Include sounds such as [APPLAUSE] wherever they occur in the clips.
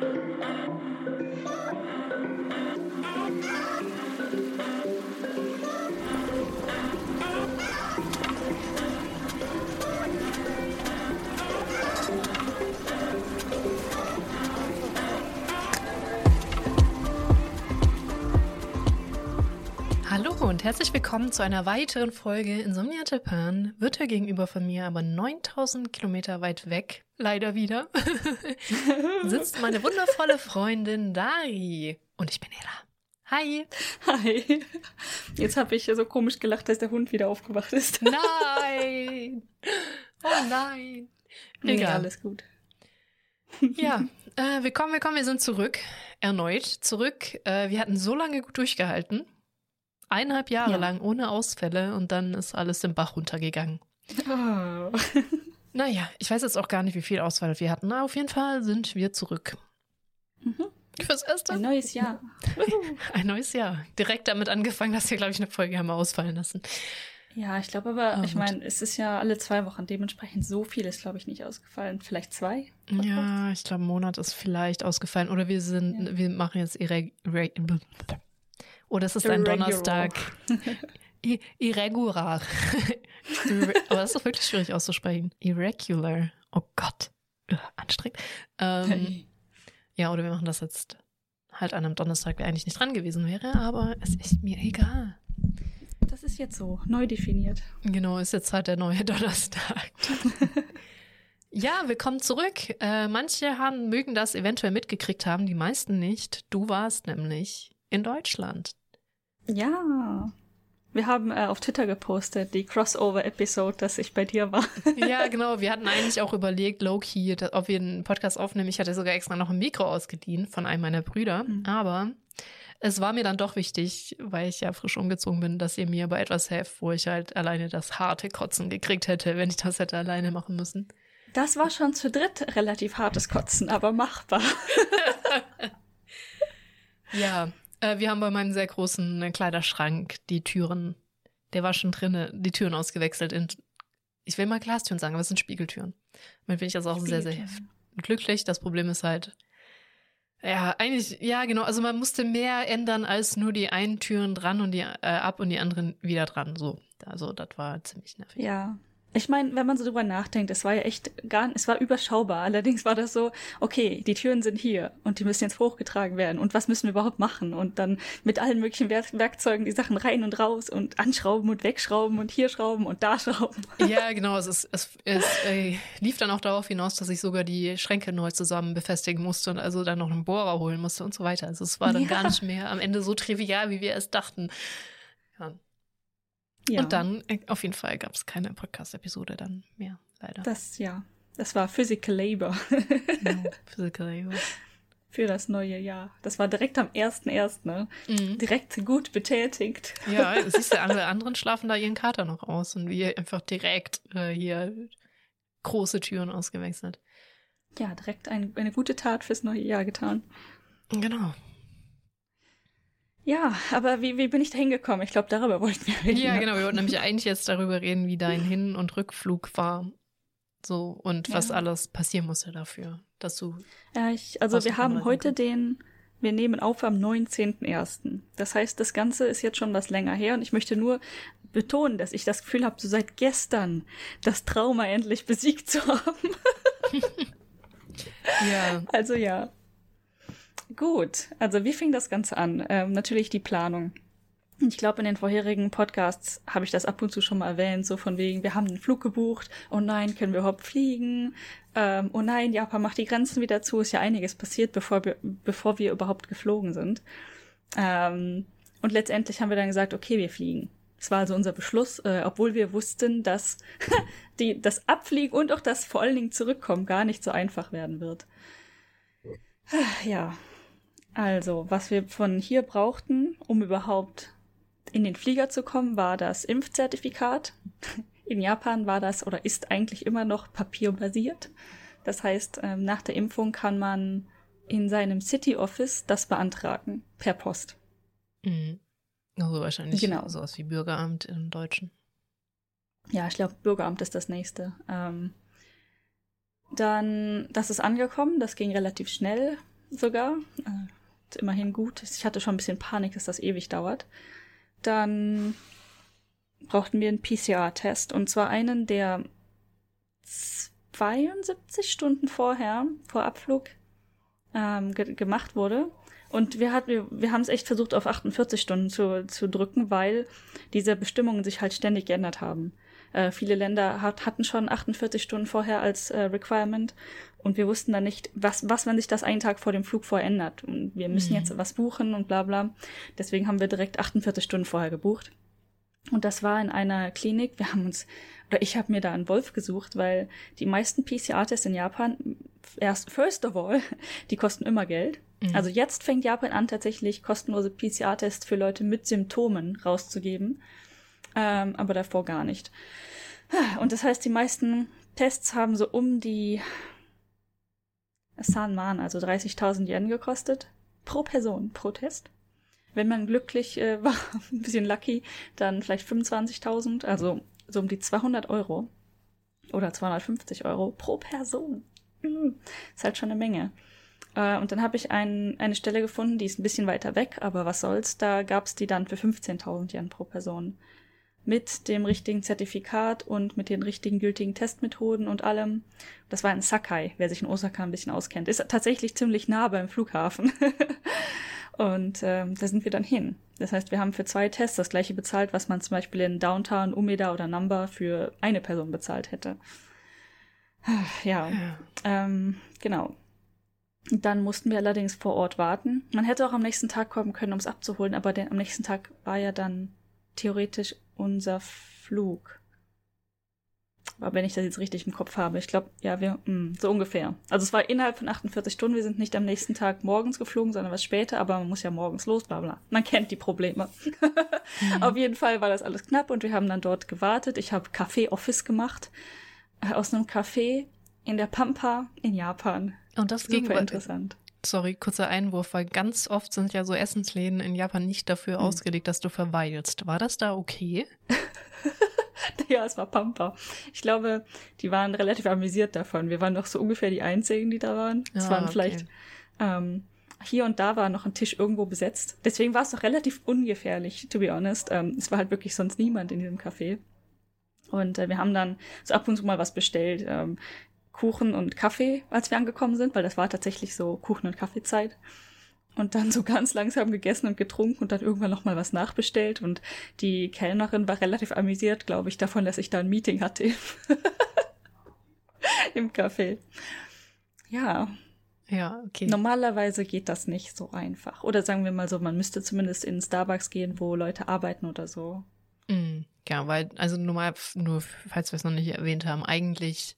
Thank you. Und herzlich willkommen zu einer weiteren Folge Insomnia Japan. Wird er gegenüber von mir, aber 9000 Kilometer weit weg, leider wieder, [LAUGHS] sitzt meine wundervolle Freundin Dari. Und ich bin Ella. Hi. Hi. Jetzt habe ich so komisch gelacht, dass der Hund wieder aufgewacht ist. [LAUGHS] Nein. Oh nein. Nee, Egal. alles gut. Ja, äh, willkommen, willkommen. Wir sind zurück. Erneut zurück. Äh, wir hatten so lange gut durchgehalten. Eineinhalb Jahre Ja. lang ohne Ausfälle und dann ist alles den Bach runtergegangen. Oh. Naja, ich weiß jetzt auch gar nicht, wie viel Ausfall wir hatten. Na, auf jeden Fall sind wir zurück. Mhm. Fürs erste Ein neues Jahr. [LAUGHS] ein neues Jahr. Direkt damit angefangen, dass wir, glaube ich, eine Folge haben ausfallen lassen. Ja, ich glaube aber, Ah, ich meine, es ist ja alle zwei Wochen, dementsprechend so viel ist, glaube ich, nicht ausgefallen. Vielleicht zwei? Ja, ich glaube, ein Monat ist vielleicht ausgefallen. Oder wir sind, Ja. wir machen jetzt irreg... irre- Oder es ist ein. Donnerstag. [LAUGHS] I irregular. [LAUGHS] Irre- Aber das ist doch wirklich schwierig auszusprechen. Irregular. Oh Gott. Anstrengend. Ähm, ja, oder wir machen das jetzt halt an einem Donnerstag, der eigentlich nicht dran gewesen wäre, aber es ist mir egal. Das ist jetzt so, neu definiert. Genau, ist jetzt halt der neue [LAUGHS] Donnerstag. ja, willkommen zurück. Äh, manche haben, mögen das eventuell mitgekriegt haben, die meisten nicht. Du warst nämlich in Deutschland. Ja. Wir haben äh, auf Twitter gepostet, die Crossover-Episode, dass ich bei dir war. [LAUGHS] Ja, genau. Wir hatten eigentlich auch überlegt, low-key, ob wir einen Podcast aufnehmen. Ich hatte sogar extra noch ein Mikro ausgeliehen von einem meiner Brüder. Mhm. Aber es war mir dann doch wichtig, weil ich ja frisch umgezogen bin, dass ihr mir bei etwas helft, wo ich halt alleine das harte Kotzen gekriegt hätte, wenn ich das hätte alleine machen müssen. Das war schon zu dritt relativ hartes Kotzen, aber machbar. [LAUGHS] Ja, äh, wir haben bei meinem sehr großen äh, Kleiderschrank die Türen, der war schon drinne, die Türen ausgewechselt in, ich will mal Glastüren sagen, aber es sind Spiegeltüren. Damit bin ich also auch sehr, sehr [LAUGHS] glücklich. Das Problem ist halt, ja, eigentlich, ja, genau, also man musste mehr ändern als nur die einen Türen dran und die äh, ab und die anderen wieder dran. So, also das war ziemlich nervig. Ja. Ich meine, wenn man so drüber nachdenkt, es war ja echt gar, es war überschaubar. Allerdings war das so, okay, die Türen sind hier und die müssen jetzt hochgetragen werden. Und was müssen wir überhaupt machen? Und dann mit allen möglichen Werk Werkzeugen die Sachen rein und raus und anschrauben und wegschrauben und hier schrauben und da schrauben. Ja, [LAUGHS] genau. Es, ist, es, es äh, lief dann auch darauf hinaus, dass ich sogar die Schränke neu zusammen befestigen musste und also dann noch einen Bohrer holen musste und so weiter. Also es war dann Ja. gar nicht mehr am Ende so trivial, wie wir es dachten. Ja. Ja, Und dann, äh, auf jeden Fall, gab es keine Podcast-Episode dann mehr, leider. Das, ja, das war Physical Labor Genau, [LAUGHS] Physical Labor. für das neue Jahr. Das war direkt am 1.1., ne? Mhm. Direkt gut betätigt. Ja, [LAUGHS] siehst du, alle anderen schlafen da ihren Kater noch aus und wir einfach direkt äh, hier große Türen ausgewechselt. Ja, direkt ein, eine gute Tat fürs neue Jahr getan. Genau. Ja, aber wie, wie bin ich da hingekommen? Ich glaube, darüber wollten wir reden. Ja, ne? genau. Wir wollten nämlich eigentlich jetzt darüber reden, wie dein Hin- und Rückflug war. So, und was Ja. alles passieren musste dafür, dass du. Ja, ich, also Was wir haben heute den, wir nehmen auf am 19.01. Das heißt, das Ganze ist jetzt schon was länger her und ich möchte nur betonen, dass ich das Gefühl habe, so seit gestern das Trauma endlich besiegt zu haben. [LAUGHS] Ja. Also ja. Gut, also wie fing das Ganze an? Ähm, natürlich die Planung. Ich glaube, in den vorherigen Podcasts habe ich das ab und zu schon mal erwähnt, so von wegen, wir haben einen Flug gebucht, oh nein, können wir überhaupt fliegen? Ähm, oh nein, Japan macht die Grenzen wieder zu, ist ja einiges passiert, bevor wir, bevor wir überhaupt geflogen sind. Ähm, und letztendlich haben wir dann gesagt, okay, wir fliegen. Das war also unser Beschluss, äh, obwohl wir wussten, dass [LAUGHS] die, das Abfliegen und auch das vor allen Dingen Zurückkommen gar nicht so einfach werden wird. Ja, also, was wir von hier brauchten, um überhaupt in den Flieger zu kommen, war das Impfzertifikat. [LAUGHS] In Japan war das oder ist eigentlich immer noch papierbasiert. Das heißt, ähm, nach der Impfung kann man in seinem City Office das beantragen, per Post. Mhm. Also wahrscheinlich Genau. sowas wie Bürgeramt im Deutschen. Ja, ich glaube, Bürgeramt ist das nächste. Ähm, dann, das ist angekommen, das ging relativ schnell. sogar. Äh, immerhin gut. Ich hatte schon ein bisschen Panik, dass das ewig dauert. Dann brauchten wir einen PCR-Test und zwar einen, der 72 Stunden vorher, vor Abflug, ähm, ge gemacht wurde. Und wir, wir, wir haben es echt versucht, auf 48 Stunden zu, zu drücken, weil diese Bestimmungen sich halt ständig geändert haben. Äh, viele Länder hat, hatten schon 48 Stunden vorher als äh, Requirement und wir wussten dann nicht, was, was, wenn sich das einen Tag vor dem Flug verändert. Und wir müssen mhm. jetzt was buchen und bla bla. Deswegen haben wir direkt 48 Stunden vorher gebucht. Und das war in einer Klinik. Wir haben uns, oder ich habe mir da einen Wolf gesucht, weil die meisten PCR-Tests in Japan, erst, first of all, [LAUGHS] die kosten immer Geld. Mhm. Also jetzt fängt Japan an, tatsächlich kostenlose PCR-Tests für Leute mit Symptomen rauszugeben. Ähm, aber davor gar nicht. Und das heißt, die meisten Tests haben so um die Sanman, also 30.000 Yen gekostet. Pro Person, pro Test. Wenn man glücklich äh, [LAUGHS] war, ein bisschen lucky, dann vielleicht 25.000, also so um die 200 Euro oder 250 Euro pro Person. Mhm. Ist halt schon eine Menge. Äh, und dann habe ich ein, eine Stelle gefunden, die ist ein bisschen weiter weg, aber was soll's, da gab's die dann für 15.000 Yen pro Person. Mit dem richtigen Zertifikat und mit den richtigen gültigen Testmethoden und allem. Das war in Sakai, wer sich in Osaka ein bisschen auskennt. Ist tatsächlich ziemlich nah beim Flughafen. [LAUGHS] Und ähm, da sind wir dann hin. Das heißt, wir haben für zwei Tests das gleiche bezahlt, was man zum Beispiel in Downtown, Umeda oder Namba für eine Person bezahlt hätte. [SIGHS] Ja, ja. Ähm, genau. Dann mussten wir allerdings vor Ort warten. Man hätte auch am nächsten Tag kommen können, um es abzuholen, aber der, am nächsten Tag war ja dann theoretisch unser Flug. Aber wenn ich das jetzt richtig im Kopf habe, ich glaube, ja, wir, mh, hm, so ungefähr. Also es war innerhalb von 48 Stunden. Wir sind nicht am nächsten Tag morgens geflogen, sondern was später, aber man muss ja morgens los, bla bla. Man kennt die Probleme. mhm. [LAUGHS] Auf jeden Fall war das alles knapp und wir haben dann dort gewartet. Ich habe Café-Office gemacht. Äh, aus einem Café in der Pampa in Japan. Und das ging Super interessant. Sorry, kurzer Einwurf, weil ganz oft sind ja so Essensläden in Japan nicht dafür mhm. ausgelegt, dass du verweilst. War das da okay? [LAUGHS] ja, es war Pampa. Ich glaube, die waren relativ amüsiert davon. Wir waren doch so ungefähr die Einzigen, die da waren. Es ah, waren okay. vielleicht ähm, hier und da war noch ein Tisch irgendwo besetzt. Deswegen war es doch relativ ungefährlich, to be honest. Ähm, es war halt wirklich sonst niemand in diesem Café. Und äh, wir haben dann so ab und zu mal was bestellt. Ähm, Kuchen und Kaffee, als wir angekommen sind, weil das war tatsächlich so Kuchen- und Kaffeezeit und dann so ganz langsam gegessen und getrunken und dann irgendwann noch mal was nachbestellt und die Kellnerin war relativ amüsiert, glaube ich, davon, dass ich da ein Meeting hatte [LAUGHS] im Café. Ja. Ja, okay. Normalerweise geht das nicht so einfach. Oder sagen wir mal so, man müsste zumindest in Starbucks gehen, wo Leute arbeiten oder so. Mm, ja, weil, also normal, nur falls wir es noch nicht erwähnt haben, eigentlich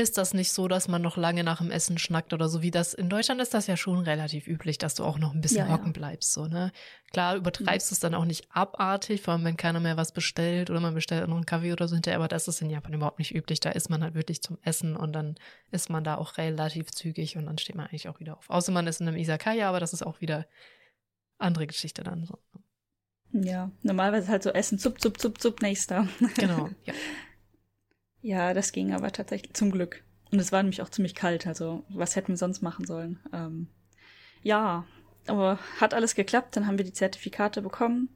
ist das nicht so, dass man noch lange nach dem Essen schnackt oder so wie das. In Deutschland ist das ja schon relativ üblich, dass du auch noch ein bisschen ja, hocken ja. bleibst, so, ne? Klar, übertreibst mhm. es dann auch nicht abartig, vor allem wenn keiner mehr was bestellt oder man bestellt noch einen Kaffee oder so hinterher, aber das ist in Japan überhaupt nicht üblich. Da ist man halt wirklich zum Essen und dann ist man da auch relativ zügig und dann steht man eigentlich auch wieder auf. Außer man ist in einem Isakaya, aber das ist auch wieder andere Geschichte dann so. Ja, normalerweise halt so Essen, zup, zup, zup, zup, nächster. Genau, [LAUGHS] ja. Ja, das ging aber tatsächlich zum Glück. Und es war nämlich auch ziemlich kalt, also was hätten wir sonst machen sollen? Ähm, ja, aber hat alles geklappt, dann haben wir die Zertifikate bekommen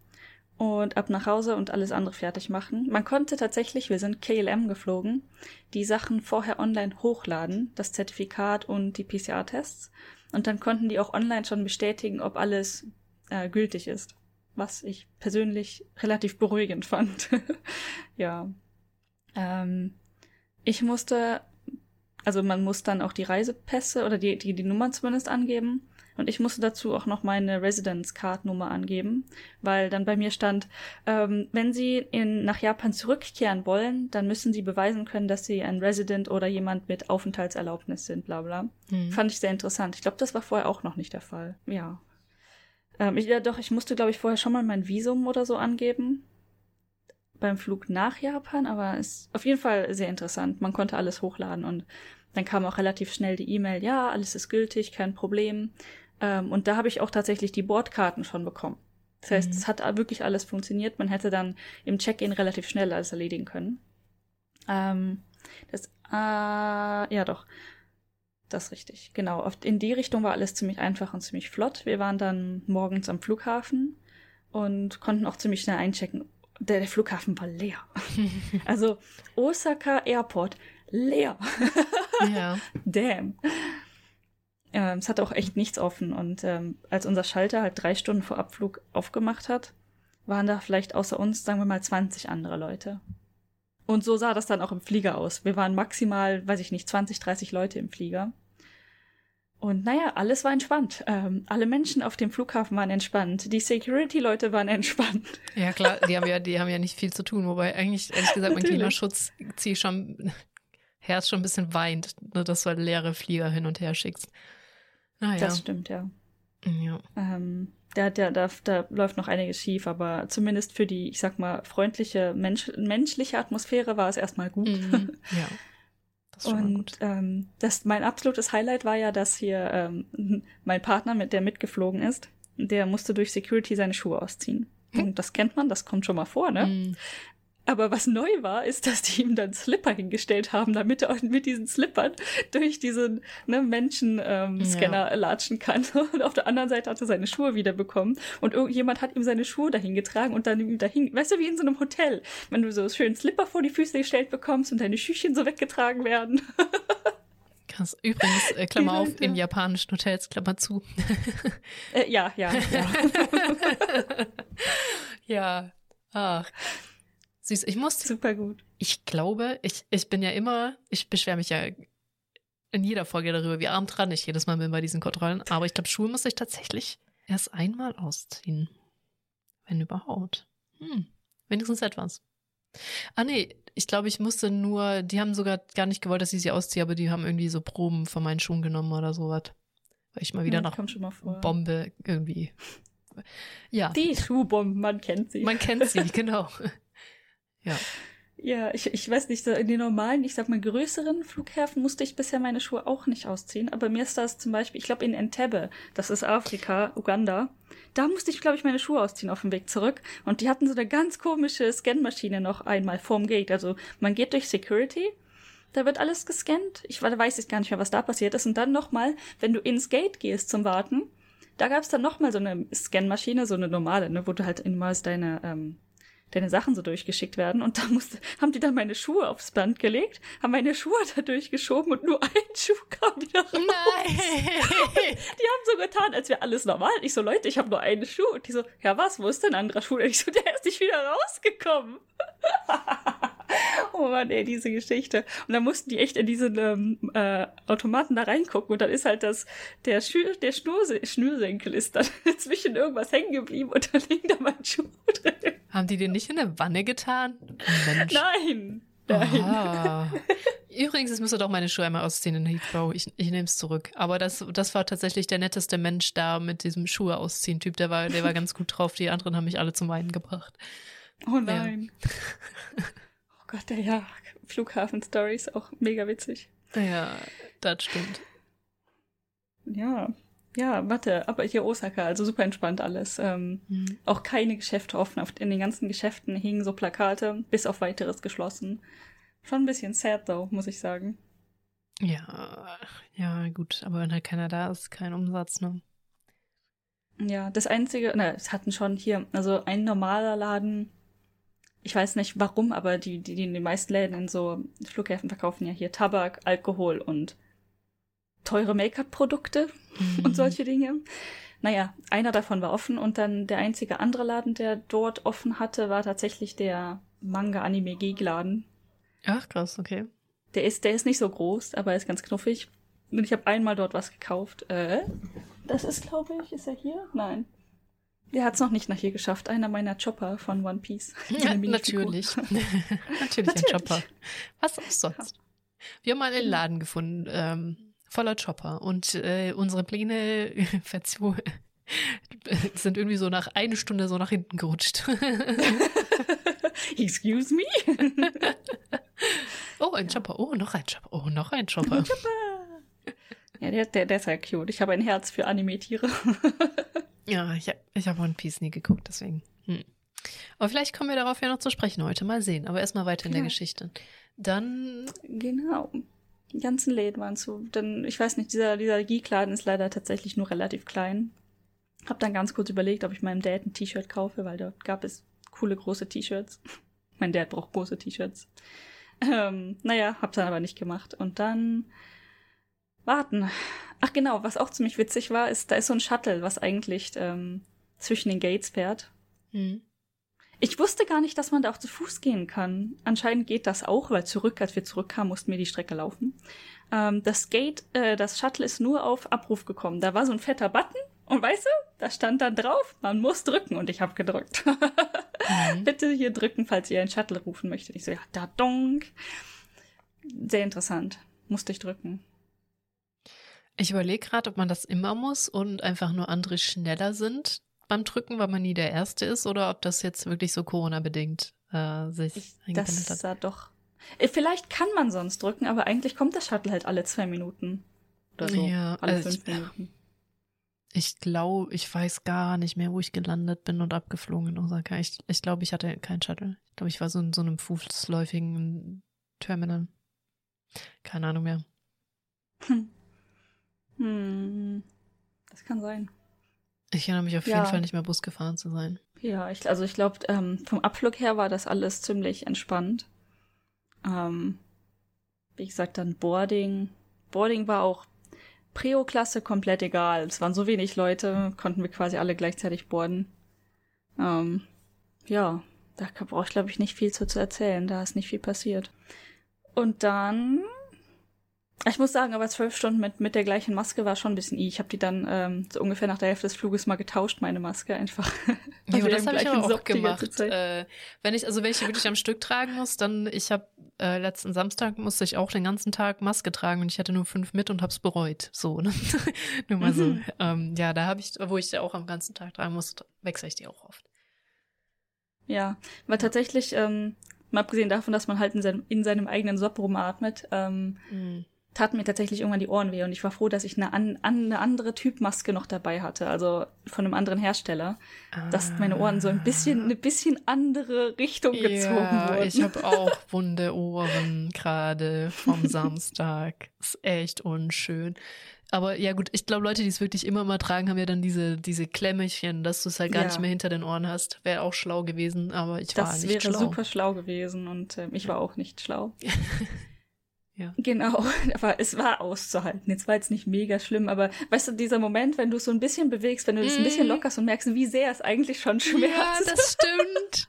und ab nach Hause und alles andere fertig machen. Man konnte tatsächlich, wir sind KLM geflogen, die Sachen vorher online hochladen, das Zertifikat und die PCR-Tests. Und dann konnten die auch online schon bestätigen, ob alles äh, gültig ist. Was ich persönlich relativ beruhigend fand. [LAUGHS] ja, ähm, ich musste, also man muss dann auch die Reisepässe oder die, die, die Nummern zumindest angeben. Und ich musste dazu auch noch meine Residence Card Nummer angeben, weil dann bei mir stand, ähm, wenn Sie in, nach Japan zurückkehren wollen, dann müssen Sie beweisen können, dass Sie ein Resident oder jemand mit Aufenthaltserlaubnis sind, bla bla. Hm. Fand ich sehr interessant. Ich glaube, das war vorher auch noch nicht der Fall. Ja. Ähm, ich, ja, doch, ich musste, glaube ich, vorher schon mal mein Visum oder so angeben beim Flug nach Japan, aber ist auf jeden Fall sehr interessant. Man konnte alles hochladen und dann kam auch relativ schnell die E-Mail, ja, alles ist gültig, kein Problem. Ähm, und da habe ich auch tatsächlich die Bordkarten schon bekommen. Das heißt, mhm. es hat wirklich alles funktioniert. Man hätte dann im Check-in relativ schnell alles erledigen können. Ähm, das, äh, ja doch. Das ist richtig, genau. In die Richtung war alles ziemlich einfach und ziemlich flott. Wir waren dann morgens am Flughafen und konnten auch ziemlich schnell einchecken. Der, der Flughafen war leer. [LAUGHS] also Osaka Airport leer. ja. [LAUGHS] Damn. Ähm, es hatte auch echt nichts offen. Und ähm, als unser Schalter halt drei Stunden vor Abflug aufgemacht hat, waren da vielleicht außer uns, sagen wir mal, 20 andere Leute. Und so sah das dann auch im Flieger aus. Wir waren maximal, weiß ich nicht, 20, 30 Leute im Flieger. Und naja, alles war entspannt. Ähm, alle Menschen auf dem Flughafen waren entspannt. Die Security-Leute waren [LAUGHS] entspannt. Ja, klar, die haben ja, die haben ja nicht viel zu tun. Wobei eigentlich, ehrlich gesagt, mein Klimaschutz zieht schon, Herz schon ein bisschen weint, ne, dass du halt leere Flieger hin und her schickst. Naja. Das stimmt, ja. Ja. Ähm, da, da, da, da läuft noch einiges schief, aber zumindest für die, ich sag mal, freundliche, mensch, menschliche Atmosphäre war es erstmal gut. Mhm. Ja. [LAUGHS] Das und ähm, das, mein absolutes Highlight war ja, dass hier ähm, [LAUGHS] mein Partner, mit der mitgeflogen ist, der musste durch Security seine Schuhe ausziehen. Und das kennt man, das kommt schon mal vor, ne? Mhm. Aber was neu war, ist, dass die ihm dann Slipper hingestellt haben, damit er [LAUGHS] mit diesen Slippern durch diesen ne, Menschen-Scanner ähm, ja. latschen kann. [LAUGHS] Und auf der anderen Seite hat er seine Schuhe wieder bekommen. Und irgendjemand hat ihm seine Schuhe dahin getragen und dann ihm dahin, weißt du, wie in so einem Hotel, wenn du so schön Slipper vor die Füße gestellt bekommst und deine Schüchchen so weggetragen werden. [LAUGHS] Krass. Übrigens, äh, Klammer auf, in japanischen Hotels, Klammer zu. äh, ja, ja, ja. ja. Ach. Süß. Ich muss. Super gut. Ich glaube, ich, ich bin ja immer, ich beschwere mich ja in jeder Folge darüber, wie arm dran ich jedes Mal bin bei diesen Kontrollen. Aber ich glaube, Schuhe muss ich tatsächlich erst einmal ausziehen. Wenn überhaupt. Hm. Wenigstens etwas. Ah, nee, ich glaube, ich musste nur, die haben sogar gar nicht gewollt, dass ich sie ausziehe, aber die haben irgendwie so Proben von meinen Schuhen genommen oder sowas. Weil ich mal wieder ja, nach Bombe irgendwie. Ja. Die Schuhbomben, man kennt sie. Man kennt sie, [LAUGHS] genau. Ja. Ja, ich, ich weiß nicht, in den normalen, ich sag mal größeren Flughäfen musste ich bisher meine Schuhe auch nicht ausziehen. Aber mir ist das zum Beispiel, ich glaube in Entebbe, das ist Afrika, Uganda, da musste ich, glaube ich, meine Schuhe ausziehen auf dem Weg zurück. Und die hatten so eine ganz komische Scanmaschine noch einmal vorm Gate. Also man geht durch Security, da wird alles gescannt. Ich weiß jetzt gar nicht mehr, was da passiert ist. Und dann nochmal, wenn du ins Gate gehst zum Warten, da gab es dann nochmal so eine Scanmaschine, so eine normale, ne, wo du halt immer deine ähm, deine Sachen so durchgeschickt werden. Und da musste, haben die dann meine Schuhe aufs Band gelegt, haben meine Schuhe da durchgeschoben und nur ein [LAUGHS] Schuh kam wieder raus. Nein! [LAUGHS] die haben so getan, als wäre alles normal. Ich so, Leute, ich habe nur einen Schuh. Und die so, ja was, wo ist denn ein anderer Schuh? Und ich so, der ist nicht wieder rausgekommen. Oh Mann, ey, diese Geschichte. Und dann mussten die echt in diesen ähm, äh, Automaten da reingucken und dann ist halt das, der, Schü der Schnurse Schnürsenkel ist dann [LAUGHS] zwischen irgendwas hängen geblieben und dann liegt da mein Schuh drin. Haben die den nicht in eine Wanne getan? Mensch. Nein. Nein. Übrigens, es müsste doch meine Schuhe einmal ausziehen in Heathrow. Ich, ich nehme es zurück. Aber das, das war tatsächlich der netteste Mensch da mit diesem Schuhe ausziehen Typ. Der war, der war ganz gut drauf. Die anderen haben mich alle zum Weinen gebracht. Oh nein. Ja. Gott, der ja, Flughafen-Stories auch mega witzig. Ja, das stimmt. Ja, ja, warte, aber hier Osaka, also super entspannt alles. Ähm, mhm. Auch keine Geschäfte offen. In den ganzen Geschäften hingen so Plakate, bis auf weiteres geschlossen. Schon ein bisschen sad, though, muss ich sagen. Ja, ja, gut, aber wenn halt keiner da ist, kein Umsatz, ne? Ja, das einzige, na, es hatten schon hier, also ein normaler Laden ich weiß nicht warum, aber die, die, die, die meisten Läden in so Flughäfen verkaufen ja hier Tabak, Alkohol und teure Make-up-Produkte mhm. und solche Dinge. Naja, einer davon war offen und dann der einzige andere Laden, der dort offen hatte, war tatsächlich der Manga-Anime-Geek-Laden. Ach, krass, okay. Der ist, der ist nicht so groß, aber er ist ganz knuffig. Und ich habe einmal dort was gekauft. Äh, das ist, glaube ich, ist er hier? Nein. Der hat es noch nicht nach hier geschafft. Einer meiner Chopper von One Piece. [LAUGHS] Ja, natürlich. [LAUGHS] natürlich ein Chopper. Was auch sonst. Wir haben mal einen Laden gefunden, ähm, voller Chopper. Und äh, unsere Pläne [LAUGHS] sind irgendwie so nach eine Stunde so nach hinten gerutscht. Excuse me? oh, ein Chopper. Oh, noch ein Chopper. Oh, noch ein Chopper. Chopper. Ja, der, der, der ist halt cute. Ich habe ein Herz für Anime-Tiere. Ja, ich, ich habe One Piece nie geguckt, deswegen. Hm. Aber vielleicht kommen wir darauf ja noch zu sprechen heute. Mal sehen. Aber erstmal weiter in ja. der Geschichte. Dann. Genau. Die ganzen Läden waren zu. Dann, ich weiß nicht, dieser, dieser Geek-Laden ist leider tatsächlich nur relativ klein. Hab dann ganz kurz überlegt, ob ich meinem Dad ein T-Shirt kaufe, weil dort gab es coole große T-Shirts. [LAUGHS] mein Dad braucht große T-Shirts. Ähm, naja, hab dann aber nicht gemacht. Und dann warten. Ach genau, was auch ziemlich witzig war, ist, da ist so ein Shuttle, was eigentlich ähm, zwischen den Gates fährt. Mhm. Ich wusste gar nicht, dass man da auch zu Fuß gehen kann. Anscheinend geht das auch, weil zurück, als wir zurückkamen, mussten wir die Strecke laufen. Ähm, das Gate, äh, das Shuttle ist nur auf Abruf gekommen. Da war so ein fetter Button und weißt du, da stand dann drauf, man muss drücken und ich habe gedrückt. mhm. [LAUGHS] Bitte hier drücken, falls ihr einen Shuttle rufen möchtet. Ich so, ja, da donk. Sehr interessant. Musste ich drücken. Ich überlege gerade, ob man das immer muss und einfach nur andere schneller sind beim Drücken, weil man nie der Erste ist, oder ob das jetzt wirklich so Corona-bedingt äh, sich ich, Das hat. sah doch. Äh, vielleicht kann man sonst drücken, aber eigentlich kommt das Shuttle halt alle zwei Minuten. Oder so. Ja, alle also fünf ich, Minuten. Ich glaube, ich weiß gar nicht mehr, wo ich gelandet bin und abgeflogen in Osaka. Ich, ich glaube, ich hatte kein Shuttle. Ich glaube, ich war so in so einem fußläufigen Terminal. Keine Ahnung mehr. Hm. [LAUGHS] Hm. Das kann sein. Ich erinnere mich auf ja. jeden Fall nicht mehr Bus gefahren zu sein. Ja, ich, also ich glaube, ähm, vom Abflug her war das alles ziemlich entspannt. Ähm, wie gesagt, dann Boarding. Boarding war auch Prio-Klasse komplett egal. Es waren so wenig Leute, konnten wir quasi alle gleichzeitig boarden. Ähm, ja, da brauche ich, glaube ich, nicht viel zu, zu erzählen. Da ist nicht viel passiert. Und dann ich muss sagen, aber zwölf Stunden mit, mit der gleichen Maske war schon ein bisschen i. Ich habe die dann ähm, so ungefähr nach der Hälfte des Fluges mal getauscht, meine Maske einfach. [LAUGHS] Ja, also das habe ich aber auch Sock gemacht. Äh, wenn ich, also die wirklich am Stück tragen muss, dann, ich habe äh, letzten Samstag musste ich auch den ganzen Tag Maske tragen und ich hatte nur fünf mit und hab's bereut. So, ne? [LAUGHS] nur mal so. Mhm. Ähm, ja, da habe ich, wo ich die auch am ganzen Tag tragen muss, wechsle ich die auch oft. Ja, weil tatsächlich, ähm, mal abgesehen davon, dass man halt in seinem, in seinem eigenen Sop rumatmet, ähm, mhm taten mir tatsächlich irgendwann die Ohren weh und ich war froh, dass ich eine, an, eine andere Typmaske noch dabei hatte, also von einem anderen Hersteller, ah. dass meine Ohren so ein bisschen eine bisschen andere Richtung gezogen ja, wurden. Ich habe [LAUGHS] auch wunde Ohren gerade vom Samstag. Ist echt unschön. Aber ja gut, ich glaube, Leute, die es wirklich immer mal tragen, haben ja dann diese, diese Klemmelchen, dass du es halt gar ja. nicht mehr hinter den Ohren hast. Wäre auch schlau gewesen, aber ich das war nicht schlau. Das wäre super schlau gewesen und äh, ich war auch nicht schlau. [LAUGHS] Ja. Genau, [LAUGHS] aber es war auszuhalten. Jetzt war jetzt nicht mega schlimm, aber weißt du, dieser Moment, wenn du es so ein bisschen bewegst, wenn du das mm. ein bisschen mhm. lockerst und merkst, wie sehr es eigentlich schon schmerzt. Ja, das stimmt.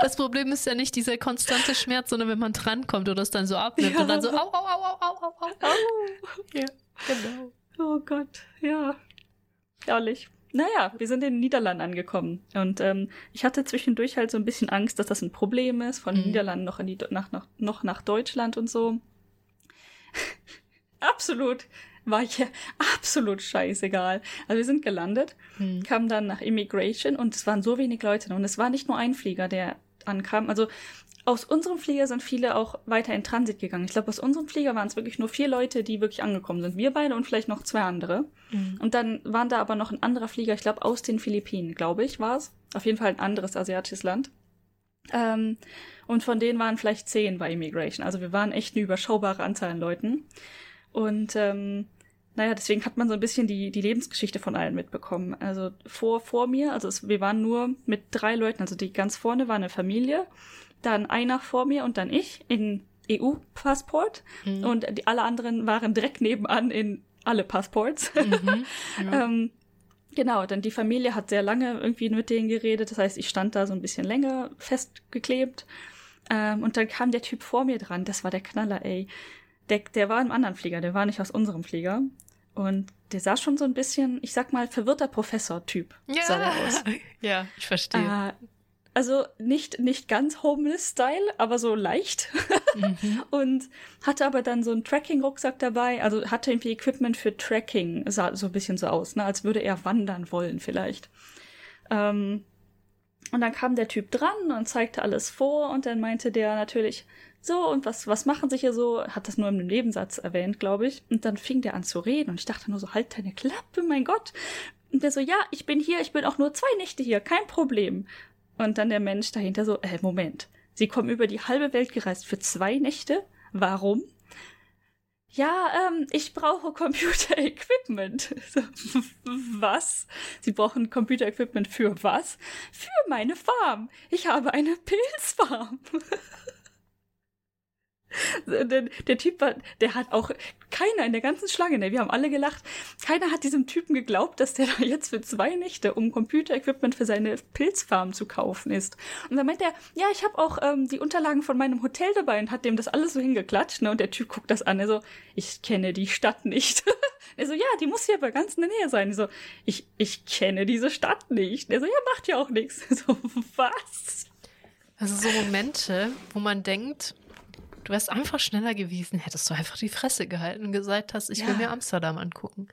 Das Problem ist ja nicht dieser konstante Schmerz, sondern wenn man drankommt oder es dann so abnimmt ja. und dann so au, au, au, au, au, au, au. Ja, genau. Oh Gott, ja. Ehrlich. Naja, wir sind in den Niederlanden angekommen. Und ähm, ich hatte zwischendurch halt so ein bisschen Angst, dass das ein Problem ist, von den mhm. Niederlanden noch, in die, nach, nach, noch nach Deutschland und so. Absolut, war hier [LAUGHS] absolut scheißegal. Also wir sind gelandet, hm. kamen dann nach Immigration und es waren so wenig Leute. Und es war nicht nur ein Flieger, der ankam. Also aus unserem Flieger sind viele auch weiter in Transit gegangen. Ich glaube, aus unserem Flieger waren es wirklich nur vier Leute, die wirklich angekommen sind. Wir beide und vielleicht noch zwei andere. Mhm. Und dann waren da aber noch ein anderer Flieger, ich glaube, aus den Philippinen, glaube ich, war es. Auf jeden Fall ein anderes asiatisches Land. Ähm, und von denen waren vielleicht zehn bei Immigration. Also wir waren echt eine überschaubare Anzahl an Leuten. Und ähm, naja, deswegen hat man so ein bisschen die, die Lebensgeschichte von allen mitbekommen. Also vor, vor mir, also es, wir waren nur mit drei Leuten, also die ganz vorne war eine Familie, dann einer vor mir und dann ich in EU-Passport mhm. und die, alle anderen waren direkt nebenan in alle Passports. Mhm, ja. [LAUGHS] ähm, Genau, denn die Familie hat sehr lange irgendwie mit denen geredet. Das heißt, ich stand da so ein bisschen länger festgeklebt. Ähm, und dann kam der Typ vor mir dran. Das war der Knaller, ey. Der, der war im anderen Flieger, der war nicht aus unserem Flieger. Und der sah schon so ein bisschen, ich sag mal, verwirrter Professor-Typ. Ja, sah er aus. [LAUGHS] ja, ich verstehe. Äh, also nicht, nicht ganz Homeless-Style, aber so leicht. mhm. [LAUGHS] Und hatte aber dann so einen Tracking-Rucksack dabei, also hatte irgendwie Equipment für Tracking, sah so ein bisschen so aus, ne, als würde er wandern wollen vielleicht. Ähm, und dann kam der Typ dran und zeigte alles vor und dann meinte der natürlich, so, und was, was machen Sie hier so? Hat das nur im Nebensatz erwähnt, glaube ich. Und dann fing der an zu reden und ich dachte nur so, halt deine Klappe, mein Gott. Und der so, ja, ich bin hier, ich bin auch nur zwei Nächte hier, kein Problem. Und dann der Mensch dahinter so, äh, Moment. Sie kommen über die halbe Welt gereist für zwei Nächte? Warum? ja, ähm, ich brauche Computer-Equipment. [LAUGHS] Was? Sie brauchen Computer-Equipment für was? Für meine Farm. Ich habe eine Pilzfarm. [LAUGHS] Der, der, Typ war, der hat auch keiner in der ganzen Schlange, ne, wir haben alle gelacht, keiner hat diesem Typen geglaubt, dass der [LAUGHS] da jetzt für zwei Nächte, um Computer-Equipment für seine Pilzfarm zu kaufen ist. Und dann meint er, ja, ich habe auch ähm, die Unterlagen von meinem Hotel dabei und hat dem das alles so hingeklatscht, ne, und der Typ guckt das an, er so, ich kenne die Stadt nicht. [LAUGHS] er so, ja, die muss hier aber ganz in der Nähe sein. Ich so, ich, ich kenne diese Stadt nicht. Er so, ja, macht ja auch nichts. [LAUGHS] So, was? Also so Momente, wo man denkt, Du wärst einfach schneller gewesen, hättest du einfach die Fresse gehalten und gesagt hast, ich ja. will mir Amsterdam angucken.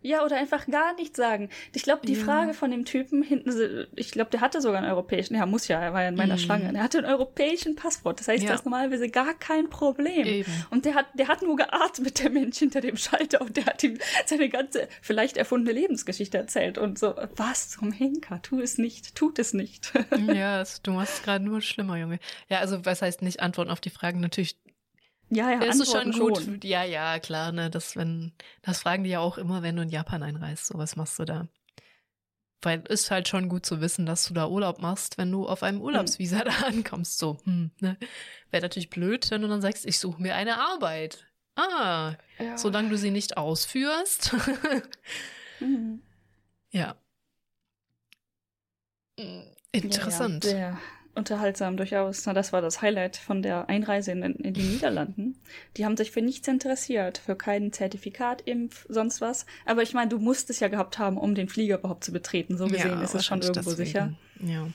Ja, oder einfach gar nichts sagen. Ich glaube, die ja. Frage von dem Typen hinten, ich glaube, der hatte sogar einen europäischen, ja, muss ja, er war ja in meiner mhm. Schlange. Der hatte einen europäischen Passwort. Das heißt, ja. das ist normalerweise gar kein Problem. Eben. Und der hat, der hat nur geatmet, [LAUGHS] der Mensch hinter dem Schalter, und der hat ihm seine ganze, vielleicht erfundene Lebensgeschichte erzählt. Und so, was zum Henker? Tu es nicht, tut es nicht. [LAUGHS] ja, du machst es gerade nur schlimmer, Junge. Ja, also, was heißt nicht antworten auf die Fragen? Natürlich ja, ja, das ist schon gut. Schon. Ja, ja, klar, ne, das wenn das fragen die ja auch immer, wenn du in Japan einreist, so was machst du da? Weil ist halt schon gut zu wissen, dass du da Urlaub machst, wenn du auf einem Urlaubsvisa hm. [LAUGHS] da ankommst, so. Hm, ne? Wäre natürlich blöd, wenn du dann sagst, ich suche mir eine Arbeit. Ah, ja. solange du sie nicht ausführst. [LAUGHS] mhm. Ja. Hm, interessant. Ja, ja unterhaltsam durchaus. Na, das war das Highlight von der Einreise in, in die Niederlanden. Die haben sich für nichts interessiert, für kein Zertifikat, Impf, sonst was. Aber ich meine, du musst es ja gehabt haben, um den Flieger überhaupt zu betreten. So gesehen ja, ist es schon irgendwo deswegen. sicher. Ja.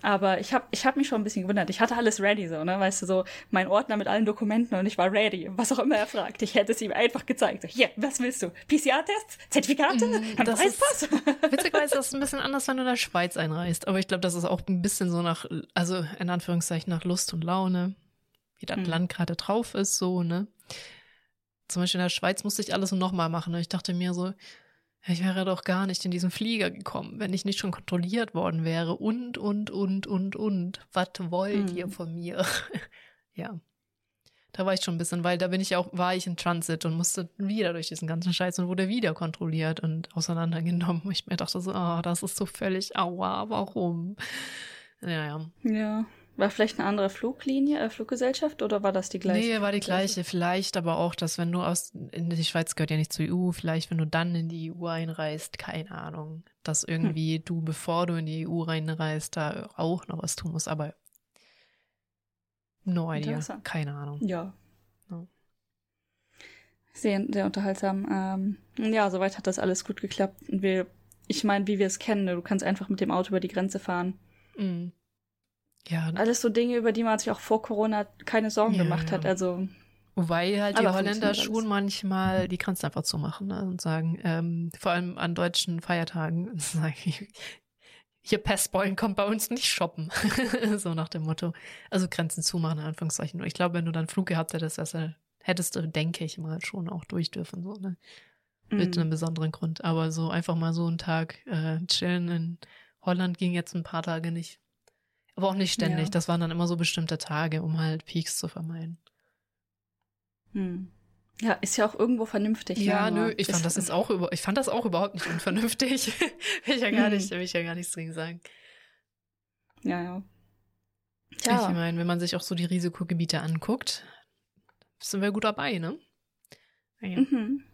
Aber ich habe ich hab mich schon ein bisschen gewundert. Ich hatte alles ready, so, ne? Weißt du, so mein Ordner mit allen Dokumenten und ich war ready. Was auch immer er fragt. Ich hätte es ihm einfach gezeigt. So, hier, was willst du? PCR-Tests? Zertifikate? Mm, das ist, [LAUGHS] witzigerweise ist es ein bisschen anders, wenn du in der Schweiz einreist. Aber ich glaube, das ist auch ein bisschen so nach, also in Anführungszeichen nach Lust und Laune, wie das mm. Land gerade drauf ist, so, ne? Zum Beispiel in der Schweiz musste ich alles nochmal machen. Und ich dachte mir so, ich wäre doch gar nicht in diesen Flieger gekommen, wenn ich nicht schon kontrolliert worden wäre. Und, und, und, und, und. Was wollt hm. ihr von mir? [LAUGHS] ja. Da war ich schon ein bisschen, weil da bin ich ja auch, war ich in Transit und musste wieder durch diesen ganzen Scheiß und wurde wieder kontrolliert und auseinandergenommen. Ich mir dachte so, oh, das ist so völlig aua, warum? Ja, ja. Ja. War vielleicht eine andere Fluglinie, äh, Fluggesellschaft oder war das die gleiche? Nee, war die gleiche. Vielleicht aber auch, dass wenn du aus, in die Schweiz gehört ja nicht zur EU, vielleicht wenn du dann in die EU einreist, keine Ahnung, dass irgendwie hm. du, bevor du in die EU reinreist, da auch noch was tun musst, aber no idea. Keine Ahnung. Ja. No. Sehr, sehr unterhaltsam. Ähm, ja, soweit hat das alles gut geklappt. Und wir, ich meine, wie wir es kennen, ne, du kannst einfach mit dem Auto über die Grenze fahren. Mhm. Ja. Alles so Dinge, über die man sich auch vor Corona keine Sorgen ja, gemacht hat. Also. Wobei halt die Holländer schon manchmal die Grenzen einfach zu machen ne? und sagen, ähm, vor allem an deutschen Feiertagen, [LAUGHS] sagen, hier Pestbeulen kommt bei uns nicht shoppen. [LAUGHS] so nach dem Motto. Also Grenzen zumachen, in Anführungszeichen. Ich glaube, wenn du dann Flug gehabt hättest, hättest du, denke ich mal, schon auch durch dürfen, so, ne? Mit mm. einem besonderen Grund. Aber so einfach mal so einen Tag äh, chillen in Holland ging jetzt ein paar Tage nicht. Aber auch nicht ständig. Ja. Das waren dann immer so bestimmte Tage, um halt Peaks zu vermeiden. Hm. Ja, ist ja auch irgendwo vernünftig. Ja, ja nö, ich fand das jetzt auch über, ich fand das auch überhaupt nicht unvernünftig. [LAUGHS] will ich ja gar hm. nicht, will ich ja gar nichts dringend sagen. Ja, ja. Tja. Ich meine, wenn man sich auch so die Risikogebiete anguckt, sind wir gut dabei, ne? Ja. Mhm.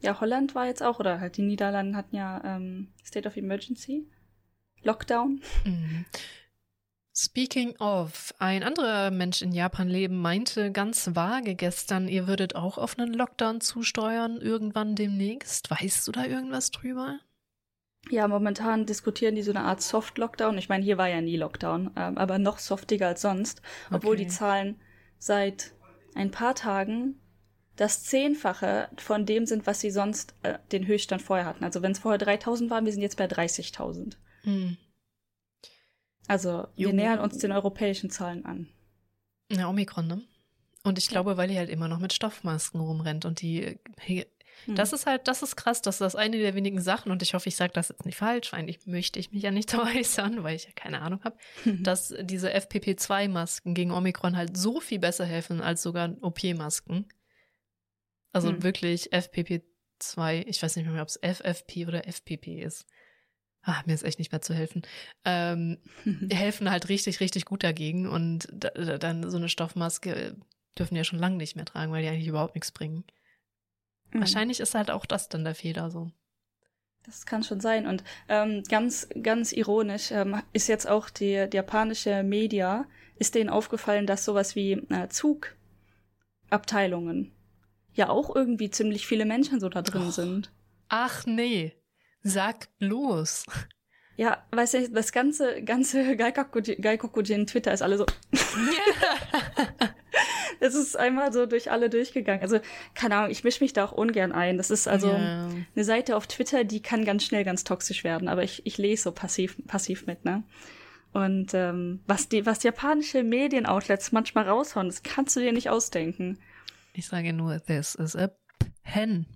Ja, Holland war jetzt auch, oder halt die Niederlande hatten ja ähm, State of Emergency. Lockdown. Mhm. Speaking of, ein anderer Mensch in Japan leben meinte ganz vage gestern, ihr würdet auch auf einen Lockdown zusteuern, irgendwann demnächst. Weißt du da irgendwas drüber? Ja, momentan diskutieren die so eine Art Soft-Lockdown. Ich meine, hier war ja nie Lockdown, ähm, aber noch softiger als sonst, obwohl okay. die Zahlen seit ein paar Tagen das Zehnfache von dem sind, was sie sonst äh, den Höchststand vorher hatten. Also wenn es vorher 3000 waren, wir sind jetzt bei 30.000. Hm. Also wir jo. nähern uns den europäischen Zahlen an. Ja, Omikron, ne? Und ich glaube, weil die halt immer noch mit Stoffmasken rumrennt und die Hm. Das ist halt, das ist krass, dass das eine der wenigen Sachen, und ich hoffe, ich sage das jetzt nicht falsch, eigentlich möchte ich mich ja nicht [LAUGHS] äußern, weil ich ja keine Ahnung habe, [LAUGHS] dass diese FPP2-Masken gegen Omikron halt so viel besser helfen als sogar OP-Masken. Also hm. wirklich FPP2, ich weiß nicht mehr, ob es FFP oder FPP ist. Ah, mir ist echt nicht mehr zu helfen. Ähm, [LAUGHS] helfen halt richtig, richtig gut dagegen. Und da, da, dann so eine Stoffmaske dürfen ja schon lange nicht mehr tragen, weil die eigentlich überhaupt nichts bringen. Mhm. Wahrscheinlich ist halt auch das dann der Fehler so. Das kann schon sein. Und ähm, ganz, ganz ironisch ähm, ist jetzt auch die, die japanische Media, ist denen aufgefallen, dass sowas wie äh, Zugabteilungen ja auch irgendwie ziemlich viele Menschen so da drin oh. sind. Ach nee, sag bloß. Ja, weißt du, das ganze, ganze Gaikokujin Twitter ist alle so. es [LAUGHS] ist einmal so durch alle durchgegangen. Also, keine Ahnung, ich mische mich da auch ungern ein. Das ist also yeah. eine Seite auf Twitter, die kann ganz schnell ganz toxisch werden, aber ich, ich lese so passiv, passiv mit, ne? Und ähm, was die, was japanische Medienoutlets manchmal raushauen, das kannst du dir nicht ausdenken. Ich sage nur, this is a pen.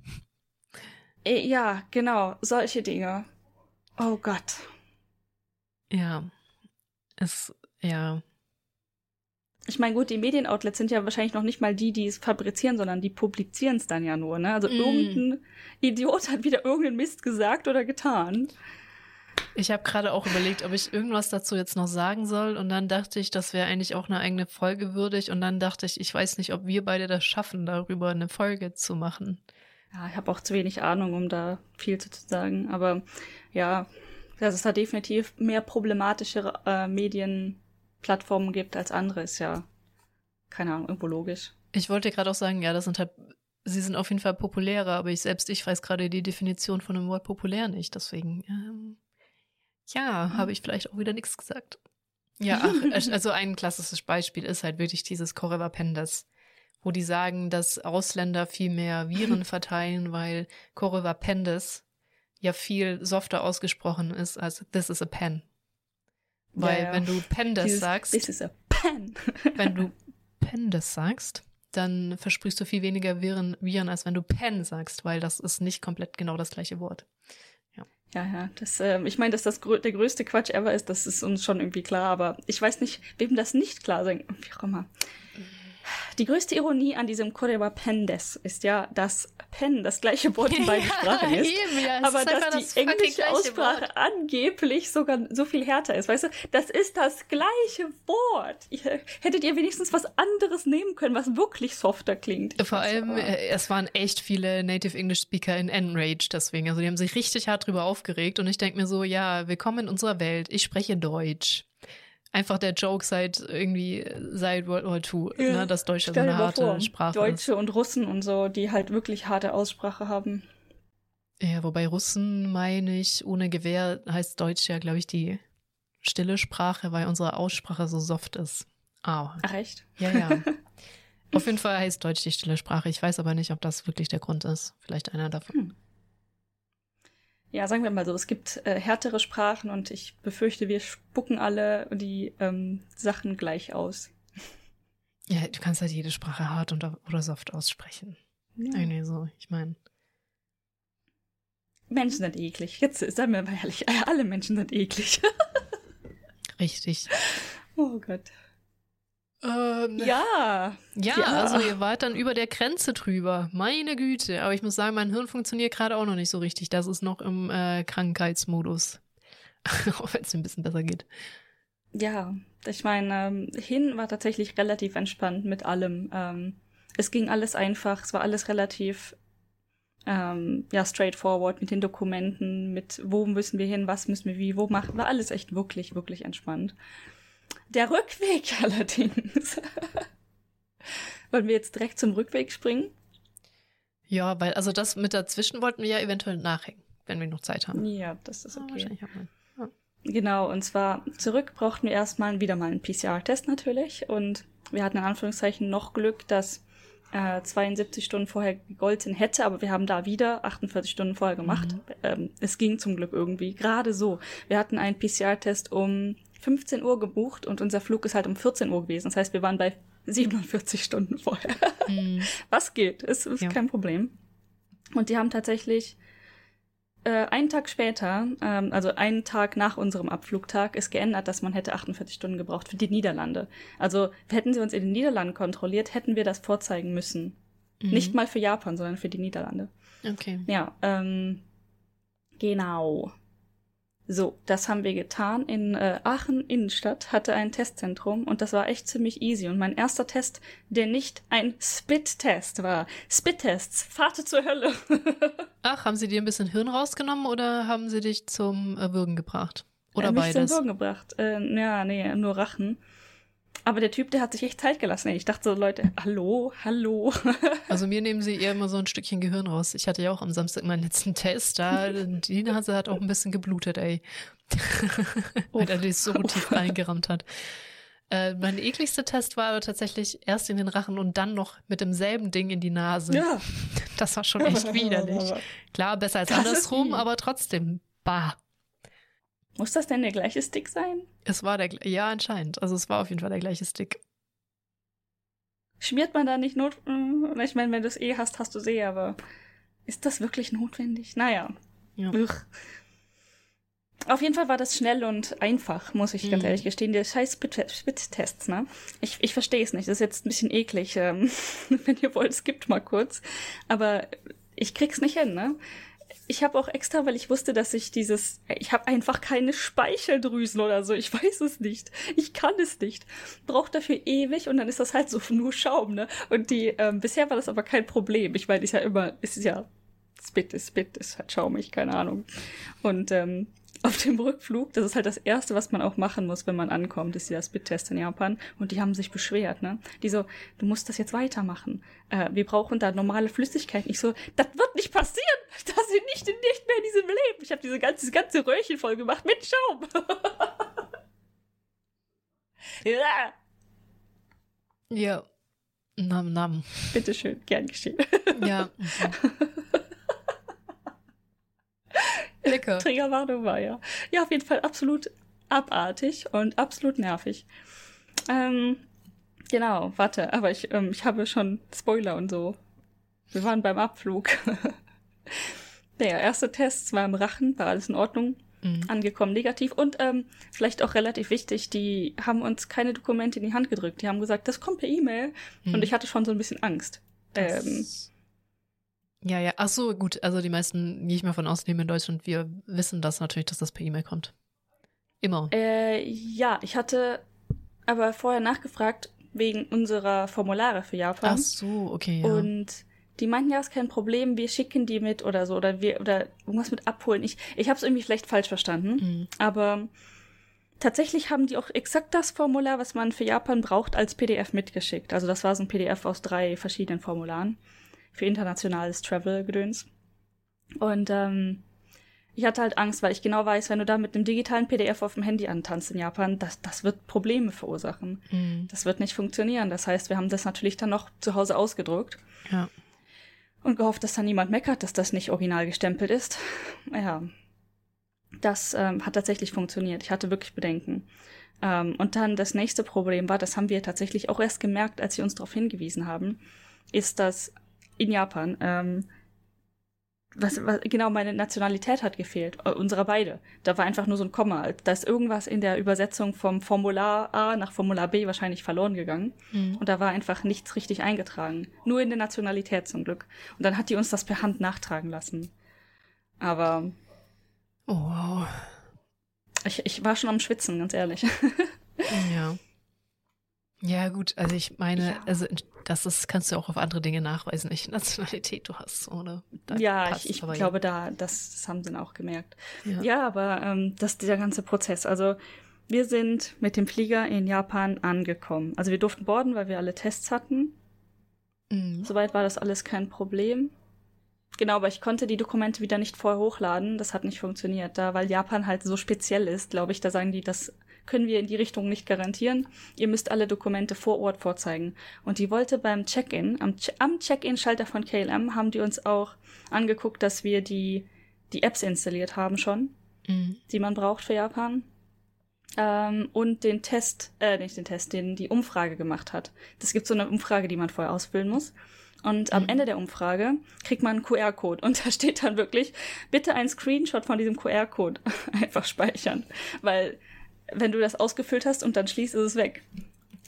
Äh, ja, genau, solche Dinge. Oh Gott. Ja. Es, ja. Ich meine, gut, die Medienoutlets sind ja wahrscheinlich noch nicht mal die, die es fabrizieren, sondern die publizieren es dann ja nur, ne? Also mm. irgendein Idiot hat wieder irgendeinen Mist gesagt oder getan. Ich habe gerade auch überlegt, ob ich irgendwas dazu jetzt noch sagen soll. Und dann dachte ich, das wäre eigentlich auch eine eigene Folge würdig. Und dann dachte ich, ich weiß nicht, ob wir beide das schaffen, darüber eine Folge zu machen. Ja, ich habe auch zu wenig Ahnung, um da viel zu sagen. Aber ja, dass es da definitiv mehr problematische äh, Medienplattformen gibt als andere, ist ja, keine Ahnung, irgendwo logisch. Ich wollte gerade auch sagen, ja, das sind halt, sie sind auf jeden Fall populärer, aber ich selbst, ich weiß gerade die Definition von dem Wort populär nicht. Deswegen, ähm, ja, mhm. habe ich vielleicht auch wieder nichts gesagt. Ja, ach, [LAUGHS] also ein klassisches Beispiel ist halt wirklich dieses Correva Pendas, wo die sagen, dass Ausländer viel mehr Viren [LAUGHS] verteilen, weil Correva Pendas ja viel softer ausgesprochen ist als This is a pen. Weil ja, ja. wenn du Pendas Dieses, sagst, This is a pen. [LAUGHS] wenn du Pendas sagst, dann versprichst du viel weniger Viren, Viren, als wenn du Pen sagst, weil das ist nicht komplett genau das gleiche Wort. Ja, ja, das, äh, ich meine, dass das grö der größte Quatsch ever ist, das ist uns schon irgendwie klar, aber ich weiß nicht, wem das nicht klar sein, wie auch immer. Die größte Ironie an diesem Koreba Pendes ist ja, dass Pen das gleiche Wort in beiden [LAUGHS] Sprachen ist, eben, ja, aber dass die englische Aussprache Wort. angeblich sogar so viel härter ist. Weißt du, das ist das gleiche Wort. Ihr, hättet ihr wenigstens was anderes nehmen können, was wirklich softer klingt. Vor allem, aber. Äh, es waren echt viele Native English Speaker in Enrage deswegen. Also die haben sich richtig hart drüber aufgeregt und ich denke mir so, ja, willkommen in unserer Welt. Ich spreche Deutsch einfach der Joke seit irgendwie seit World War II, ja. ne, dass Deutsche so eine harte vor, Sprache Deutsche ist. und Russen und so, die halt wirklich harte Aussprache haben. Ja, wobei Russen meine ich, ohne Gewehr heißt Deutsch ja, glaube ich, die stille Sprache, weil unsere Aussprache so soft ist. Ah. Ach echt? Ja, ja. [LAUGHS] Auf jeden Fall heißt Deutsch die stille Sprache. Ich weiß aber nicht, ob das wirklich der Grund ist. Vielleicht einer davon. Hm ja, sagen wir mal so, es gibt äh, härtere Sprachen und ich befürchte, wir spucken alle die ähm, Sachen gleich aus. Ja, du kannst halt jede Sprache hart und, oder soft aussprechen. Ja. Nee, so, ich meine. Menschen sind eklig. Jetzt sagen wir mal ehrlich, alle Menschen sind eklig. [LAUGHS] Richtig. Oh Gott. Ähm, ja. ja. ja. also ihr wart dann über der Grenze drüber. Meine Güte. Aber ich muss sagen, mein Hirn funktioniert gerade auch noch nicht so richtig. Das ist noch im äh, Krankheitsmodus. [LAUGHS] auch wenn es ein bisschen besser geht. Ja, ich meine, ähm, hin war tatsächlich relativ entspannt mit allem. Ähm, es ging alles einfach, es war alles relativ ähm, ja, straightforward mit den Dokumenten, mit wo müssen wir hin, was müssen wir wie, wo machen, war alles echt wirklich, wirklich entspannt. Der Rückweg [LAUGHS] allerdings. Wollen wir jetzt direkt zum Rückweg springen? Ja, weil, also das mit dazwischen wollten wir ja eventuell nachhängen, wenn wir noch Zeit haben. Ja, das ist okay. Ah, wahrscheinlich haben wir. Ja. Genau, und zwar zurück brauchten wir erstmal wieder mal einen PCR-Test natürlich. Und wir hatten in Anführungszeichen noch Glück, dass äh, 72 Stunden vorher gegolten hätte, aber wir haben da wieder 48 Stunden vorher gemacht. Mhm. Ähm, es ging zum Glück irgendwie. Gerade so. Wir hatten einen PCR-Test um 15 Uhr gebucht und unser Flug ist halt um 14 Uhr gewesen. Das heißt, wir waren bei 47 Stunden vorher. Mhm. [LAUGHS] Was geht? Es ist ja. kein Problem. Und die haben tatsächlich äh, einen Tag später, ähm, also einen Tag nach unserem Abflugtag, ist geändert, dass man hätte 48 Stunden gebraucht für die Niederlande. Also hätten sie uns in den Niederlanden kontrolliert, hätten wir das vorzeigen müssen. Mhm. Nicht mal für Japan, sondern für die Niederlande. Okay. Ja, ähm, genau. So, das haben wir getan. In äh, Aachen Innenstadt hatte ein Testzentrum und das war echt ziemlich easy. Und mein erster Test, der nicht ein Spit-Test war. Spit-Tests, Fahrt zur Hölle. [LAUGHS] Ach, haben sie dir ein bisschen Hirn rausgenommen oder haben sie dich zum äh, Würgen gebracht? Oder äh, mich beides? zum Würgen gebracht. Äh, ja, nee, nur Rachen. Aber der Typ, der hat sich echt Zeit gelassen. Ich dachte so, Leute, hallo, hallo. [LAUGHS] Also mir nehmen sie eher immer so ein Stückchen Gehirn raus. Ich hatte ja auch am Samstag meinen letzten Test. Da, die Nase hat auch ein bisschen geblutet, ey. [LAUGHS] Weil er das so tief reingerammt hat. Äh, mein ekligster Test war aber tatsächlich erst in den Rachen und dann noch mit demselben Ding in die Nase. Ja. Das war schon echt widerlich. Klar, besser als das andersrum, aber trotzdem, bah. Muss das denn der gleiche Stick sein? Es war der, ja, anscheinend. Also es war auf jeden Fall der gleiche Stick. Schmiert man da nicht not, hm, ich meine, wenn du es eh hast, hast du es eh, aber ist das wirklich notwendig? Naja. Ja. Auf jeden Fall war das schnell und einfach, muss ich mhm. ganz ehrlich gestehen. Die scheiß Spit-Tests, ne? Ich, ich verstehe es nicht. Das ist jetzt ein bisschen eklig. Ähm, [LAUGHS] wenn ihr wollt, skippt mal kurz. Aber ich krieg's nicht hin, ne? Ich habe auch extra, weil ich wusste, dass ich dieses, ich habe einfach keine Speicheldrüsen oder so. Ich weiß es nicht. Ich kann es nicht. Braucht dafür ewig und dann ist das halt so nur Schaum, ne? Und die, ähm, bisher war das aber kein Problem. Ich meine, ist ja immer, ist ja Spit ist Spit, ist halt schaumig, keine Ahnung. Und ähm, auf dem Rückflug, das ist halt das Erste, was man auch machen muss, wenn man ankommt, ist dieser Spit-Test in Japan. Und die haben sich beschwert, ne? Die so, du musst das jetzt weitermachen. Äh, wir brauchen da normale Flüssigkeit. Ich so, das wird nicht passieren. [LAUGHS] Da sind nicht, nicht mehr in diesem Leben. Ich habe diese ganze, dieses ganze Röhrchen voll gemacht mit Schaum. [LAUGHS] ja. Ja. Nam, nam. Bitteschön, gern geschehen. ja. [LAUGHS] Lecker. [LAUGHS] Triggerwarnung war ja. Ja, auf jeden Fall absolut abartig und absolut nervig. Ähm, genau, warte, aber ich, ähm, ich habe schon Spoiler und so. Wir waren beim Abflug. [LAUGHS] Der erste Test war im Rachen, war alles in Ordnung. Mhm. Angekommen negativ und ähm, vielleicht auch relativ wichtig, die haben uns keine Dokumente in die Hand gedrückt. Die haben gesagt, das kommt per E-Mail. Mhm. Und ich hatte schon so ein bisschen Angst. Ähm, ja, ja. Ach so, gut. Also die meisten, die ich mal von ausnehme in Deutschland, wir wissen das natürlich, dass das per E-Mail kommt. Immer. Äh, ja, ich hatte aber vorher nachgefragt wegen unserer Formulare für Japan. Ach so, okay. Ja. Und die meinten ja, ist kein Problem, wir schicken die mit oder so oder wir oder irgendwas mit abholen. Ich, ich habe es irgendwie vielleicht falsch verstanden, mhm. aber tatsächlich haben die auch exakt das Formular, was man für Japan braucht, als PDF mitgeschickt. Also das war so ein PDF aus drei verschiedenen Formularen für internationales Travel-Gedöns. Und ähm, ich hatte halt Angst, weil ich genau weiß, wenn du da mit einem digitalen PDF auf dem Handy antanzt in Japan, das, das wird Probleme verursachen. Mhm. Das wird nicht funktionieren. Das heißt, wir haben das natürlich dann noch zu Hause ausgedruckt. Ja. Und gehofft, dass da niemand meckert, dass das nicht original gestempelt ist. [LAUGHS] Ja. Das ähm, hat tatsächlich funktioniert. Ich hatte wirklich Bedenken. Ähm, und dann das nächste Problem war, das haben wir tatsächlich auch erst gemerkt, als sie uns darauf hingewiesen haben, ist, dass in Japan. Ähm, was, was, genau, meine Nationalität hat gefehlt, äh, unserer beide. Da war einfach nur so ein Komma. Da ist irgendwas in der Übersetzung vom Formular A nach Formular B wahrscheinlich verloren gegangen. Mhm. Und da war einfach nichts richtig eingetragen. Nur in der Nationalität zum Glück. Und dann hat die uns das per Hand nachtragen lassen. Aber. Oh, wow. Ich, ich war schon am Schwitzen, ganz ehrlich. [LAUGHS] ja. Ja, gut, also ich meine, ja. also das ist, kannst du auch auf andere Dinge nachweisen, welche Nationalität du hast, oder? Da ja, ich, ich glaube, ja. da, das, das haben sie dann auch gemerkt. Ja, ja aber ähm, das dieser ganze Prozess. Also wir sind mit dem Flieger in Japan angekommen. Also wir durften boarden, weil wir alle Tests hatten. Mhm. Soweit war das alles kein Problem. Genau, aber ich konnte die Dokumente wieder nicht vorher hochladen. Das hat nicht funktioniert. Da, weil Japan halt so speziell ist, glaube ich, da sagen die, das können wir in die Richtung nicht garantieren. Ihr müsst alle Dokumente vor Ort vorzeigen. Und die wollte beim Check-in, am, am Check-in-Schalter von KLM, haben die uns auch angeguckt, dass wir die, die Apps installiert haben schon, mhm. die man braucht für Japan. Ähm, und den Test, äh, nicht den Test, den die Umfrage gemacht hat. Das gibt so eine Umfrage, die man vorher ausfüllen muss. Und am mhm. Ende der Umfrage kriegt man einen QR-Code und [LAUGHS] da steht dann wirklich, bitte ein Screenshot von diesem QR-Code [LAUGHS] einfach speichern. Weil wenn du das ausgefüllt hast und dann schließt, ist es weg.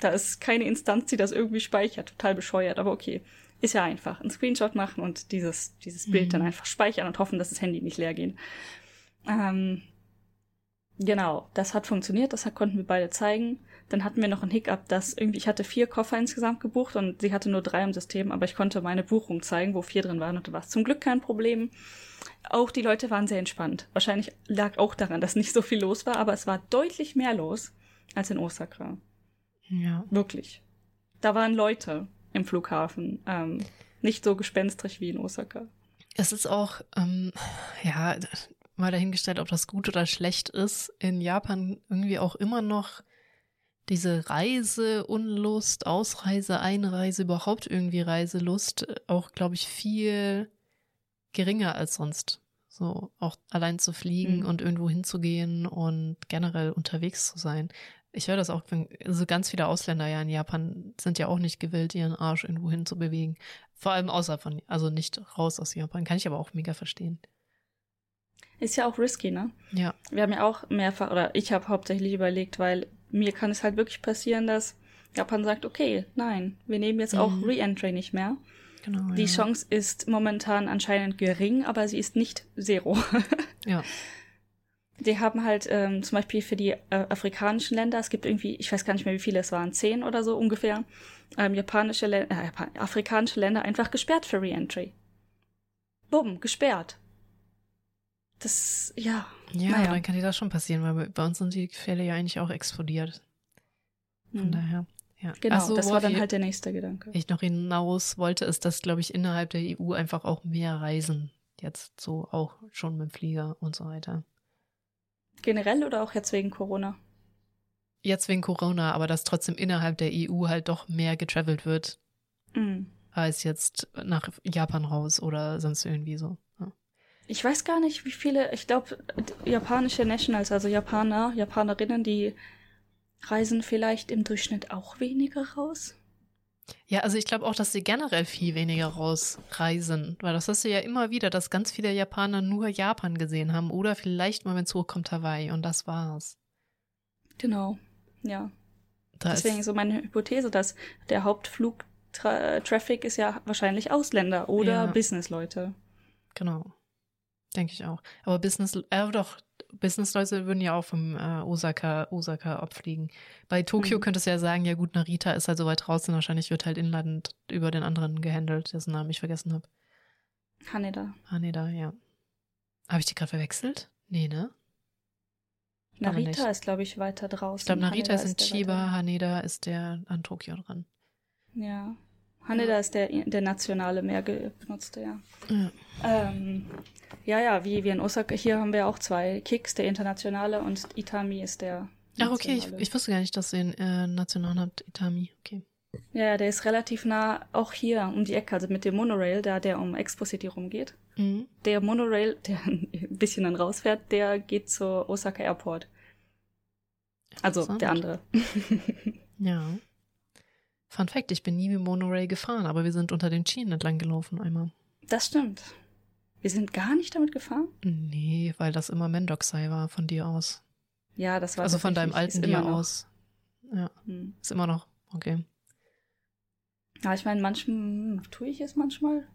Da ist keine Instanz, die das irgendwie speichert. Total bescheuert, aber okay. Ist ja einfach. Ein Screenshot machen und dieses, dieses Bild mhm. dann einfach speichern und hoffen, dass das Handy nicht leer geht. Ähm, genau, das hat funktioniert, das konnten wir beide zeigen. Dann hatten wir noch ein Hiccup, dass irgendwie, ich hatte vier Koffer insgesamt gebucht und sie hatte nur drei im System, aber ich konnte meine Buchung zeigen, wo vier drin waren und da war es zum Glück kein Problem. Auch die Leute waren sehr entspannt. Wahrscheinlich lag auch daran, dass nicht so viel los war, aber es war deutlich mehr los als in Osaka. Ja. Wirklich. Da waren Leute im Flughafen. Ähm, nicht so gespenstrig wie in Osaka. Es ist auch, ähm, ja, mal dahingestellt, ob das gut oder schlecht ist, in Japan irgendwie auch immer noch diese Reiseunlust, Ausreise, Einreise, überhaupt irgendwie Reiselust, auch, glaube ich, viel geringer als sonst. So auch allein zu fliegen mhm. und irgendwo hinzugehen und generell unterwegs zu sein. Ich höre das auch, wenn, also ganz viele Ausländer ja in Japan sind ja auch nicht gewillt, ihren Arsch irgendwo hin zu bewegen. Vor allem außer von, also nicht raus aus Japan. Kann ich aber auch mega verstehen. Ist ja auch risky, ne? Ja. Wir haben ja auch mehrfach, oder ich habe hauptsächlich überlegt, weil mir kann es halt wirklich passieren, dass Japan sagt, okay, nein, wir nehmen jetzt mhm. auch Re-Entry nicht mehr. Genau, Die ja. Chance ist momentan anscheinend gering, aber sie ist nicht zero. [LAUGHS] ja. Die haben halt ähm, zum Beispiel für die äh, afrikanischen Länder, es gibt irgendwie, ich weiß gar nicht mehr, wie viele es waren, zehn oder so ungefähr, ähm, japanische Lä äh, afrikanische Länder einfach gesperrt für Reentry. Bumm, gesperrt. Das, ja. Ja, naja. dann kann dir das schon passieren, weil bei uns sind die Fälle ja eigentlich auch explodiert. Von hm. daher. Ja. Genau, so, das war dann halt der nächste Gedanke. Ich noch hinaus wollte, ist, dass, glaube ich, innerhalb der EU einfach auch mehr Reisen jetzt so auch schon mit dem Flieger und so weiter. Generell oder auch jetzt wegen Corona? Jetzt wegen Corona, aber dass trotzdem innerhalb der EU halt doch mehr getravelt wird, mhm. als jetzt nach Japan raus oder sonst irgendwie so. Ich weiß gar nicht, wie viele, ich glaube, japanische Nationals, also Japaner, Japanerinnen, die reisen vielleicht im Durchschnitt auch weniger raus. Ja, also ich glaube auch, dass sie generell viel weniger rausreisen, weil das hast du ja immer wieder, dass ganz viele Japaner nur Japan gesehen haben oder vielleicht mal, wenn es hochkommt, Hawaii und das war's. Genau, ja. Da Deswegen so meine Hypothese, dass der Hauptflugtraffic ist ja wahrscheinlich Ausländer oder ja. Businessleute. Genau. Denke ich auch. Aber Business, äh, doch, Businessleute würden ja auch vom äh, Osaka, Osaka abfliegen. Bei Tokio mhm. könntest du ja sagen, ja gut, Narita ist halt so weit draußen, wahrscheinlich wird halt Inland über den anderen gehandelt, dessen Namen ich vergessen habe. Haneda. Haneda, ja. Habe ich die gerade verwechselt? Nee, ne? Narita ist, glaube ich, weiter draußen. Ich glaube, Narita Haneda ist in Chiba, Haneda ist der an Tokio dran. Ja. Haneda ist der, der nationale mehr benutzte, ja. Ja. Ähm, ja, ja, wie, wie in Osaka. Hier haben wir auch zwei Kicks, der internationale und Itami ist der. Ach, okay, ich, ich wusste gar nicht, dass ihr den äh, nationalen habt, Itami, okay. Ja, der ist relativ nah auch hier um die Ecke, also mit dem Monorail, da der um Expo City rumgeht. Mhm. Der Monorail, [LAUGHS] der ein bisschen dann rausfährt, der geht zur Osaka Airport. Also der andere. [LAUGHS] ja. Fun Fact, ich bin nie mit Monorail gefahren, aber wir sind unter den Schienen entlang gelaufen einmal. Das stimmt. Wir sind gar nicht damit gefahren? Nee, weil das immer Mendoxai war von dir aus. Ja, das war Also von deinem alten dir aus. Ja, hm. ist immer noch. Okay. Ja, ich meine, manchmal hm, tue ich es manchmal.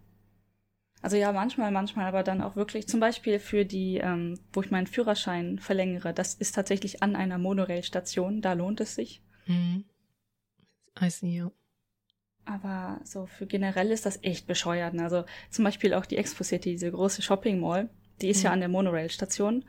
Also ja, manchmal, manchmal, aber dann auch wirklich zum Beispiel für die, ähm, wo ich meinen Führerschein verlängere, das ist tatsächlich an einer Monorail-Station, da lohnt es sich. Mhm. I see, ja. Aber so für generell ist das echt bescheuert. Ne? Also zum Beispiel auch die Expo City, diese große Shopping Mall, die ist mhm. ja an der Monorail-Station.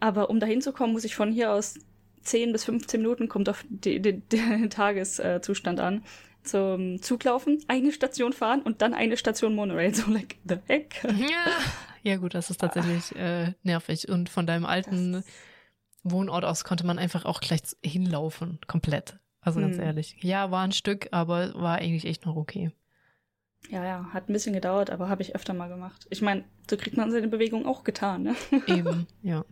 Aber um da hinzukommen, muss ich von hier aus 10 bis 15 Minuten, kommt auf den [LAUGHS] Tageszustand an, zum Zug laufen, eine Station fahren und dann eine Station Monorail. So like, the heck? Ja, ja gut, das ist tatsächlich äh, nervig. Und von deinem alten Wohnort aus konnte man einfach auch gleich hinlaufen, komplett. Also ganz hm. ehrlich. Ja, war ein Stück, aber war eigentlich echt noch okay. Ja, ja, hat ein bisschen gedauert, aber habe ich öfter mal gemacht. Ich meine, so kriegt man seine Bewegung auch getan, ne? [LAUGHS] Eben, ja.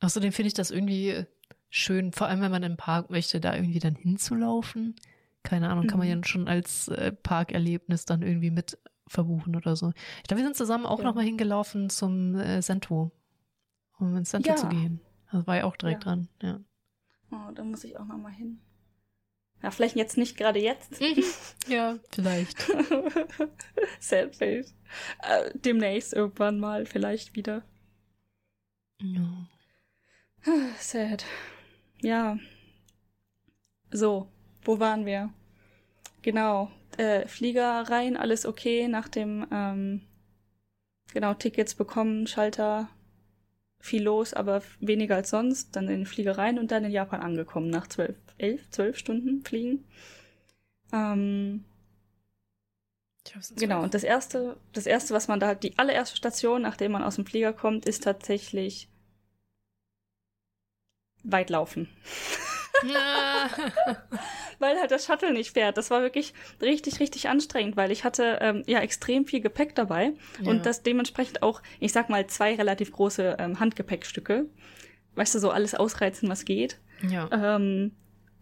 Außerdem finde ich das irgendwie schön, vor allem wenn man im Park möchte, da irgendwie dann hinzulaufen. Keine Ahnung, kann man ja schon als äh, Parkerlebnis dann irgendwie mit verbuchen oder so. Ich glaube, wir sind zusammen auch ja. nochmal hingelaufen zum äh, Sento, um ins Sento ja. zu gehen. Das war ja auch direkt ja. dran, ja. Oh, da muss ich auch nochmal hin. Ja, vielleicht jetzt nicht gerade jetzt. [LAUGHS] ja, vielleicht. [LAUGHS] Sad face. Äh, demnächst irgendwann mal, vielleicht wieder. Ja. [SIGHS] Sad. Ja. So, wo waren wir? Genau. Äh, Flieger rein, alles okay nach dem, ähm, genau, Tickets bekommen, Schalter, viel los, aber weniger als sonst. Dann in den Flieger rein und dann in Japan angekommen nach zwölf, elf, zwölf Stunden Fliegen. Ähm, genau, und das erste, das erste, was man da hat, die allererste Station, nachdem man aus dem Flieger kommt, ist tatsächlich weit laufen. [LAUGHS] [LAUGHS] [LAUGHS] weil halt das Shuttle nicht fährt. Das war wirklich richtig, richtig anstrengend, weil ich hatte ähm, ja extrem viel Gepäck dabei ja. und das dementsprechend auch, ich sag mal, zwei relativ große ähm, Handgepäckstücke. Weißt du, so alles ausreizen, was geht. Ja. Ähm,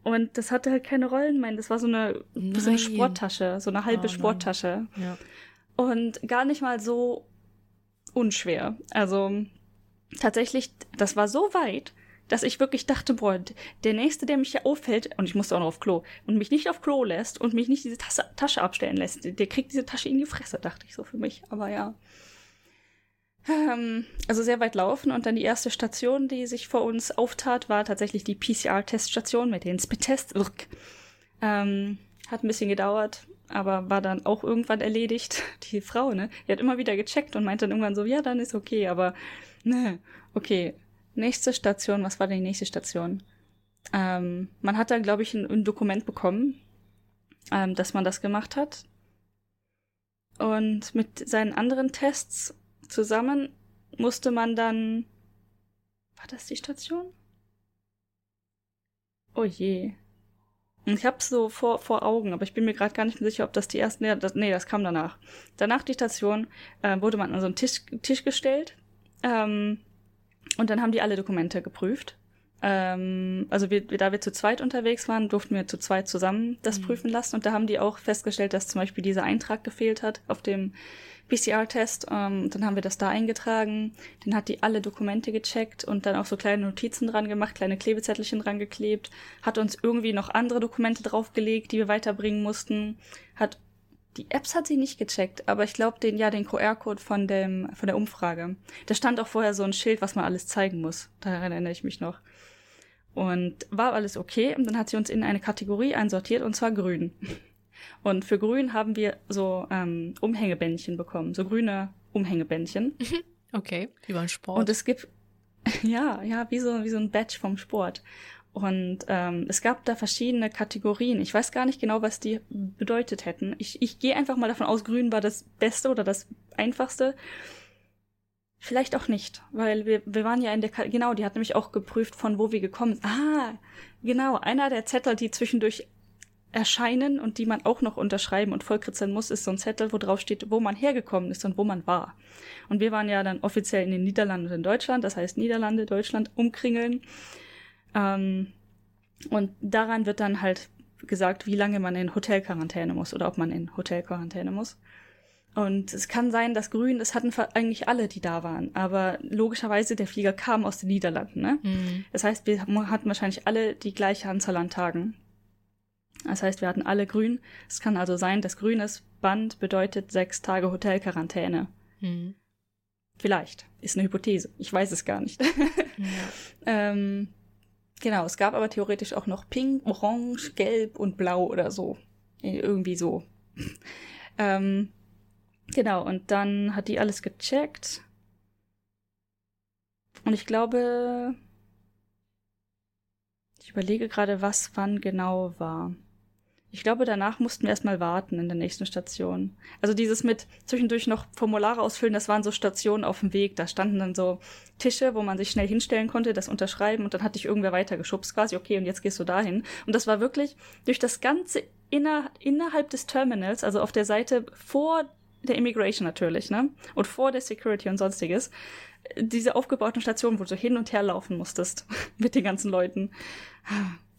und das hatte halt keine Rollen, mein. Das war so eine, so eine Sporttasche, so eine halbe oh, Sporttasche. Ja. Und gar nicht mal so unschwer. Also tatsächlich, das war so weit, dass ich wirklich dachte, boah, der Nächste, der mich hier auffällt, und ich musste auch noch auf Klo, und mich nicht auf Klo lässt und mich nicht diese Tasse, Tasche abstellen lässt, der kriegt diese Tasche in die Fresse, dachte ich so für mich. Aber ja. Ähm, also sehr weit laufen und dann die erste Station, die sich vor uns auftat, war tatsächlich die PCR-Teststation mit den Spit-Tests. Ähm, hat ein bisschen gedauert, aber war dann auch irgendwann erledigt. [LAUGHS] Die Frau, ne, die hat immer wieder gecheckt und meinte dann irgendwann so, ja, dann ist okay, aber ne, okay, Nächste Station, was war denn die nächste Station? Ähm, man hat dann, glaube ich, ein, ein, Dokument bekommen, ähm, dass man das gemacht hat. Und mit seinen anderen Tests zusammen musste man dann. War das die Station? Oh je. Ich hab's so vor, vor Augen, aber ich bin mir gerade gar nicht mehr sicher, ob das die erste. Nee das, nee, das kam danach. Danach die Station äh, wurde man an so einen Tisch, Tisch gestellt. Ähm, und dann haben die alle Dokumente geprüft. Ähm, also wir, da wir zu zweit unterwegs waren, durften wir zu zweit zusammen das mhm. prüfen lassen. Und da haben die auch festgestellt, dass zum Beispiel dieser Eintrag gefehlt hat auf dem PCR-Test. Ähm, dann haben wir das da eingetragen. Dann hat die alle Dokumente gecheckt und dann auch so kleine Notizen dran gemacht, kleine Klebezettelchen dran geklebt. Hat uns irgendwie noch andere Dokumente draufgelegt, die wir weiterbringen mussten. Hat die Apps hat sie nicht gecheckt, aber ich glaube den ja den QR-Code von dem von der Umfrage. Da stand auch vorher so ein Schild, was man alles zeigen muss. Daran erinnere ich mich noch. Und war alles okay und dann hat sie uns in eine Kategorie einsortiert und zwar grün. Und für grün haben wir so ähm, Umhängebändchen bekommen, so grüne Umhängebändchen. [LAUGHS] Okay, wie beim Sport. Und es gibt [LAUGHS] ja, ja, wie so wie so ein Badge vom Sport. Und ähm, es gab da verschiedene Kategorien. Ich weiß gar nicht genau, was die bedeutet hätten. Ich, ich gehe einfach mal davon aus, grün war das Beste oder das Einfachste. Vielleicht auch nicht, weil wir, wir waren ja in der, Ka genau, die hat nämlich auch geprüft, von wo wir gekommen sind. Ah, genau, einer der Zettel, die zwischendurch erscheinen und die man auch noch unterschreiben und vollkritzeln muss, ist so ein Zettel, wo drauf steht, wo man hergekommen ist und wo man war. Und wir waren ja dann offiziell in den Niederlanden und in Deutschland, das heißt Niederlande, Deutschland umkringeln. Ähm, und daran wird dann halt gesagt, wie lange man in Hotelquarantäne muss oder ob man in Hotelquarantäne muss. Und es kann sein, dass Grün, das hatten eigentlich alle, die da waren. Aber logischerweise, der Flieger kam aus den Niederlanden. Ne? Mhm. Das heißt, wir hatten wahrscheinlich alle die gleiche Anzahl an Tagen. Das heißt, wir hatten alle Grün. Es kann also sein, dass grünes Band bedeutet sechs Tage Hotelquarantäne. Mhm. Vielleicht. Ist eine Hypothese. Ich weiß es gar nicht. ja. [LAUGHS] ähm, Genau, es gab aber theoretisch auch noch Pink, Orange, Gelb und Blau oder so. Irgendwie so. [LAUGHS] ähm, genau, und dann hat die alles gecheckt. Und ich glaube, ich überlege gerade, was wann genau war. Ich glaube, danach mussten wir erstmal warten in der nächsten Station. Also dieses mit zwischendurch noch Formulare ausfüllen, das waren so Stationen auf dem Weg. Da standen dann so Tische, wo man sich schnell hinstellen konnte, das unterschreiben und dann hatte ich irgendwer weitergeschubst quasi, okay, und jetzt gehst du dahin. Und das war wirklich durch das ganze inner, innerhalb des Terminals, also auf der Seite vor der Immigration natürlich, ne? Und vor der Security und sonstiges. Diese aufgebauten Stationen, wo du hin und her laufen musstest [LAUGHS] mit den ganzen Leuten.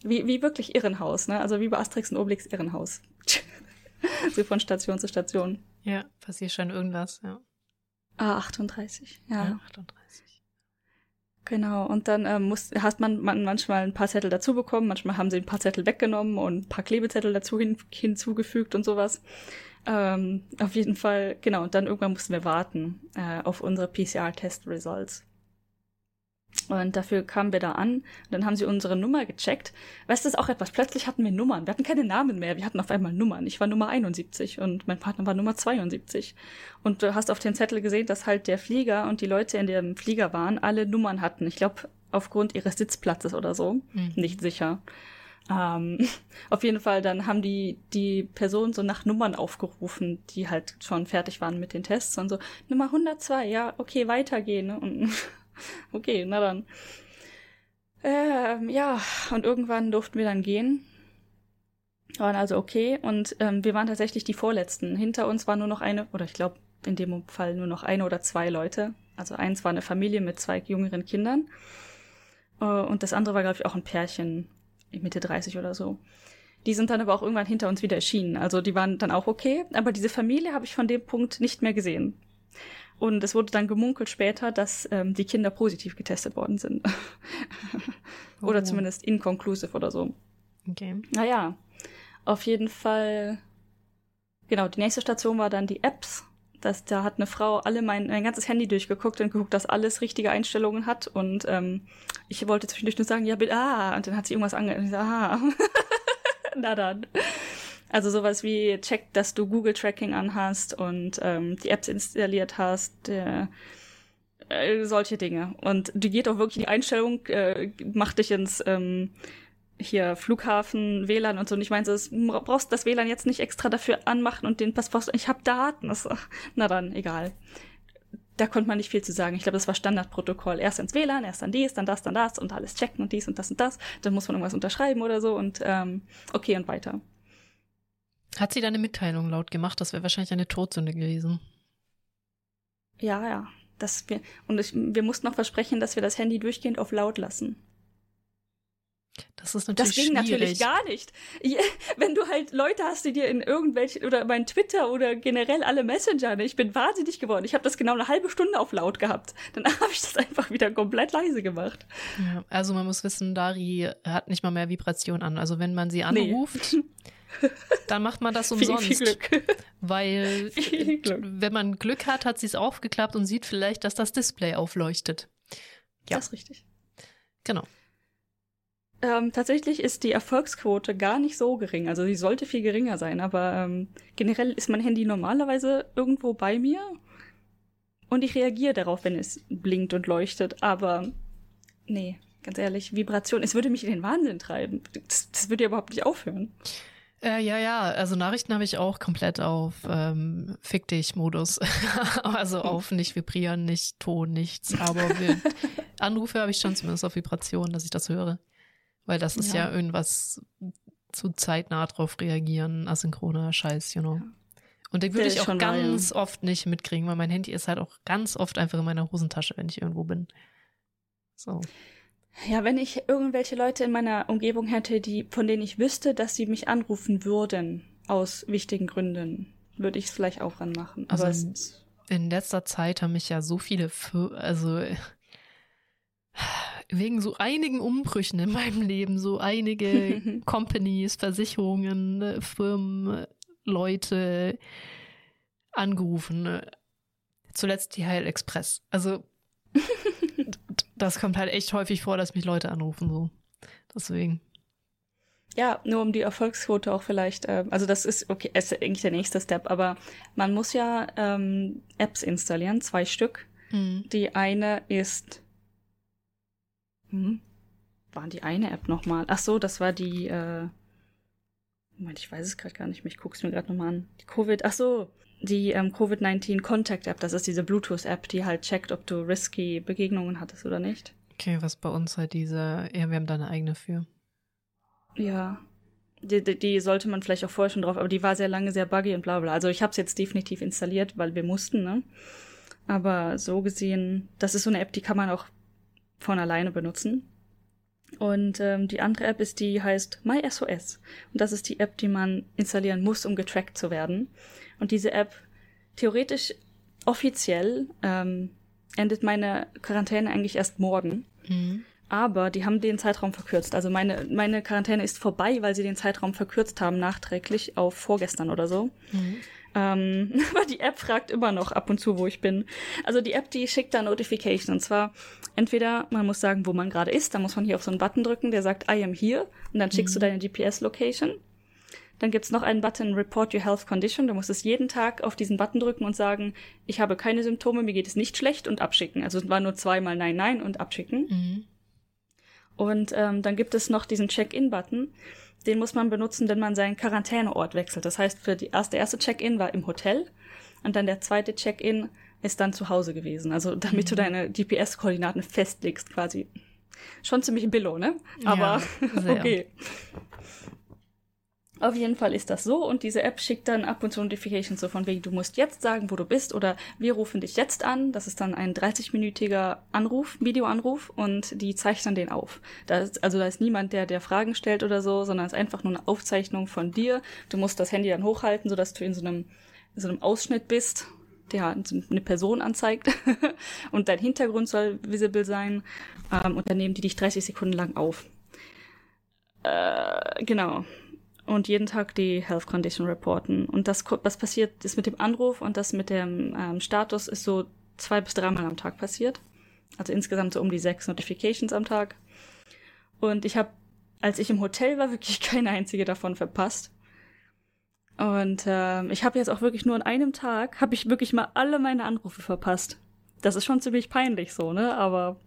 Wie, wie wirklich Irrenhaus, ne? Also wie bei Asterix und Obelix Irrenhaus. [LAUGHS] so von Station zu Station. Ja, passiert schon irgendwas, ja. Ah, 38, ja. ja 38. Genau, und dann ähm, muss, hat man, man manchmal ein paar Zettel dazu bekommen, manchmal haben sie ein paar Zettel weggenommen und ein paar Klebezettel dazu hin, hinzugefügt und sowas. Ähm, auf jeden Fall, genau, und dann irgendwann mussten wir warten äh, auf unsere PCR-Test-Results. Und dafür kamen wir da an. Und dann haben sie unsere Nummer gecheckt. Weißt du, das ist auch etwas. Plötzlich hatten wir Nummern. Wir hatten keine Namen mehr. Wir hatten auf einmal Nummern. Ich war Nummer 71 und mein Partner war Nummer 72. Und du hast auf den Zettel gesehen, dass halt der Flieger und die Leute in dem Flieger waren, alle Nummern hatten. Ich glaube, aufgrund ihres Sitzplatzes oder so. Mhm. Nicht sicher. Ähm, [LAUGHS] auf jeden Fall, dann haben die, die Personen so nach Nummern aufgerufen, die halt schon fertig waren mit den Tests und so. Nummer 102, ja, okay, weitergehen. Ne? Und [LAUGHS] [LAUGHS] okay, na dann. Ähm, ja, und irgendwann durften wir dann gehen. Waren also okay und ähm, wir waren tatsächlich die Vorletzten. Hinter uns war nur noch eine, oder ich glaube in dem Fall nur noch eine oder zwei Leute. Also eins war eine Familie mit zwei jüngeren Kindern äh, und das andere war, glaube ich, auch ein Pärchen, Mitte 30 oder so. Die sind dann aber auch irgendwann hinter uns wieder erschienen. Also die waren dann auch okay, aber diese Familie habe ich von dem Punkt nicht mehr gesehen. Und es wurde dann gemunkelt später, dass ähm, die Kinder positiv getestet worden sind. [LAUGHS] oder oh. zumindest inconclusive oder so. Okay. Naja, auf jeden Fall. Genau, die nächste Station war dann die Apps. Das, da hat eine Frau alle mein, mein ganzes Handy durchgeguckt und geguckt, dass alles richtige Einstellungen hat. Und ähm, ich wollte zwischendurch nur sagen, ja, bitte, ah, und dann hat sie irgendwas ange... Ich so, ah. [LAUGHS] Na dann. Also sowas wie check, dass du Google Tracking anhast und ähm, die Apps installiert hast, äh, äh, solche Dinge. Und die geht auch wirklich in die Einstellung, äh, macht dich ins ähm, hier Flughafen, WLAN und so. Und ich meine, du brauchst das WLAN jetzt nicht extra dafür anmachen und den Passwort. Ich habe Daten. Das, [LAUGHS] na dann, egal. Da konnte man nicht viel zu sagen. Ich glaube, das war Standardprotokoll. Erst ins WLAN, erst dann dies, dann das, dann das und alles checken und dies und das und das. Dann muss man irgendwas unterschreiben oder so und ähm, okay und weiter. Hat sie da eine Mitteilung laut gemacht? Das wäre wahrscheinlich eine Todsünde gewesen. Ja, ja. Das wir, und ich, wir mussten auch versprechen, dass wir das Handy durchgehend auf laut lassen. Das ist natürlich Das ging schwierig. natürlich gar nicht. Wenn du halt Leute hast, die dir in irgendwelchen oder mein Twitter oder generell alle Messenger, ne, ich bin wahnsinnig geworden. Ich habe das genau eine halbe Stunde auf laut gehabt. Dann [LAUGHS] habe ich das einfach wieder komplett leise gemacht. Ja, also man muss wissen, Dari hat nicht mal mehr Vibration an. Also wenn man sie anruft, nee. [LAUGHS] dann macht man das umsonst. [LAUGHS] Viel, viel Glück. Weil [LAUGHS] viel Glück. wenn man Glück hat, hat sie es aufgeklappt und sieht vielleicht, dass das Display aufleuchtet. Ja, das ist richtig. Genau. Ähm, tatsächlich ist die Erfolgsquote gar nicht so gering. Also sie sollte viel geringer sein, aber ähm, generell ist mein Handy normalerweise irgendwo bei mir und ich reagiere darauf, wenn es blinkt und leuchtet. Aber nee, ganz ehrlich, Vibration, es würde mich in den Wahnsinn treiben. Das, das würde ja überhaupt nicht aufhören. Äh, ja, ja, also Nachrichten habe ich auch komplett auf ähm, Fick dich-Modus. [LAUGHS] also auf nicht vibrieren, nicht Ton, nichts. Aber [LAUGHS] Anrufe habe ich schon zumindest auf Vibration, dass ich das höre. Weil das ist ja, ja irgendwas zu zeitnah drauf reagieren, asynchroner Scheiß, you know. Ja. Und den würde ich auch ganz mal, oft nicht mitkriegen, weil mein Handy ist halt auch ganz oft einfach in meiner Hosentasche, wenn ich irgendwo bin. So. Ja, wenn ich irgendwelche Leute in meiner Umgebung hätte, die, von denen ich wüsste, dass sie mich anrufen würden, aus wichtigen Gründen, würde ich es vielleicht auch ranmachen. Also Aber in, in letzter Zeit haben mich ja so viele, also wegen so einigen Umbrüchen in meinem Leben, so einige [LAUGHS] Companies, Versicherungen, ne, Firmen, Leute angerufen. Zuletzt die Heil Express. Also [LAUGHS] das kommt halt echt häufig vor, dass mich Leute anrufen so. Deswegen. Ja, nur um die Erfolgsquote auch vielleicht, äh, also das ist okay, ist eigentlich der nächste Step, aber man muss ja ähm, Apps installieren, zwei Stück. Mhm. Die eine ist hm. War die eine App nochmal? Ach so, das war die, äh, Moment, ich weiß es gerade gar nicht mehr. Ich gucke es mir gerade nochmal an. Die Covid, ach so, die ähm, Covid-19 Contact App. Das ist diese Bluetooth-App, die halt checkt, ob du risky Begegnungen hattest oder nicht. Okay, was bei uns halt diese, ja, wir haben da eine eigene für. Ja. Die, die, die, sollte man vielleicht auch vorher schon drauf, aber die war sehr lange sehr buggy und bla bla. Also ich habe es jetzt definitiv installiert, weil wir mussten, ne? Aber so gesehen, das ist so eine App, die kann man auch von alleine benutzen. Und ähm, die andere App ist die heißt MySOS. Und das ist die App, die man installieren muss, um getrackt zu werden. Und diese App, theoretisch offiziell, ähm, endet meine Quarantäne eigentlich erst morgen. Mhm. Aber die haben den Zeitraum verkürzt. Also meine, meine Quarantäne ist vorbei, weil sie den Zeitraum verkürzt haben, nachträglich auf vorgestern oder so. Mhm. Ähm, [LAUGHS] aber die App fragt immer noch ab und zu, wo ich bin. Also die App, die schickt da Notification. Und zwar entweder man muss sagen, wo man gerade ist, dann muss man hier auf so einen Button drücken, der sagt I am here und dann schickst mhm. du deine GPS-Location. Dann gibt's noch einen Button Report Your Health Condition. Du musst es jeden Tag auf diesen Button drücken und sagen, ich habe keine Symptome, mir geht es nicht schlecht und abschicken. Also es war nur zweimal Nein, Nein und abschicken. Mhm. Und ähm, dann gibt es noch diesen Check-in-Button. Den muss man benutzen, wenn man seinen Quarantäneort wechselt. Das heißt, für die erste, erste Check-in war im Hotel und dann der zweite Check-in ist dann zu Hause gewesen. Also damit mhm. du deine GPS-Koordinaten festlegst quasi. Schon ziemlich billo, ne? Aber ja, [LAUGHS] okay. Auf jeden Fall ist das so und diese App schickt dann ab und zu Notifications so von wegen, du musst jetzt sagen, wo du bist oder wir rufen dich jetzt an. Das ist dann ein 30-minütiger Anruf, Videoanruf und die zeichnen den auf. Da ist, also da ist niemand, der der Fragen stellt oder so, sondern es ist einfach nur eine Aufzeichnung von dir. Du musst das Handy dann hochhalten, sodass du in so einem, in so einem Ausschnitt bist, der eine Person anzeigt [LAUGHS] und dein Hintergrund soll visible sein ähm, und dann nehmen die dich 30 Sekunden lang auf. Äh, genau und jeden Tag die Health Condition reporten. Und das, was passiert ist mit dem Anruf und das mit dem ähm, Status ist so zwei bis dreimal am Tag passiert. Also insgesamt so um die sechs Notifications am Tag. Und ich habe, als ich im Hotel war, [LAUGHS] wirklich keine einzige davon verpasst. Und ähm, ich habe jetzt auch wirklich nur an einem Tag, habe ich wirklich mal alle meine Anrufe verpasst. Das ist schon ziemlich peinlich so, ne? Aber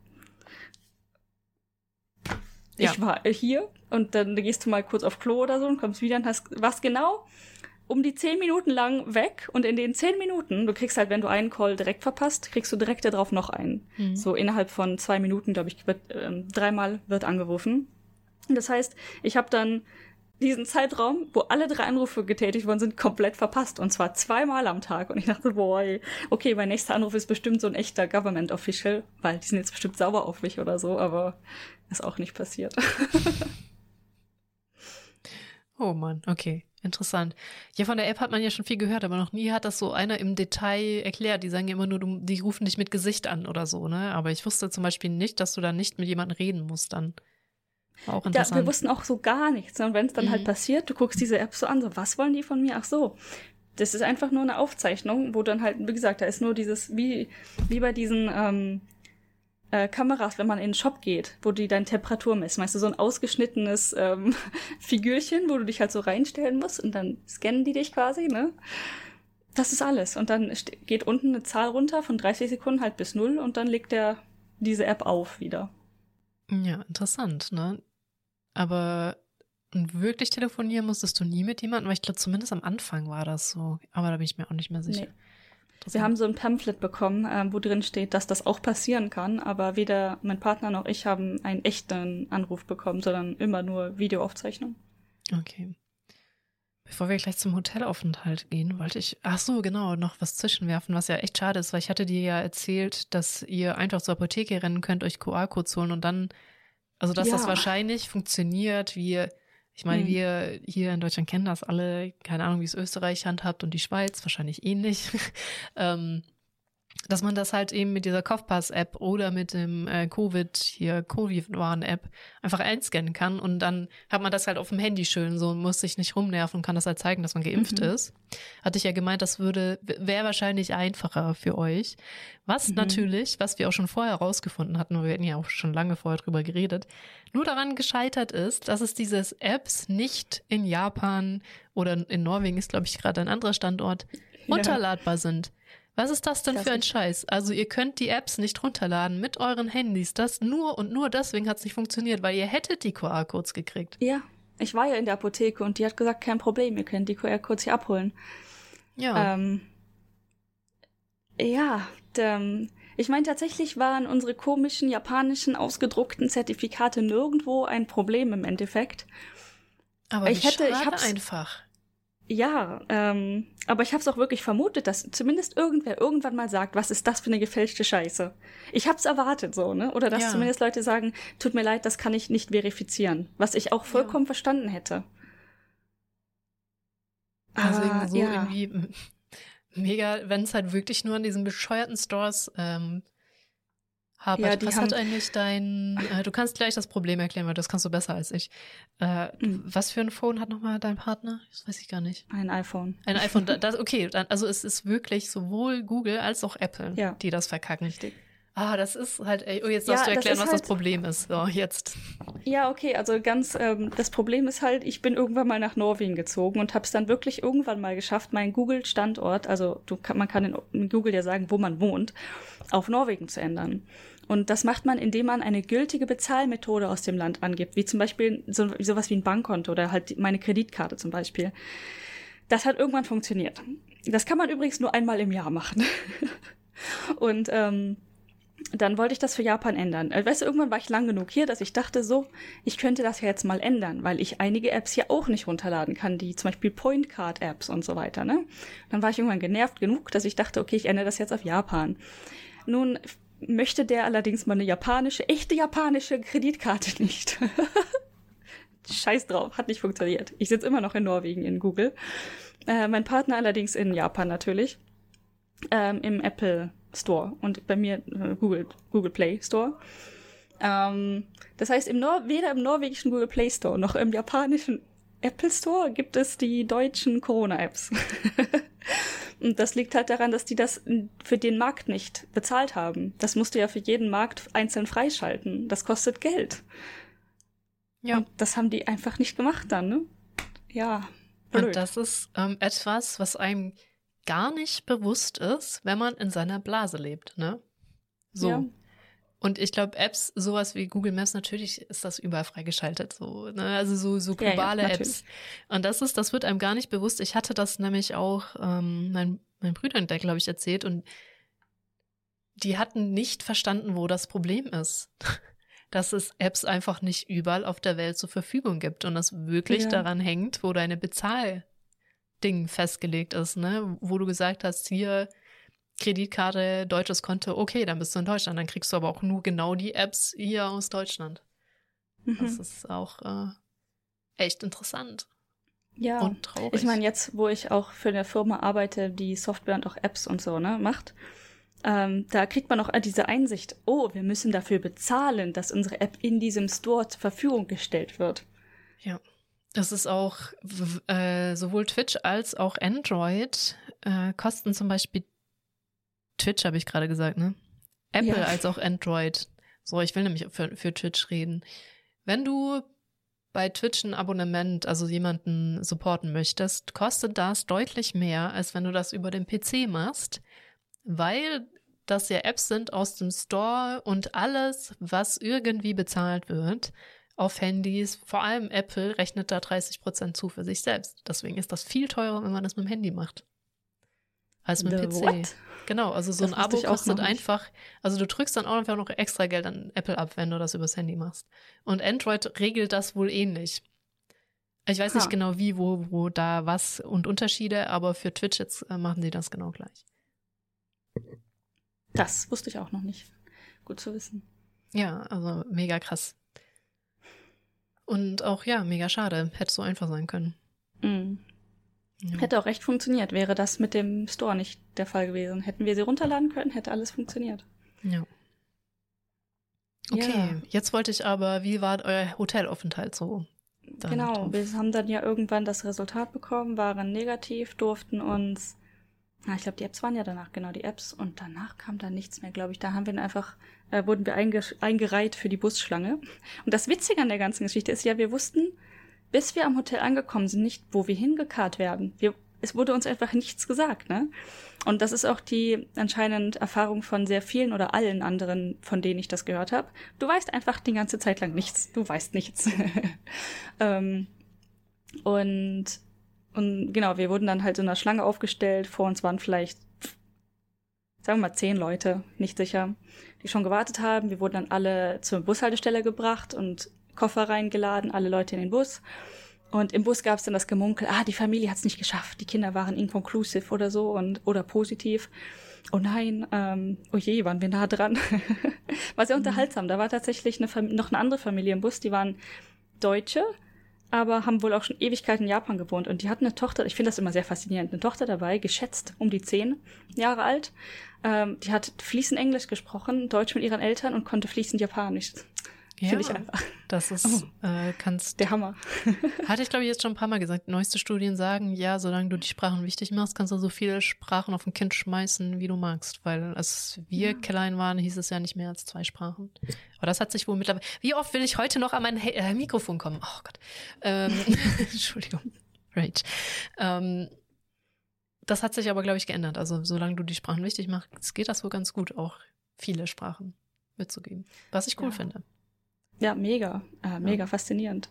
ja. ich war hier und dann gehst du mal kurz auf Klo oder so und kommst wieder und hast was genau um die zehn Minuten lang weg und in den zehn Minuten, du kriegst halt, wenn du einen Call direkt verpasst, kriegst du direkt darauf noch einen. Mhm. So innerhalb von zwei Minuten, glaube ich, wird, äh, dreimal wird angerufen. Das heißt, ich habe dann diesen Zeitraum, wo alle drei Anrufe getätigt worden sind, komplett verpasst. Und zwar zweimal am Tag. Und ich dachte, boy, okay, mein nächster Anruf ist bestimmt so ein echter Government Official, weil die sind jetzt bestimmt sauer auf mich oder so, aber ist auch nicht passiert. [LAUGHS] oh Mann, okay. Interessant. Ja, von der App hat man ja schon viel gehört, aber noch nie hat das so einer im Detail erklärt. Die sagen ja immer nur, die rufen dich mit Gesicht an oder so, ne? Aber ich wusste zum Beispiel nicht, dass du da nicht mit jemandem reden musst dann. War auch interessant. Ja, wir wussten auch so gar nichts. Und wenn es dann halt mhm. halt passiert, du guckst diese App so an, so, was wollen die von mir? Ach so. Das ist einfach nur eine Aufzeichnung, wo dann halt, wie gesagt, da ist nur dieses, wie, wie bei diesen, ähm, äh, Kameras, wenn man in den Shop geht, wo die deine Temperatur messen. Weißt du, so ein ausgeschnittenes ähm, [LAUGHS] Figürchen, wo du dich halt so reinstellen musst und dann scannen die dich quasi, ne? Das ist alles. Und dann geht unten eine Zahl runter von 30 Sekunden halt bis null und dann legt der diese App auf wieder. Ja, interessant, ne? Aber wirklich telefonieren musstest du nie mit jemandem, weil ich glaube, zumindest am Anfang war das so. Aber da bin ich mir auch nicht mehr sicher. Nee. Wir haben so ein Pamphlet bekommen, ähm, wo drin steht, dass das auch passieren kann, aber weder mein Partner noch ich haben einen echten Anruf bekommen, sondern immer nur Videoaufzeichnung. Okay. Bevor wir gleich zum Hotelaufenthalt gehen, wollte ich, ach so, genau, noch was zwischenwerfen, was ja echt schade ist, weil ich hatte dir ja erzählt, dass ihr einfach zur Apotheke rennen könnt, euch QR-Codes holen und dann, also dass ja. das wahrscheinlich funktioniert, wie ich meine, mhm. wir hier in Deutschland kennen das alle, keine Ahnung, wie es Österreich handhabt und die Schweiz wahrscheinlich ähnlich. [LAUGHS] ähm, dass man das halt eben mit dieser Kopfpass-App oder mit dem äh, Covid hier Covid-Warn-App einfach einscannen kann und dann hat man das halt auf dem Handy schön so und muss sich nicht rumnerven und kann das halt zeigen, dass man geimpft mhm. ist. Hatte ich ja gemeint, das würde wäre wahrscheinlich einfacher für euch. Was mhm. natürlich, was wir auch schon vorher rausgefunden hatten, wir hatten ja auch schon lange vorher drüber geredet, nur daran gescheitert ist, dass es diese Apps nicht in Japan oder in Norwegen ist, glaube ich, gerade ein anderer Standort, ja. sind. Was ist das denn das für ein Scheiß? Also ihr könnt die Apps nicht runterladen mit euren Handys. Das nur und nur deswegen hat es nicht funktioniert, weil ihr hättet die QR-Codes gekriegt. Ja, ich war ja in der Apotheke und die hat gesagt, kein Problem, ihr könnt die QR-Codes hier abholen. Ja. Ähm, ja, ähm, ich meine, tatsächlich waren unsere komischen japanischen ausgedruckten Zertifikate nirgendwo ein Problem im Endeffekt. Aber ich hätte, ich hab's einfach. Ja, ähm, aber ich habe es auch wirklich vermutet, dass zumindest irgendwer irgendwann mal sagt, was ist das für eine gefälschte Scheiße? Ich habe es erwartet so, ne? Oder dass Ja. zumindest Leute sagen, tut mir leid, das kann ich nicht verifizieren, was ich auch vollkommen verstanden hätte. Deswegen Aber, so ja. irgendwie [LAUGHS] mega, wenn es halt wirklich nur an diesen bescheuerten Stores ähm, hapert. Ja, die was hat eigentlich dein, äh, du kannst gleich das Problem erklären, weil das kannst du besser als ich. Äh, Mhm. Was für ein Phone hat nochmal dein Partner? Das weiß ich gar nicht. Ein iPhone. Ein iPhone, da- das, okay, dann, also es ist wirklich sowohl Google als auch Apple, Ja. die das verkacken. Richtig. Ah, das ist halt, ey, oh, jetzt Ja, darfst du das erklären, was halt- das Problem ist. So, jetzt. Ja, okay, also ganz, ähm, das Problem ist halt, ich bin irgendwann mal nach Norwegen gezogen und habe es dann wirklich irgendwann mal geschafft, meinen Google-Standort, also du, man kann in, in Google ja sagen, wo man wohnt, auf Norwegen zu ändern. Und das macht man, indem man eine gültige Bezahlmethode aus dem Land angibt, wie zum Beispiel so, sowas wie ein Bankkonto oder halt meine Kreditkarte zum Beispiel. Das hat irgendwann funktioniert. Das kann man übrigens nur einmal im Jahr machen. [LAUGHS] und ähm, dann wollte ich das für Japan ändern. Äh, Weißt du, irgendwann war ich lang genug hier, dass ich dachte so, ich könnte das ja jetzt mal ändern, weil ich einige Apps hier auch nicht runterladen kann, die zum Beispiel Point Card Apps und so weiter, ne? Dann war ich irgendwann genervt genug, dass ich dachte, okay, ich ändere das jetzt auf Japan. Nun möchte der allerdings meine japanische, echte japanische Kreditkarte [LAUGHS] nicht. Scheiß drauf, hat nicht funktioniert. Ich sitze immer noch in Norwegen in Google. Äh, mein Partner allerdings in Japan natürlich. Ähm, Im Apple Store und bei mir äh, Google, Google Play Store. Ähm, das heißt, im Nor weder im norwegischen Google Play Store noch im japanischen Apple Store gibt es die deutschen Corona-Apps. [LAUGHS] und das liegt halt daran, dass die das für den Markt nicht bezahlt haben. Das musst du ja für jeden Markt einzeln freischalten. Das kostet Geld. Ja. Und das haben die einfach nicht gemacht dann, ne? Ja. Blöd. Und das ist ähm, etwas, was einem gar nicht bewusst ist, wenn man in seiner Blase lebt, ne? So. Ja. Und ich glaube, Apps, sowas wie Google Maps, natürlich ist das überall freigeschaltet, so, ne? Also so, so Ja, ja, globale natürlich. Apps. Und das ist, das wird einem gar nicht bewusst. Ich hatte das nämlich auch ähm, mein, mein Brüdern, der, glaube ich, erzählt und die hatten nicht verstanden, wo das Problem ist. [LAUGHS] Dass es Apps einfach nicht überall auf der Welt zur Verfügung gibt und das wirklich Ja. daran hängt, wo deine Bezahlding festgelegt ist, ne? Wo du gesagt hast, hier Kreditkarte, deutsches Konto, okay, dann bist du in Deutschland, dann kriegst du aber auch nur genau die Apps hier aus Deutschland. Das Mhm. ist auch äh, echt interessant Ja. und traurig. Ich meine, jetzt, wo ich auch für eine Firma arbeite, die Software und auch Apps und so, ne, macht, ähm, da kriegt man auch diese Einsicht, oh, wir müssen dafür bezahlen, dass unsere App in diesem Store zur Verfügung gestellt wird. Ja. Es ist auch äh, sowohl Twitch als auch Android äh, kosten zum Beispiel Twitch, habe ich gerade gesagt, ne? Apple Ja. als auch Android. So, ich will nämlich für, für Twitch reden. Wenn du bei Twitch ein Abonnement, also jemanden supporten möchtest, kostet das deutlich mehr, als wenn du das über den PC machst, weil das ja Apps sind aus dem Store und alles, was irgendwie bezahlt wird, auf Handys, vor allem Apple, rechnet da 30% zu für sich selbst. Deswegen ist das viel teurer, wenn man das mit dem Handy macht. Als mit dem PC. what? Genau, also so Das ein Abo kostet einfach, also du drückst dann auch einfach noch extra Geld an Apple ab, wenn du das übers Handy machst. Und Android regelt das wohl ähnlich. Ich weiß Ha. nicht genau wie, wo, wo da was und Unterschiede, aber für Twitch jetzt äh, machen sie das genau gleich. Das wusste ich auch noch nicht. Gut zu wissen. Ja, also mega krass. Und auch, ja, mega schade. Hätte so einfach sein können. Mhm. Ja. Hätte auch recht funktioniert, wäre das mit dem Store nicht der Fall gewesen. Hätten wir sie runterladen können, hätte alles funktioniert. ja. Okay, Ja. jetzt wollte ich aber, wie war euer Hotelaufenthalt so? Genau, drauf. wir haben dann ja irgendwann das Resultat bekommen, waren negativ, durften uns, na, ich glaube, die Apps waren ja danach, genau, die Apps, und danach kam dann nichts mehr, glaube ich. Da haben wir dann einfach, äh, wurden wir einge eingereiht für die Busschlange. Und das Witzige an der ganzen Geschichte ist ja, wir wussten, bis wir am Hotel angekommen sind, nicht, wo wir hingekarrt werden. Wir, es wurde uns einfach nichts gesagt, ne? Und das ist auch die anscheinend Erfahrung von sehr vielen oder allen anderen, von denen ich das gehört habe. Du weißt einfach die ganze Zeit lang nichts. Du weißt nichts. [LAUGHS] ähm, und, und genau, wir wurden dann halt in einer Schlange aufgestellt. Vor uns waren vielleicht, sagen wir mal, zehn Leute, nicht sicher, die schon gewartet haben. Wir wurden dann alle zur Bushaltestelle gebracht und Koffer reingeladen, alle Leute in den Bus. Und im Bus gab es dann das Gemunkel, ah, die Familie hat es nicht geschafft, die Kinder waren inconclusive oder so und oder positiv. Oh nein, ähm, oh je, waren wir nah dran. [LAUGHS] war sehr mhm. unterhaltsam. Da war tatsächlich eine noch eine andere Familie im Bus, die waren Deutsche, aber haben wohl auch schon Ewigkeiten in Japan gewohnt. Und die hatten eine Tochter, ich finde das immer sehr faszinierend, eine Tochter dabei, geschätzt um die zehn Jahre alt. Ähm, die hat fließend Englisch gesprochen, Deutsch mit ihren Eltern und konnte fließend Japanisch. Ja, Finde ich einfach. Das ist, oh, äh, kannst. Der Hammer. [LAUGHS] hatte ich, glaube ich, jetzt schon ein paar Mal gesagt. Neueste Studien sagen, ja, solange du die Sprachen wichtig machst, kannst du so viele Sprachen auf ein Kind schmeißen, wie du magst. Weil als wir ja. klein waren, hieß es ja nicht mehr als zwei Sprachen. Aber das hat sich wohl mittlerweile. Wie oft will ich heute noch an mein äh, Mikrofon kommen? Oh Gott. Ähm, [LAUGHS] Entschuldigung. Rage. Ähm, das hat sich aber, glaube ich, geändert. Also, solange du die Sprachen wichtig machst, geht das wohl ganz gut, auch viele Sprachen mitzugeben. Was ich cool ja. finde. Ja, mega, äh, mega ja. faszinierend.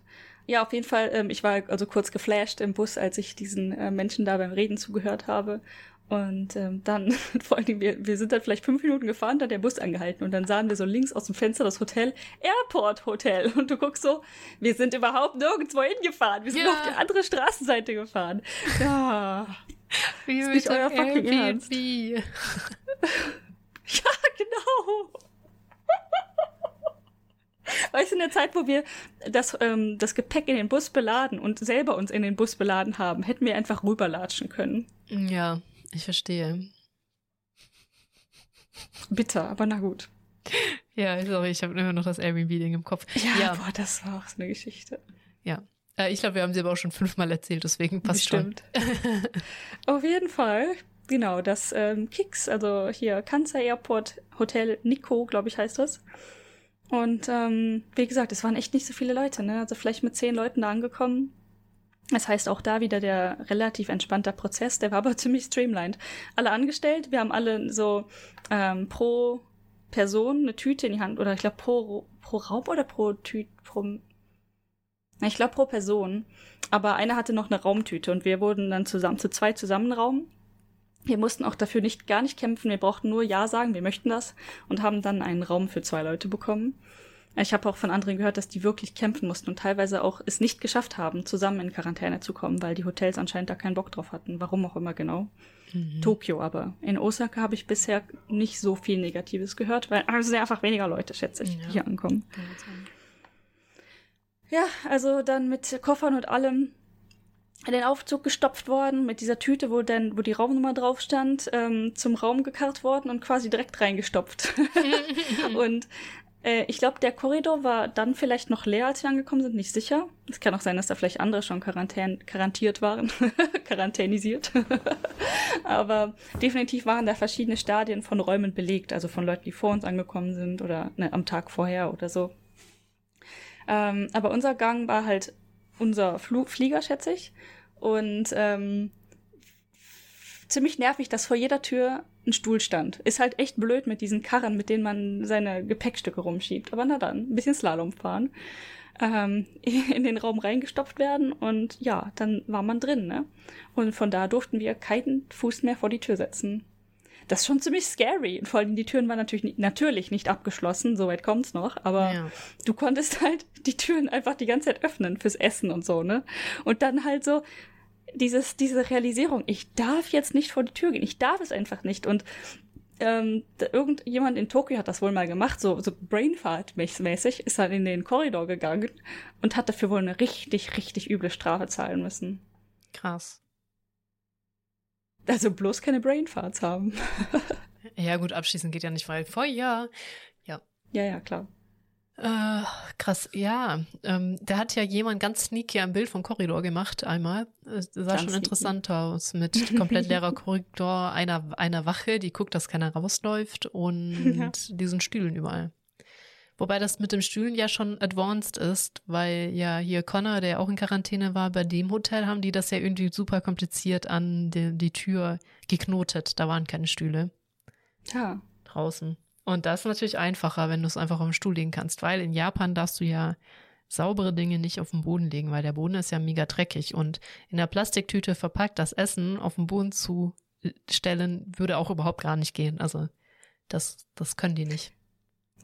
Ja, auf jeden Fall, ähm, ich war also kurz geflasht im Bus, als ich diesen äh, Menschen da beim Reden zugehört habe. Und ähm, dann, [LAUGHS] vor allem, wir, wir sind dann vielleicht fünf Minuten gefahren, dann der Bus angehalten und dann sahen wir so links aus dem Fenster das Hotel, Airport Hotel. [LAUGHS] Und du guckst so, wir sind überhaupt nirgendwo hingefahren. Wir sind ja. auf die andere Straßenseite gefahren. Ja. Wie ist nicht euer fucking Ernst. [LAUGHS] ja, genau. Weißt du, in der Zeit, wo wir das, ähm, das Gepäck in den Bus beladen und selber uns in den Bus beladen haben, hätten wir einfach rüberlatschen können. Ja, ich verstehe. Bitter, aber na gut. Ja, sorry, ich habe immer noch das Airbnb-Ding im Kopf. Ja, ja, boah, das war auch so eine Geschichte. Ja. Äh, ich glaube, wir haben sie aber auch schon fünfmal erzählt, deswegen passt Bestimmt. schon. [LAUGHS] Auf jeden Fall. Genau, das ähm, Kicks, also hier Kansai Airport Hotel Nico, glaube ich, heißt das. Und ähm, wie gesagt, es waren echt nicht so viele Leute, ne? Also vielleicht mit zehn Leuten da angekommen. Das heißt auch da wieder der relativ entspannter Prozess, der war aber [LAUGHS] ziemlich streamlined. Alle angestellt, wir haben alle so ähm, pro Person eine Tüte in die Hand, oder ich glaube pro, pro Raub oder pro Tüte, pro. Ich glaube pro Person. Aber einer hatte noch eine Raumtüte und wir wurden dann zusammen zu zwei zusammen Raum wir mussten auch dafür nicht gar nicht kämpfen, wir brauchten nur Ja sagen, wir möchten das und haben dann einen Raum für zwei Leute bekommen. Ich habe auch von anderen gehört, dass die wirklich kämpfen mussten und teilweise auch es nicht geschafft haben, zusammen in Quarantäne zu kommen, weil die Hotels anscheinend da keinen Bock drauf hatten. Warum auch immer genau. Mhm. Tokio aber. In Osaka habe ich bisher nicht so viel Negatives gehört, weil also sind einfach weniger Leute, schätze ich, ja. hier ankommen. Ja, also dann mit Koffern und allem in den Aufzug gestopft worden, mit dieser Tüte, wo dann, wo die Raumnummer drauf stand, ähm, zum Raum gekarrt worden und quasi direkt reingestopft. [LAUGHS] [LAUGHS] und äh, ich glaube, der Korridor war dann vielleicht noch leer, als wir angekommen sind, nicht sicher. Es kann auch sein, dass da vielleicht andere schon Quarantän quarantiert waren, [LAUGHS] quarantänisiert. Aber definitiv waren da verschiedene Stadien von Räumen belegt, also von Leuten, die vor uns angekommen sind oder ne, am Tag vorher oder so. Ähm, aber unser Gang war halt unser Fl Flieger, schätze ich. Und ähm, ziemlich nervig, dass vor jeder Tür ein Stuhl stand. Ist halt echt blöd mit diesen Karren, mit denen man seine Gepäckstücke rumschiebt. Aber na dann, ein bisschen Slalom fahren. Ähm, [LAUGHS] in den Raum reingestopft werden und ja, dann war man drin, ne? Und von da durften wir keinen Fuß mehr vor die Tür setzen das ist schon ziemlich scary. Vor allem die Türen waren natürlich nicht, natürlich nicht abgeschlossen, soweit kommt's noch, aber ja. du konntest halt die Türen einfach die ganze Zeit öffnen fürs Essen und so, ne? Und dann halt so dieses, diese Realisierung, ich darf jetzt nicht vor die Tür gehen, ich darf es einfach nicht. Und ähm, irgendjemand in Tokio hat das wohl mal gemacht, so, so Brainfart-mäßig, ist dann in den Korridor gegangen und hat dafür wohl eine richtig, richtig üble Strafe zahlen müssen. Krass. Also bloß keine Brainfarts haben. [LAUGHS] ja, gut, abschließen geht ja nicht, weil Feuer. Ja. Ja, ja, klar. Äh, krass, ja. Ähm, da hat ja jemand ganz sneaky ein Bild vom Korridor gemacht einmal. Das sah ganz schon interessant sneaky. aus. Mit [LAUGHS] komplett leerer Korridor, einer, einer Wache, die guckt, dass keiner rausläuft und [LAUGHS] ja. diesen Stühlen überall. Wobei das mit dem Stühlen ja schon advanced ist, weil ja hier Connor, der auch in Quarantäne war, bei dem Hotel haben die das ja irgendwie super kompliziert an die, die Tür geknotet. Da waren keine Stühle. Ja. Draußen. Und das ist natürlich einfacher, wenn du es einfach auf dem Stuhl legen kannst, weil in Japan darfst du ja saubere Dinge nicht auf den Boden legen, weil der Boden ist ja mega dreckig und in der Plastiktüte verpackt das Essen auf den Boden zu stellen, würde auch überhaupt gar nicht gehen. Also das, das können die nicht.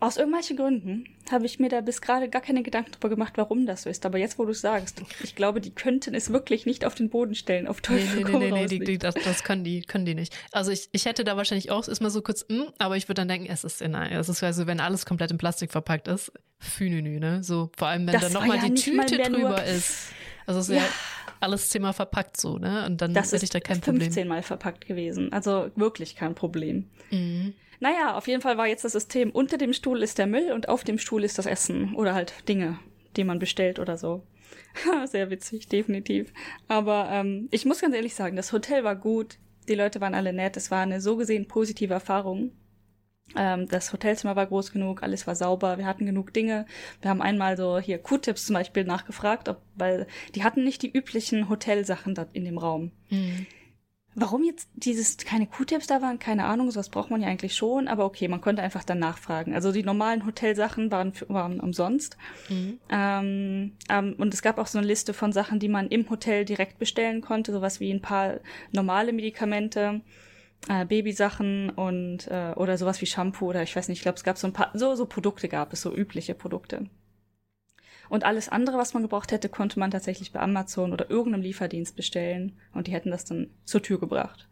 Aus irgendwelchen Gründen habe ich mir da bis gerade gar keine Gedanken drüber gemacht, warum das so ist. Aber jetzt, wo du es sagst, ich glaube, die könnten es wirklich nicht auf den Boden stellen, auf Teufel nee, nee, nee, nee, nee, die, das, das können die, können die nicht. Also ich, ich hätte da wahrscheinlich auch ist mal so kurz, mh, hm, aber ich würde dann denken, es ist in, es ist also, wenn alles komplett in Plastik verpackt ist, Fünenü, ne? So, vor allem, wenn das dann nochmal ja die Tüte drüber ist. Also es ist ja. Alles zehnmal verpackt so, ne? Und dann das hätte ich da kein 15 Problem. 15 Mal verpackt gewesen. Also wirklich kein Problem. Mhm. Naja, auf jeden Fall war jetzt das System, unter dem Stuhl ist der Müll und auf dem Stuhl ist das Essen oder halt Dinge, die man bestellt oder so. [LAUGHS] Sehr witzig, definitiv. Aber ähm, ich muss ganz ehrlich sagen, das Hotel war gut, die Leute waren alle nett, es war eine so gesehen positive Erfahrung. Ähm, das Hotelzimmer war groß genug, alles war sauber, wir hatten genug Dinge. Wir haben einmal so hier Q-Tips zum Beispiel nachgefragt, ob, weil die hatten nicht die üblichen Hotelsachen da in dem Raum. Mhm. Warum jetzt dieses keine Q-Tips da waren, keine Ahnung, sowas braucht man ja eigentlich schon, aber okay, man konnte einfach dann nachfragen. Also die normalen Hotelsachen waren, waren umsonst. Mhm. Ähm, ähm, und es gab auch so eine Liste von Sachen, die man im Hotel direkt bestellen konnte, sowas wie ein paar normale Medikamente, äh, Babysachen und äh, oder sowas wie Shampoo oder ich weiß nicht, ich glaube, es gab so ein paar, so, so Produkte gab es, so übliche Produkte. Und alles andere, was man gebraucht hätte, konnte man tatsächlich bei Amazon oder irgendeinem Lieferdienst bestellen. Und die hätten das dann zur Tür gebracht.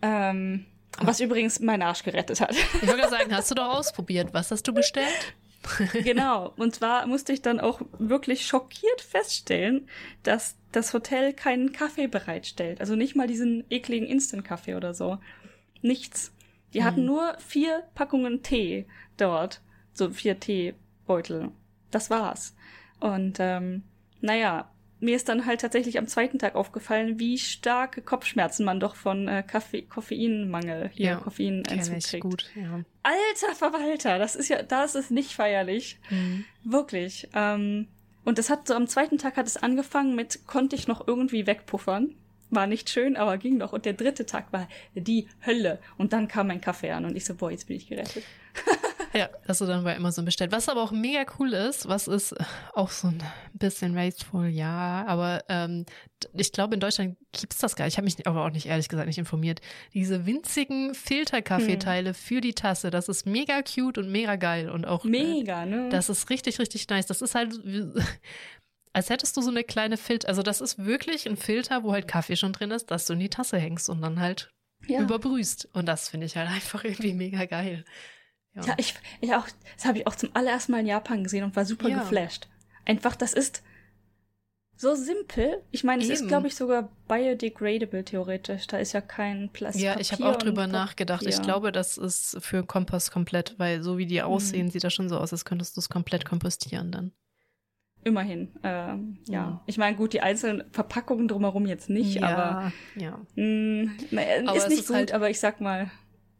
Ähm, was übrigens meinen Arsch gerettet hat. Ich wollte sagen, hast du doch ausprobiert. Was hast du bestellt? [LAUGHS] genau. Und zwar musste ich dann auch wirklich schockiert feststellen, dass das Hotel keinen Kaffee bereitstellt. Also nicht mal diesen ekligen Instant-Kaffee oder so. Nichts. Die hatten hm. nur vier Packungen Tee dort. So vier Teebeutel das war's. Und ähm, naja, mir ist dann halt tatsächlich am zweiten Tag aufgefallen, wie starke Kopfschmerzen man doch von äh, Kaffee Koffeinmangel hier, ja, Koffeinentzug kriegt. Gut, ja. Alter Verwalter, das ist ja, das ist nicht feierlich. Mhm. Wirklich. Ähm, und das hat so am zweiten Tag hat es angefangen mit, konnte ich noch irgendwie wegpuffern. War nicht schön, aber ging noch. Und der dritte Tag war die Hölle. Und dann kam mein Kaffee an und ich so, boah, jetzt bin ich gerettet. [LAUGHS] Ja, hast du dann bei Amazon bestellt. Was aber auch mega cool ist, was ist auch so ein bisschen wasteful, ja, aber ähm, ich glaube, in Deutschland gibt's das gar nicht. Ich habe mich aber auch nicht, ehrlich gesagt, nicht informiert. Diese winzigen Filterkaffeeteile hm. für die Tasse, das ist mega cute und mega geil und auch. Äh, mega, ne? Das ist richtig, richtig nice. Das ist halt. [LAUGHS] Als hättest du so eine kleine Filter, also das ist wirklich ein Filter, wo halt Kaffee schon drin ist, dass du in die Tasse hängst und dann halt ja. überbrühst. Und das finde ich halt [LAUGHS] einfach irgendwie mega geil. Ja, ja ich, ich auch, das habe ich auch zum allerersten Mal in Japan gesehen und war super ja. geflasht. Einfach, das ist so simpel. Ich meine, es ist, glaube ich, sogar biodegradable theoretisch. Da ist ja kein Plastik. Ja, ich habe auch drüber nachgedacht. Ich glaube, das ist für Kompost komplett, weil so wie die aussehen, mhm. sieht das schon so aus, als könntest du es komplett kompostieren dann. Immerhin, ähm, ja. ja. Ich meine, gut, die einzelnen Verpackungen drumherum jetzt nicht, ja, aber, ja. Mh, mm, na, aber ist nicht ist gut, halt aber ich sag mal,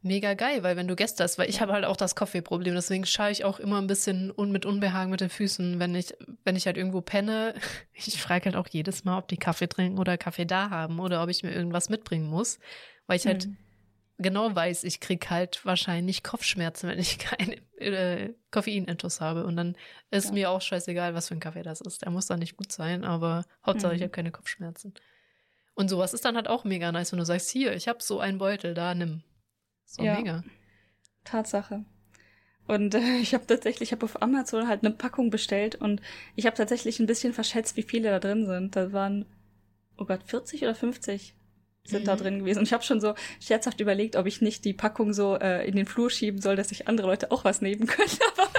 mega geil, weil wenn du Gäste hast, weil ich habe halt auch das Kaffeeproblem, deswegen schaue ich auch immer ein bisschen un mit Unbehagen mit den Füßen, wenn ich, wenn ich halt irgendwo penne. [LAUGHS] Ich frage halt auch jedes Mal, ob die Kaffee trinken oder Kaffee da haben oder ob ich mir irgendwas mitbringen muss, weil ich halt mhm. genau weiß, ich krieg halt wahrscheinlich Kopfschmerzen, wenn ich [LAUGHS] keinen äh, Koffeinintus habe. Und dann ist ja. mir auch scheißegal, was für ein Kaffee das ist. Der muss dann nicht gut sein, aber Hauptsache mhm. ich habe keine Kopfschmerzen. Und sowas ist dann halt auch mega nice, wenn du sagst, hier, ich habe so einen Beutel, da nimm. So ja. mega. Tatsache. Und äh, [LAUGHS] ich habe tatsächlich, ich habe auf Amazon halt eine Packung bestellt und ich habe tatsächlich ein bisschen verschätzt, wie viele da drin sind. Da waren, oh Gott, 40 oder 50 sind mhm. da drin gewesen. Und ich habe schon so scherzhaft überlegt, ob ich nicht die Packung so äh, in den Flur schieben soll, dass sich andere Leute auch was nehmen können. [LAUGHS] Aber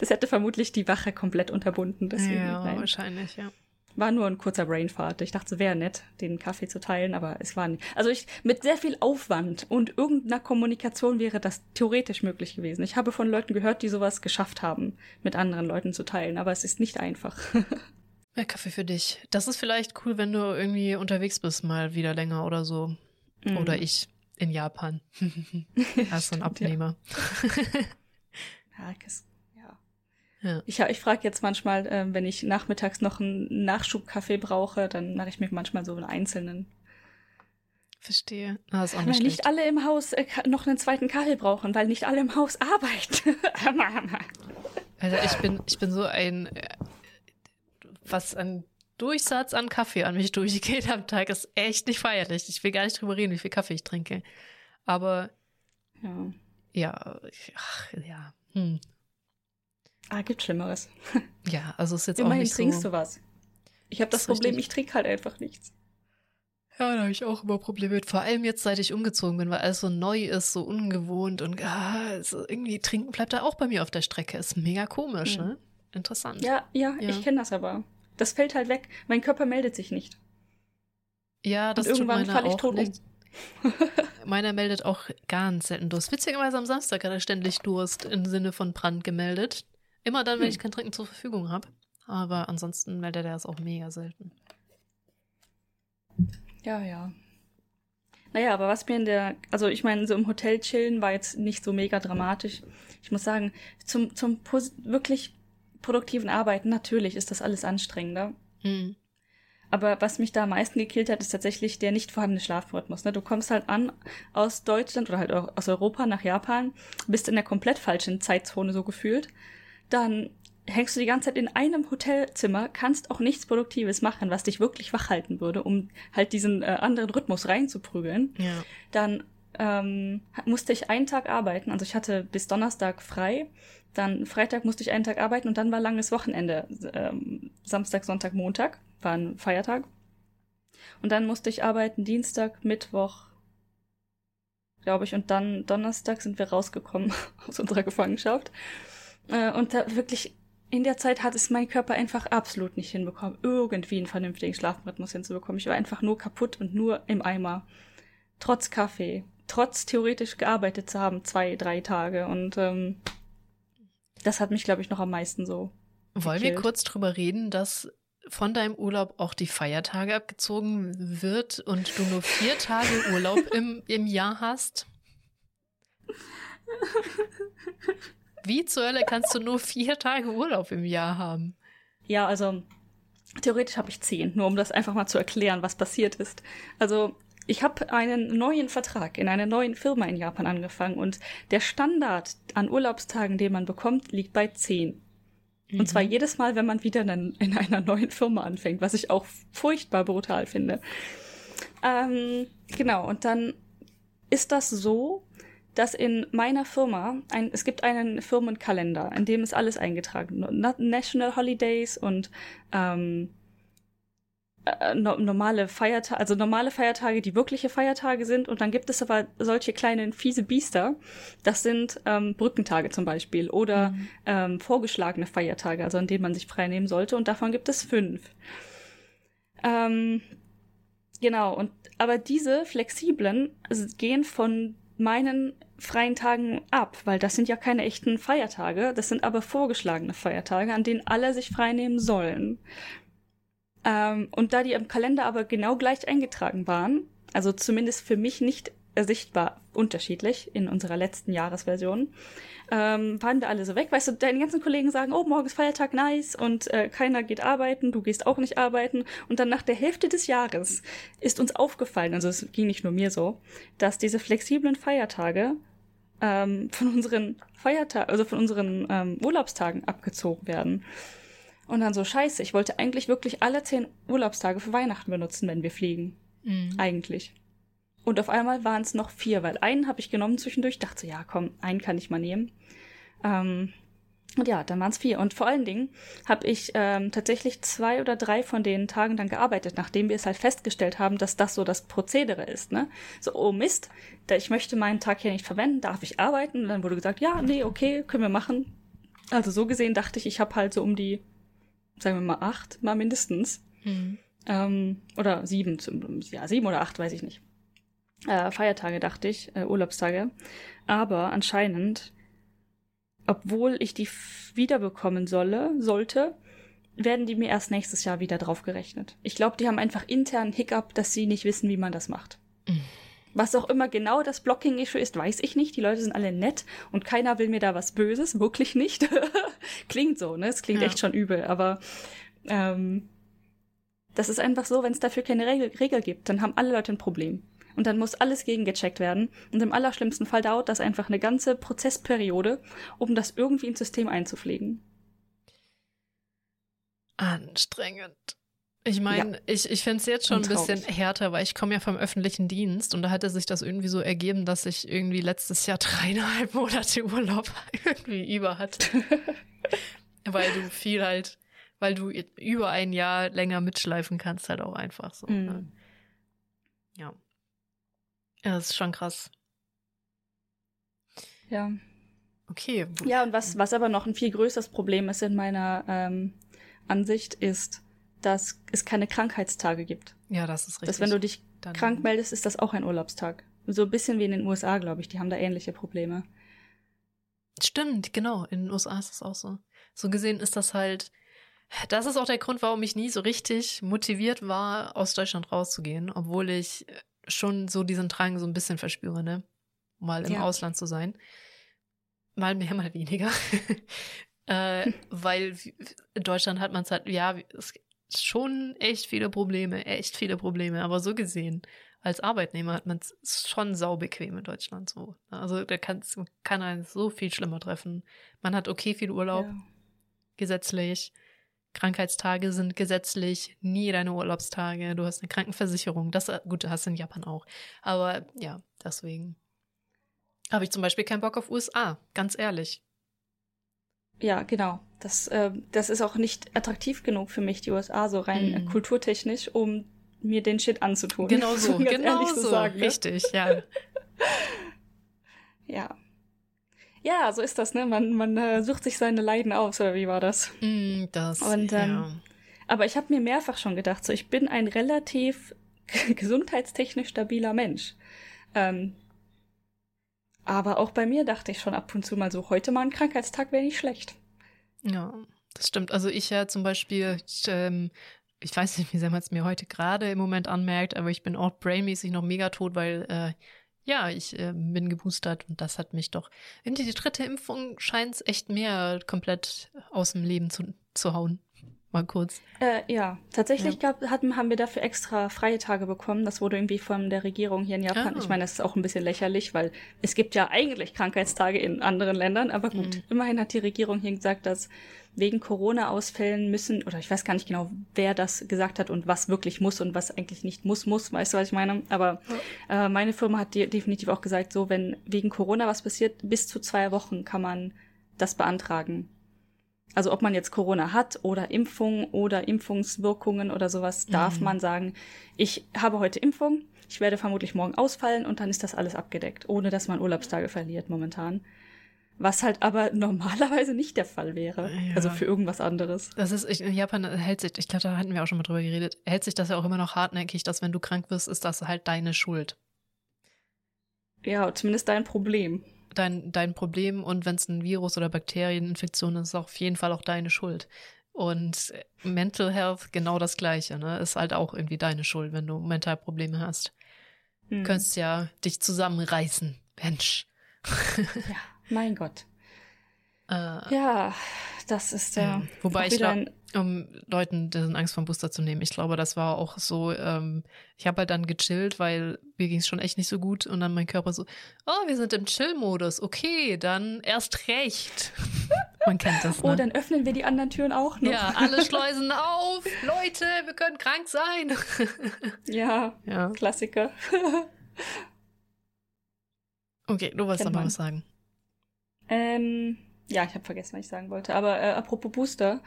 das hätte vermutlich die Wache komplett unterbunden. Deswegen, ja, nein. wahrscheinlich, ja. War nur ein kurzer Brainfart. Ich dachte, es wäre nett, den Kaffee zu teilen, aber es war nicht. Also ich, mit sehr viel Aufwand und irgendeiner Kommunikation wäre das theoretisch möglich gewesen. Ich habe von Leuten gehört, die sowas geschafft haben, mit anderen Leuten zu teilen, aber es ist nicht einfach. [LAUGHS] Mehr Kaffee für dich. Das ist vielleicht cool, wenn du irgendwie unterwegs bist, mal wieder länger oder so. Mm. Oder ich in Japan. [LAUGHS] Hast so einen Abnehmer. [LAUGHS] ja, ja. Ich, ich frage jetzt manchmal, äh, wenn ich nachmittags noch einen Nachschubkaffee brauche, dann mache ich mir manchmal so einen einzelnen. Verstehe. Ah, ist auch nicht weil schlecht. nicht alle im Haus äh, noch einen zweiten Kaffee brauchen, weil nicht alle im Haus arbeiten. [LAUGHS] Alter, ich bin, ich bin so ein, äh, was ein Durchsatz an Kaffee an mich durchgeht am Tag, ist echt nicht feierlich. Ich will gar nicht drüber reden, wie viel Kaffee ich trinke. Aber ja ja, ach, ja. Hm. Ah, gibt Schlimmeres. [LAUGHS] Ja, also ist jetzt Immerhin auch nicht trinkst so. du was. Ich habe das ist Problem, richtig. ich trinke halt einfach nichts. Ja, da habe ich auch immer Probleme mit. Vor allem jetzt, seit ich umgezogen bin, weil alles so neu ist, so ungewohnt und ah, also irgendwie trinken bleibt da auch bei mir auf der Strecke. Ist mega komisch, Mhm. ne? Interessant. Ja, ja, Ja. ich kenne das aber. Das fällt halt weg. Mein Körper meldet sich nicht. Ja, das Und irgendwann falle ich tot um. nicht. [LAUGHS] Meiner meldet auch ganz selten Durst. Witzigerweise am Samstag hat er ständig Durst im Sinne von Brand gemeldet. Immer dann, wenn Hm. ich kein Trinken zur Verfügung habe. Aber ansonsten meldet er es auch mega selten. Ja, ja. Naja, aber was mir in der, also ich meine, so im Hotel chillen war jetzt nicht so mega dramatisch. Ich muss sagen, zum, zum wirklich produktiven Arbeiten, natürlich ist das alles anstrengender. Hm. Aber was mich da am meisten gekillt hat, ist tatsächlich der nicht vorhandene Schlafrhythmus. Ne? Du kommst halt an aus Deutschland oder halt auch aus Europa nach Japan, bist in der komplett falschen Zeitzone so gefühlt. Dann hängst du die ganze Zeit in einem Hotelzimmer, kannst auch nichts Produktives machen, was dich wirklich wach halten würde, um halt diesen äh, anderen Rhythmus reinzuprügeln. Ja. Dann ähm, musste ich einen Tag arbeiten. Also ich hatte bis Donnerstag frei. Dann Freitag musste ich einen Tag arbeiten und dann war langes Wochenende. Ähm, Samstag, Sonntag, Montag war ein Feiertag. Und dann musste ich arbeiten Dienstag, Mittwoch, glaube ich. Und dann Donnerstag sind wir rausgekommen [LAUGHS] aus unserer Gefangenschaft. Äh, und da wirklich in der Zeit hat es mein Körper einfach absolut nicht hinbekommen, irgendwie einen vernünftigen Schlafrhythmus hinzubekommen. Ich war einfach nur kaputt und nur im Eimer trotz Kaffee, trotz theoretisch gearbeitet zu haben, zwei, drei Tage. Und ähm, das hat mich, glaube ich, noch am meisten so. Wollen wir gekillt. kurz drüber reden, dass von deinem Urlaub auch die Feiertage abgezogen wird und du nur vier Tage Urlaub im, im Jahr hast? [LAUGHS] Wie zur Hölle kannst du nur vier Tage Urlaub im Jahr haben? Ja, also theoretisch habe ich zehn, nur um das einfach mal zu erklären, was passiert ist. Also ich habe einen neuen Vertrag in einer neuen Firma in Japan angefangen und der Standard an Urlaubstagen, den man bekommt, liegt bei zehn. Und zwar jedes Mal, wenn man wieder in, in einer neuen Firma anfängt, was ich auch furchtbar brutal finde. Ähm, genau, und dann ist das so, dass in meiner Firma, ein, es gibt einen Firmenkalender, in dem ist alles eingetragen. National Holidays und ähm, äh, no, normale Feiertage, also normale Feiertage, die wirkliche Feiertage sind. Und dann gibt es aber solche kleinen fiese Biester. Das sind ähm, Brückentage zum Beispiel oder Mhm. ähm, vorgeschlagene Feiertage, also an denen man sich frei nehmen sollte. Und davon gibt es fünf. Ähm, genau, und aber diese flexiblen also, gehen von meinen freien Tagen ab, weil das sind ja keine echten Feiertage, das sind aber vorgeschlagene Feiertage, an denen alle sich frei nehmen sollen. Ähm, und da die im Kalender aber genau gleich eingetragen waren, also zumindest für mich nicht sichtbar unterschiedlich in unserer letzten Jahresversion, ähm, waren wir alle so weg. Weißt du, deine ganzen Kollegen sagen, oh, morgen ist Feiertag, nice, und äh, keiner geht arbeiten, du gehst auch nicht arbeiten. Und dann nach der Hälfte des Jahres ist uns aufgefallen, also es ging nicht nur mir so, dass diese flexiblen Feiertage ähm, von unseren Feiertagen, also von unseren ähm, Urlaubstagen abgezogen werden. Und dann so, scheiße, ich wollte eigentlich wirklich alle zehn Urlaubstage für Weihnachten benutzen, wenn wir fliegen. Mhm. Eigentlich. Und auf einmal waren es noch vier, weil einen habe ich genommen zwischendurch, dachte so, ja, komm, einen kann ich mal nehmen. Ähm, und ja, dann waren es vier. Und vor allen Dingen habe ich ähm, tatsächlich zwei oder drei von den Tagen dann gearbeitet, nachdem wir es halt festgestellt haben, dass das so das Prozedere ist. Ne? So, oh Mist, da ich möchte meinen Tag hier nicht verwenden, darf ich arbeiten? Und dann wurde gesagt, ja, nee, okay, können wir machen. Also so gesehen dachte ich, ich habe halt so um die, sagen wir mal, acht, mal mindestens. Mhm. Ähm, oder sieben, zum- ja, sieben oder acht, weiß ich nicht. Äh, Feiertage, dachte ich, äh, Urlaubstage. Aber anscheinend, obwohl ich die wiederbekommen solle, sollte, werden die mir erst nächstes Jahr wieder draufgerechnet. Ich glaube, die haben einfach intern Hiccup, dass sie nicht wissen, wie man das macht. Mhm. Was auch immer genau das Blocking-Issue ist, weiß ich nicht. Die Leute sind alle nett und keiner will mir da was Böses, wirklich nicht. [LAUGHS] klingt so, ne? Es klingt Ja. echt schon übel, aber ähm, das ist einfach so, wenn es dafür keine Regel, Regel gibt, dann haben alle Leute ein Problem. Und dann muss alles gegengecheckt werden. Und im allerschlimmsten Fall dauert das einfach eine ganze Prozessperiode, um das irgendwie ins System einzupflegen. Anstrengend. Ich meine, Ja. ich, ich finde es jetzt schon ein bisschen härter, weil ich komme ja vom öffentlichen Dienst und da hatte sich das irgendwie so ergeben, dass ich irgendwie letztes Jahr [LAUGHS] dreieinhalb Monate Urlaub [LAUGHS] irgendwie über hatte. [LAUGHS] weil du viel halt, weil du über ein Jahr länger mitschleifen kannst, halt auch einfach so. Ne? Mhm. Ja. Ja, das ist schon krass. Ja. Okay. Ja, und was, was aber noch ein viel größeres Problem ist in meiner ähm, Ansicht, ist, dass es keine Krankheitstage gibt. Ja, das ist richtig. Dass wenn du dich Dann- krank meldest, ist das auch ein Urlaubstag. So ein bisschen wie in den USA, glaube ich. Die haben da ähnliche Probleme. Stimmt, genau. In den USA ist das auch so. So gesehen ist das halt. Das ist auch der Grund, warum ich nie so richtig motiviert war, aus Deutschland rauszugehen, obwohl ich äh, schon so diesen Drang so ein bisschen verspüre, ne? Mal im Ja. Ausland zu sein. Mal mehr, mal weniger. [LAUGHS] äh, [LAUGHS] weil in Deutschland hat man es halt, ja, es schon echt viele Probleme, echt viele Probleme, aber so gesehen, als Arbeitnehmer hat man es schon saubequem in Deutschland so. Also da kann's, kann einen so viel schlimmer treffen. Man hat okay viel Urlaub, Ja. gesetzlich. Krankheitstage sind gesetzlich, nie deine Urlaubstage. Du hast eine Krankenversicherung. Das, äh, gut, hast du in Japan auch. Aber ja, deswegen habe ich zum Beispiel keinen Bock auf USA, ganz ehrlich. Ja, genau. Das, äh, das ist auch nicht attraktiv genug für mich, die USA, so rein äh, kulturtechnisch, um mir den Shit anzutun. Genau [LAUGHS] so, genau so. sagen, ne? Richtig, ja. [LAUGHS] Ja. Ja, so ist das, ne? Man, man äh, sucht sich seine Leiden aus, oder wie war das? Mm, Das, Und, ähm, ja. Aber ich habe mir mehrfach schon gedacht, so ich bin ein relativ [LAUGHS] gesundheitstechnisch stabiler Mensch. Ähm, aber auch bei mir dachte ich schon ab und zu mal so, heute mal ein Krankheitstag wäre nicht schlecht. Ja, das stimmt. Also ich ja zum Beispiel, ich, ähm, ich weiß nicht, wie sehr man es mir heute gerade im Moment anmerkt, aber ich bin auch brainmäßig noch mega tot, weil äh, ja, ich äh, bin geboostert und das hat mich doch. Irgendwie die dritte Impfung scheint es echt mehr komplett aus dem Leben zu, zu hauen. Mal kurz. Äh, ja, tatsächlich Ja. Gab, hatten, haben wir dafür extra freie Tage bekommen. Das wurde irgendwie von der Regierung hier in Japan. Ah. Ich meine, das ist auch ein bisschen lächerlich, weil es gibt ja eigentlich Krankheitstage in anderen Ländern. Aber gut, Mhm. immerhin hat die Regierung hier gesagt, dass wegen Corona-Ausfällen müssen, oder ich weiß gar nicht genau, wer das gesagt hat und was wirklich muss und was eigentlich nicht muss, muss. Weißt du, was ich meine? Aber äh, meine Firma hat de definitiv auch gesagt, so, wenn wegen Corona was passiert, bis zu zwei Wochen kann man das beantragen. Also ob man jetzt Corona hat oder Impfung oder Impfungswirkungen oder sowas, darf Mhm. man sagen, ich habe heute Impfung, ich werde vermutlich morgen ausfallen und dann ist das alles abgedeckt, ohne dass man Urlaubstage verliert momentan. Was halt aber [LAUGHS] normalerweise nicht der Fall wäre. Ja. Also für irgendwas anderes. Das ist, ich, in Japan hält sich, ich glaube, da hatten wir auch schon mal drüber geredet, hält sich das ja auch immer noch hartnäckig, dass wenn du krank wirst, ist das halt deine Schuld. Ja, zumindest dein Problem. Dein, dein Problem und wenn es ein Virus oder Bakterieninfektion ist, ist auf jeden Fall auch deine Schuld. Und Mental Health genau das Gleiche, ne? Ist halt auch irgendwie deine Schuld, wenn du mental Probleme hast. Hm. Du könntest ja dich zusammenreißen, Mensch. [LAUGHS] Ja, mein Gott. Äh, Ja, das ist Ja, ja. wobei auch ich wieder glaub- ein- um Leuten diesen Angst vom Booster zu nehmen. Ich glaube, das war auch so, ähm, ich habe halt dann gechillt, weil mir ging es schon echt nicht so gut und dann mein Körper so, oh, wir sind im Chill-Modus, okay, dann erst recht. [LAUGHS] Man kennt das, ne? Oh, dann öffnen wir die anderen Türen auch noch. Ja, alle [LAUGHS] Schleusen auf. Leute, wir können krank sein. [LAUGHS] ja, ja. Klassiker. Okay, du wolltest man. was sagen. Ähm, ja, ich habe vergessen, was ich sagen wollte. Aber äh, apropos Booster,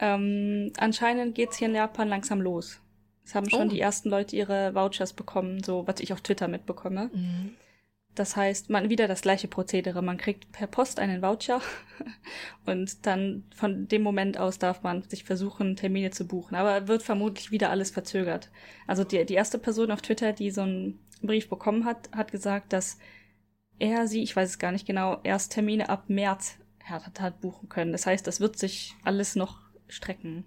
ähm, anscheinend geht's hier in Japan langsam los. Es haben schon Oh. die ersten Leute ihre Vouchers bekommen, so was ich auf Twitter mitbekomme. Mhm. Das heißt, man wieder das gleiche Prozedere. Man kriegt per Post einen Voucher [LAUGHS] und dann von dem Moment aus darf man sich versuchen, Termine zu buchen. Aber wird vermutlich wieder alles verzögert. Also die, die erste Person auf Twitter, die so einen Brief bekommen hat, hat gesagt, dass er sie, ich weiß es gar nicht genau, erst Termine ab März hat, hat buchen können. Das heißt, das wird sich alles noch strecken.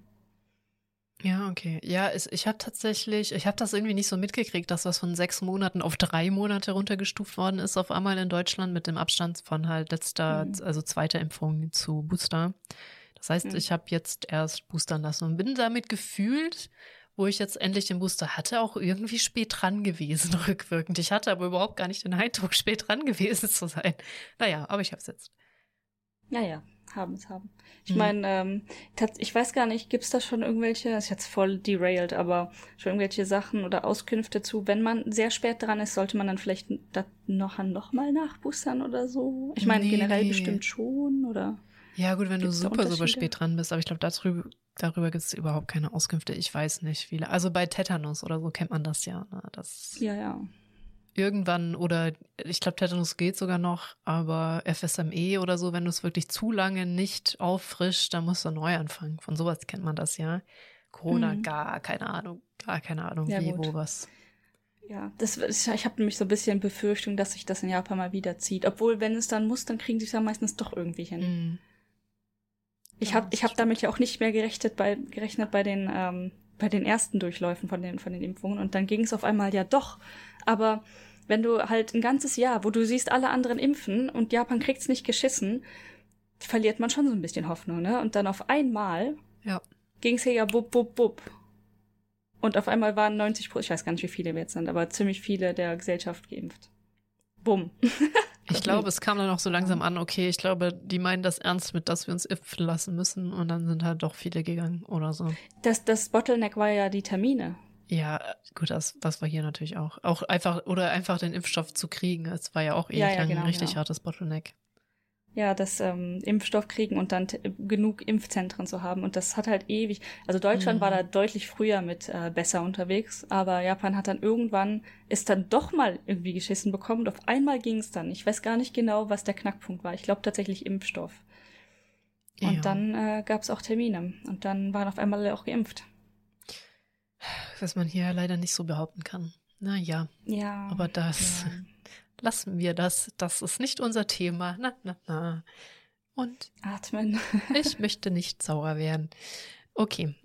Ja, okay. Ja, ich habe tatsächlich, ich habe das irgendwie nicht so mitgekriegt, dass was von sechs Monaten auf drei Monate runtergestuft worden ist, auf einmal in Deutschland mit dem Abstand von halt letzter, Mhm. also zweiter Impfung zu Booster. Das heißt, Mhm. ich habe jetzt erst boostern lassen und bin damit gefühlt, wo ich jetzt endlich den Booster hatte, auch irgendwie spät dran gewesen, [LAUGHS] rückwirkend. Ich hatte aber überhaupt gar nicht den Eindruck, [LAUGHS] spät dran gewesen zu sein. Naja, aber ich habe es jetzt. Naja, haben es haben. Ich mhm. meine, ähm, ich weiß gar nicht, gibt es da schon irgendwelche, das ist jetzt voll derailed, aber schon irgendwelche Sachen oder Auskünfte zu, wenn man sehr spät dran ist, sollte man dann vielleicht das noch, noch mal nachboostern oder so? Ich meine, nee, generell nee. bestimmt schon, oder? Ja, gut, wenn du super, super spät dran bist, aber ich glaube, darüber, darüber gibt es überhaupt keine Auskünfte. Ich weiß nicht viele. Also bei Tetanus oder so kennt man das ja. Ne? Das ja, ja irgendwann oder ich glaube, Tetanus geht sogar noch, aber FSME oder so, wenn du es wirklich zu lange nicht auffrischst, dann musst du neu anfangen. Von sowas kennt man das ja. Corona, mhm. gar keine Ahnung, gar keine Ahnung, ja, wie, gut. wo, was. Ja, das, ich habe nämlich so ein bisschen Befürchtung, dass sich das in Japan mal wieder zieht. Obwohl, wenn es dann muss, dann kriegen sie es ja meistens doch irgendwie hin. Mhm. Ich habe ich hab damit ja auch nicht mehr gerechnet bei, gerechnet bei den, ähm, bei den ersten Durchläufen von den, von den Impfungen. Und dann ging es auf einmal ja doch. Aber wenn du halt ein ganzes Jahr, wo du siehst, alle anderen impfen und Japan kriegt's nicht geschissen, verliert man schon so ein bisschen Hoffnung, ne? Und dann auf einmal ja. ging's hier ja bub, bub, bub. Und auf einmal waren 90 Prozent, ich weiß gar nicht, wie viele wir jetzt sind, aber ziemlich viele der Gesellschaft geimpft. Bumm. [LAUGHS] ich glaube, es kam dann auch so langsam an, okay, ich glaube, die meinen das ernst mit, dass wir uns impfen lassen müssen und dann sind halt doch viele gegangen oder so. Das, das Bottleneck war ja die Termine. Ja, gut, das, das war hier natürlich auch. Auch einfach, oder einfach den Impfstoff zu kriegen. Es war ja auch ewig ja, ja, lang genau, ein richtig genau. hartes Bottleneck. Ja, das ähm, Impfstoff kriegen und dann genug Impfzentren zu haben. Und das hat halt ewig. Also Deutschland mhm. war da deutlich früher mit äh, besser unterwegs, aber Japan hat dann irgendwann ist dann doch mal irgendwie geschissen bekommen und auf einmal ging es dann. Ich weiß gar nicht genau, was der Knackpunkt war. Ich glaube tatsächlich Impfstoff. Und ja. dann äh, gab es auch Termine und dann waren auf einmal alle auch geimpft was man hier leider nicht so behaupten kann. Naja. Ja. Aber das, ja. [LAUGHS] lassen wir das. Das ist nicht unser Thema. Na, na, na. Und atmen. [LAUGHS] ich möchte nicht sauer werden. Okay.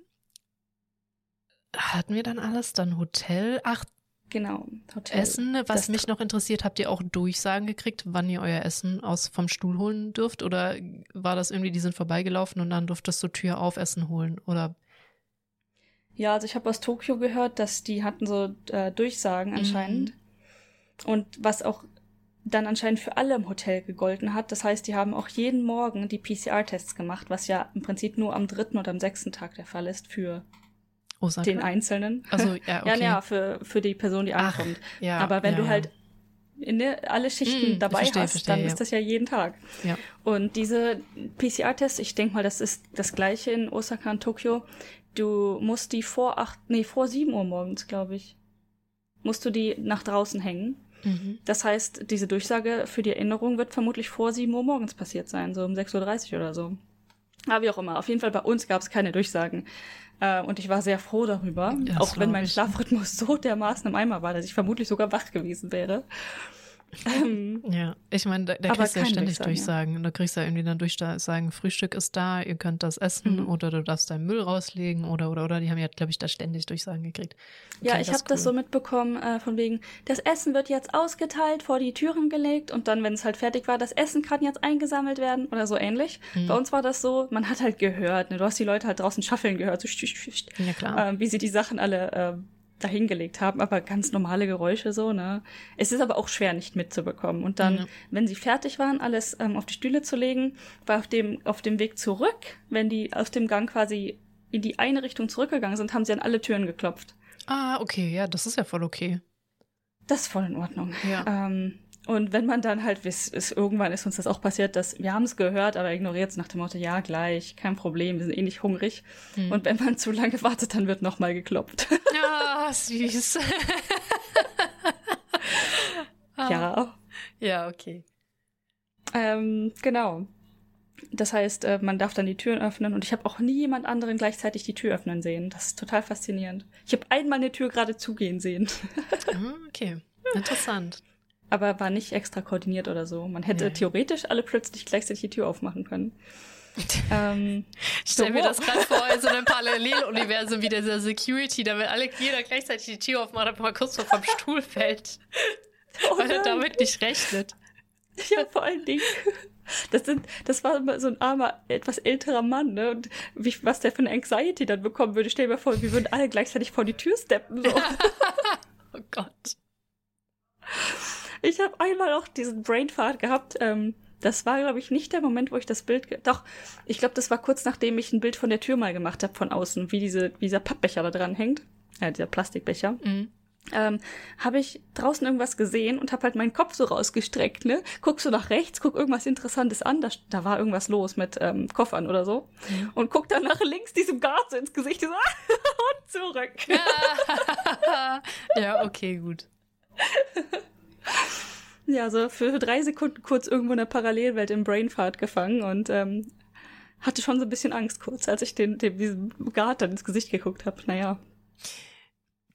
Hatten wir dann alles? Dann Hotel? Ach, Genau, Hotel. Essen, was das mich noch interessiert, habt ihr auch Durchsagen gekriegt, wann ihr euer Essen aus vom Stuhl holen dürft? Oder war das irgendwie, die sind vorbeigelaufen und dann durftest du Tür auf Essen holen? Oder ja, also ich habe aus Tokio gehört, dass die hatten so äh, Durchsagen anscheinend. Mhm. Und was auch dann anscheinend für alle im Hotel gegolten hat. Das heißt, die haben auch jeden Morgen die PCR-Tests gemacht, was ja im Prinzip nur am dritten oder am sechsten Tag der Fall ist für Osaka? den Einzelnen. Also [LAUGHS] ja, okay. ja, ja, für, für die Person, die Ach, ankommt. Ja, Aber wenn ja, du halt in der, alle Schichten mm, dabei verstehe, hast, verstehe, dann ja. ist das ja jeden Tag. Ja. Und diese PCR-Tests, ich denke mal, das ist das gleiche in Osaka und Tokio, Du musst die vor acht, nee, vor sieben Uhr morgens, glaube ich, musst du die nach draußen hängen. Mhm. Das heißt, diese Durchsage für die Erinnerung wird vermutlich vor sieben Uhr morgens passiert sein, so um 6.30 Uhr oder so. Aber wie auch immer, auf jeden Fall bei uns gab es keine Durchsagen. Äh, und ich war sehr froh darüber, ja, auch wenn mein Schlafrhythmus so dermaßen im Eimer war, dass ich vermutlich sogar wach gewesen wäre. Ähm, [LAUGHS] ja, ich meine, da, da kriegst du ja ständig Durchsagen. durchsagen. Ja. Da kriegst du ja irgendwie dann durchsagen, Frühstück ist da, ihr könnt das essen mhm. oder du darfst deinen Müll rauslegen oder oder oder. Die haben ja, glaube ich, da ständig Durchsagen gekriegt. Okay, ja, ich habe cool. das so mitbekommen, äh, von wegen, das Essen wird jetzt ausgeteilt, vor die Türen gelegt und dann, wenn es halt fertig war, das Essen kann jetzt eingesammelt werden oder so ähnlich. Mhm. Bei uns war das so, man hat halt gehört, ne? du hast die Leute halt draußen schaffeln gehört, so ja, klar. Äh, wie sie die Sachen alle äh, dahingelegt haben, aber ganz normale Geräusche so, ne? Es ist aber auch schwer nicht mitzubekommen. Und dann, mhm. wenn sie fertig waren, alles ähm, auf die Stühle zu legen, war auf dem, auf dem Weg zurück, wenn die aus dem Gang quasi in die eine Richtung zurückgegangen sind, haben sie an alle Türen geklopft. Ah, okay, ja, das ist ja voll okay. Das ist voll in Ordnung. Ja. Ähm, und wenn man dann halt, ist, ist, irgendwann ist uns das auch passiert, dass wir haben es gehört, aber ignoriert es nach dem Motto, ja, gleich, kein Problem, wir sind eh nicht hungrig. Hm. Und wenn man zu lange [LAUGHS] wartet, dann wird nochmal geklopft. [LAUGHS] [LAUGHS] Ja, süß. ja. Ja, okay. Ähm, genau. Das heißt, äh, man darf dann die Türen öffnen und ich habe auch nie jemand anderen gleichzeitig die Tür öffnen sehen. Das ist total faszinierend. Ich habe einmal eine Tür gerade zugehen sehen. Ah, okay, interessant aber war nicht extra koordiniert oder so. Man hätte nee. theoretisch alle plötzlich gleichzeitig die Tür aufmachen können. [LAUGHS] ähm, ich stelle so, mir das gerade vor, in so einem [LAUGHS] Paralleluniversum wie dieser Security, da will alle, jeder gleichzeitig die Tür aufmacht, aber mal kurz so vom Stuhl fällt. Oh weil er damit nicht rechnet. Ja, vor allen Dingen. Das, sind, das war so ein armer, etwas älterer Mann, ne? Und wie, was der für eine Anxiety dann bekommen würde. Stell dir mal vor, wir würden alle gleichzeitig vor die Tür steppen. So. [LAUGHS] oh Gott. Ich habe einmal auch diesen Brainfart gehabt. Ähm, das war, glaube ich, nicht der Moment, wo ich das Bild. Doch, ich glaube, das war kurz nachdem ich ein Bild von der Tür mal gemacht habe von außen, wie, diese, wie dieser Pappbecher da dran hängt. Ja, dieser Plastikbecher. Mhm. Ähm, habe ich draußen irgendwas gesehen und habe halt meinen Kopf so rausgestreckt, ne? Guck so nach rechts, guck irgendwas Interessantes an, da, da war irgendwas los mit ähm, Koffern oder so. Mhm. Und guck dann nach links diesem Guard so ins Gesicht so, [LAUGHS] und zurück. [LAUGHS] ja, okay, gut. [LAUGHS] Ja, so für drei Sekunden kurz irgendwo in der Parallelwelt im Brainfart gefangen und ähm, hatte schon so ein bisschen Angst kurz, als ich den, dem, diesem Guard dann ins Gesicht geguckt habe. Naja.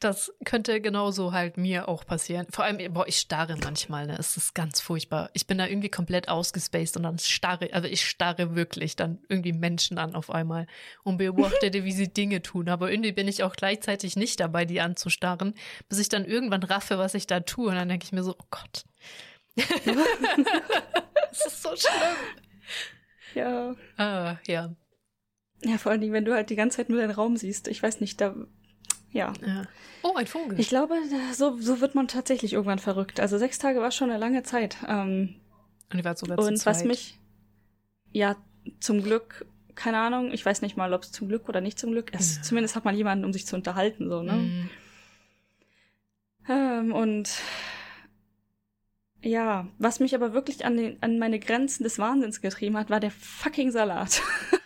Das könnte genauso halt mir auch passieren. Vor allem, boah, ich starre manchmal, ne? Es ist ganz furchtbar. Ich bin da irgendwie komplett ausgespaced und dann starre, also ich starre wirklich dann irgendwie Menschen an auf einmal und beobachte, wie sie Dinge tun. Aber irgendwie bin ich auch gleichzeitig nicht dabei, die anzustarren, bis ich dann irgendwann raffe, was ich da tue. Und dann denke ich mir so, oh Gott. [LAUGHS] das ist so schlimm. Ja. Ah, ja. Ja, vor allen Dingen, wenn du halt die ganze Zeit nur den Raum siehst. Ich weiß nicht, da ja. ja. Oh, ein Vogel. Ich glaube, so, so wird man tatsächlich irgendwann verrückt. Also sechs Tage war schon eine lange Zeit. Ähm, und die war sogar Und zu was mich, ja, zum Glück, keine Ahnung, ich weiß nicht mal, ob es zum Glück oder nicht zum Glück ist. Ja. Zumindest hat man jemanden, um sich zu unterhalten, so, ne? Mhm. Ähm, und ja, was mich aber wirklich an, den, an meine Grenzen des Wahnsinns getrieben hat, war der fucking Salat. [LAUGHS]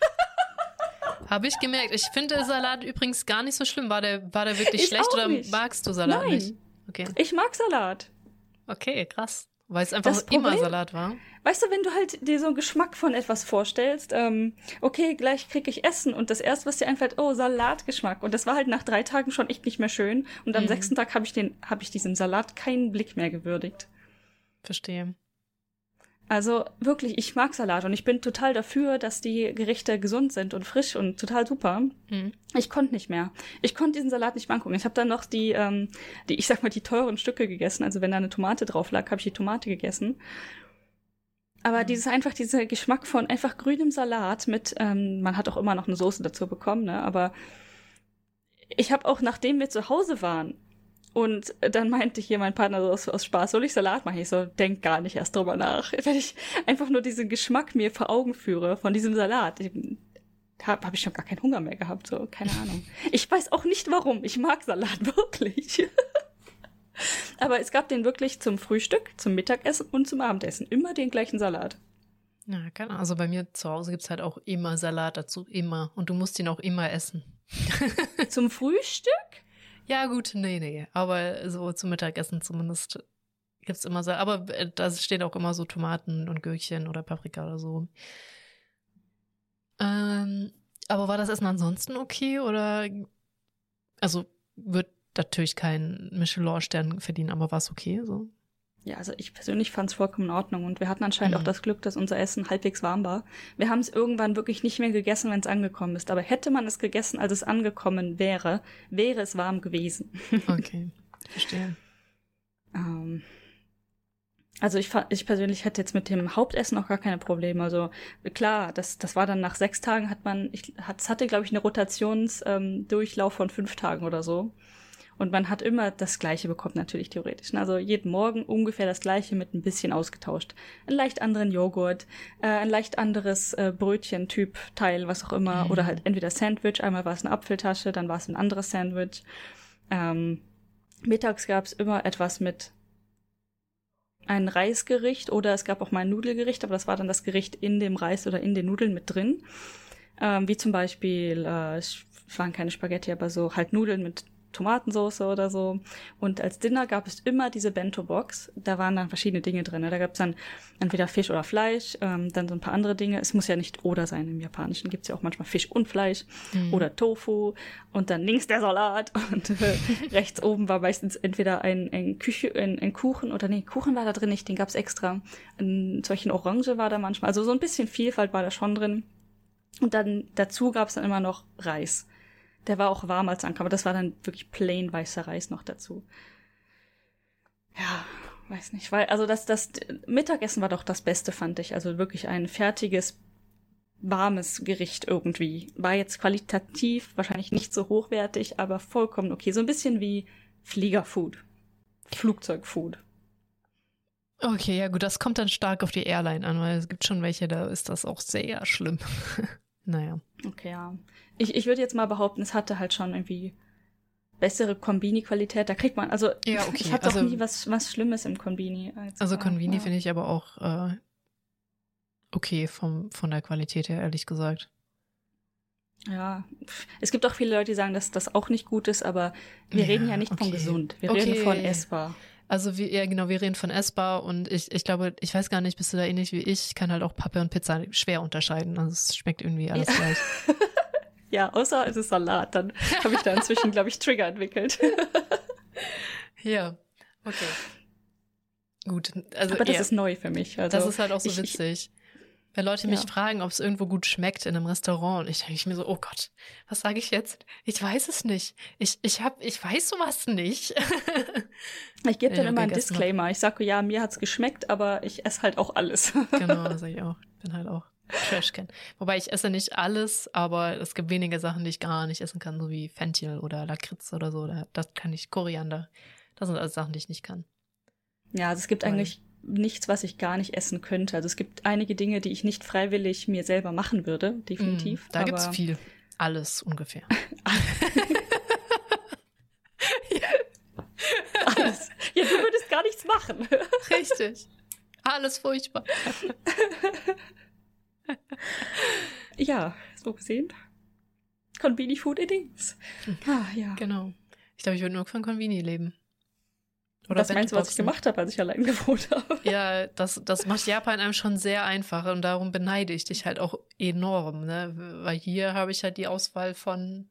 Habe ich gemerkt. Ich finde Salat übrigens gar nicht so schlimm. War der, war der wirklich ich schlecht oder nicht. magst du Salat Nein. nicht? Okay. Ich mag Salat. Okay, krass. Weil es einfach Problem, immer Salat war. Weißt du, wenn du halt dir so einen Geschmack von etwas vorstellst, ähm, okay, gleich krieg ich Essen und das erste, was dir einfällt, oh, Salatgeschmack. Und das war halt nach drei Tagen schon echt nicht mehr schön. Und am mhm. sechsten Tag habe ich den, habe ich diesem Salat keinen Blick mehr gewürdigt. Verstehe. Also wirklich, ich mag Salat und ich bin total dafür, dass die Gerichte gesund sind und frisch und total super. Mhm. Ich konnte nicht mehr. Ich konnte diesen Salat nicht mehr angucken. Ich habe dann noch die, ähm, die, ich sag mal, die teuren Stücke gegessen. Also wenn da eine Tomate drauf lag, habe ich die Tomate gegessen. Aber mhm. dieses einfach, dieser Geschmack von einfach grünem Salat mit, ähm, man hat auch immer noch eine Soße dazu bekommen, ne? Aber ich habe auch, nachdem wir zu Hause waren, und dann meinte hier mein Partner so aus, aus Spaß, soll ich Salat machen? Ich so, denk gar nicht erst drüber nach. Wenn ich einfach nur diesen Geschmack mir vor Augen führe von diesem Salat, habe hab ich schon gar keinen Hunger mehr gehabt, so, keine Ahnung. Ich weiß auch nicht warum. Ich mag Salat [LAUGHS] wirklich. Aber es gab den wirklich zum Frühstück, zum Mittagessen und zum Abendessen. Immer den gleichen Salat. Ja, keine Ahnung. Also bei mir zu Hause gibt's halt auch immer Salat dazu. Immer. Und du musst ihn auch immer essen. [LAUGHS] zum Frühstück? Ja, gut, nee, nee. Aber so zum Mittagessen zumindest gibt's immer so. Aber äh, da stehen auch immer so Tomaten und Gürkchen oder Paprika oder so. Ähm, aber war das Essen ansonsten okay oder? Also wird natürlich kein Michelin-Stern verdienen, aber war es okay so? Ja, also ich persönlich fand es vollkommen in Ordnung und wir hatten anscheinend mhm. auch das Glück, dass unser Essen halbwegs warm war. Wir haben es irgendwann wirklich nicht mehr gegessen, wenn es angekommen ist. Aber hätte man es gegessen, als es angekommen wäre, wäre es warm gewesen. [LAUGHS] Okay, verstehe. ähm, also ich, ich persönlich hätte jetzt mit dem Hauptessen auch gar keine Probleme. Also klar, das, das war dann nach sechs Tagen hat man, ich, es hatte glaube ich eine Rotationsdurchlauf ähm, von fünf Tagen oder so. Und man hat immer das Gleiche bekommen, natürlich theoretisch. Also jeden Morgen ungefähr das Gleiche mit ein bisschen ausgetauscht. Einen leicht anderen Joghurt, äh, ein leicht anderes äh, Brötchen-Typ, Teil, was auch immer. Mhm. Oder halt entweder Sandwich, einmal war es eine Apfeltasche, dann war es ein anderes Sandwich. Ähm, mittags gab es immer etwas mit ein Reisgericht oder es gab auch mal ein Nudelgericht, aber das war dann das Gericht in dem Reis oder in den Nudeln mit drin. Ähm, wie zum Beispiel, äh, es waren keine Spaghetti, aber so halt Nudeln mit Tomatensauce oder so. Und als Dinner gab es immer diese Bento-Box. Da waren dann verschiedene Dinge drin. Da gab es dann entweder Fisch oder Fleisch, ähm, dann so ein paar andere Dinge. Es muss ja nicht oder sein. Im Japanischen gibt es ja auch manchmal Fisch und Fleisch mhm. oder Tofu. Und dann links der Salat und äh, [LAUGHS] rechts oben war meistens entweder ein, ein, Küche, ein, ein Kuchen oder nee, Kuchen war da drin nicht, den gab es extra. Ein solchen Orange war da manchmal. Also so ein bisschen Vielfalt war da schon drin. Und dann dazu gab es dann immer noch Reis. Der war auch warm als ankam, aber das war dann wirklich plain weißer Reis noch dazu. Ja, weiß nicht, weil, also das, das Mittagessen war doch das Beste, fand ich. Also wirklich ein fertiges, warmes Gericht irgendwie. War jetzt qualitativ wahrscheinlich nicht so hochwertig, aber vollkommen okay. So ein bisschen wie Fliegerfood. Flugzeugfood. Okay, ja gut, das kommt dann stark auf die Airline an, weil es gibt schon welche, da ist das auch sehr schlimm. [LAUGHS] naja. Okay, ja. Ich, ich würde jetzt mal behaupten, es hatte halt schon irgendwie bessere Kombini-Qualität. Da kriegt man, also Ja, [LAUGHS] okay. ich hatte also, auch nie was, was Schlimmes im Kombini. also äh, Convini ja. finde ich aber auch äh, okay vom, von der Qualität her, ehrlich gesagt. Ja, es gibt auch viele Leute, die sagen, dass das auch nicht gut ist, aber wir Ja, reden ja nicht von okay. gesund. Wir Okay. reden von essbar. Also wir, ja genau, wir reden von essbar und ich, ich glaube, ich weiß gar nicht, bist du da ähnlich wie ich, kann halt auch Pappe und Pizza schwer unterscheiden. Also es schmeckt irgendwie alles Ja. gleich. [LAUGHS] Ja, außer es ist Salat. Dann habe ich da inzwischen, glaube ich, Trigger entwickelt. [LAUGHS] Ja, okay. Gut, also aber das ja, ist neu für mich. Also, das ist halt auch so ich- ich- witzig. Wenn Leute mich Ja. fragen, ob es irgendwo gut schmeckt in einem Restaurant, und ich denke mir so, oh Gott, was sage ich jetzt? Ich weiß es nicht. Ich, ich hab, ich weiß sowas nicht. Ich gebe dann immer einen hab. Disclaimer. Ich sage, ja, mir hat's geschmeckt, aber ich esse halt auch alles. [LAUGHS] genau, das sag ich auch. Bin halt auch Trashcan. Wobei ich esse nicht alles, aber es gibt wenige Sachen, die ich gar nicht essen kann, so wie Fenchel oder Lakritz oder so. Da- Das kann ich, Koriander. Das sind alles Sachen, die ich nicht kann. Ja, also es gibt eigentlich nichts, was ich gar nicht essen könnte. Also es gibt einige Dinge, die ich nicht freiwillig mir selber machen würde, definitiv. Mm, Da gibt's aber- viel. Alles ungefähr. [LAUGHS] Alles. Ja, du würdest gar nichts machen. [LAUGHS] Richtig. Alles furchtbar. [LAUGHS] ja, so gesehen. Conveni Food Idings. Ah, ja. Genau. Ich glaube, ich würde nur von Convini leben. Was meinst du, was ich gemacht habe, als ich allein [LAUGHS] gewohnt habe? Ja, das, das macht Japan einem schon sehr einfach und darum beneide ich dich halt auch enorm, ne? Weil hier habe ich halt die Auswahl von.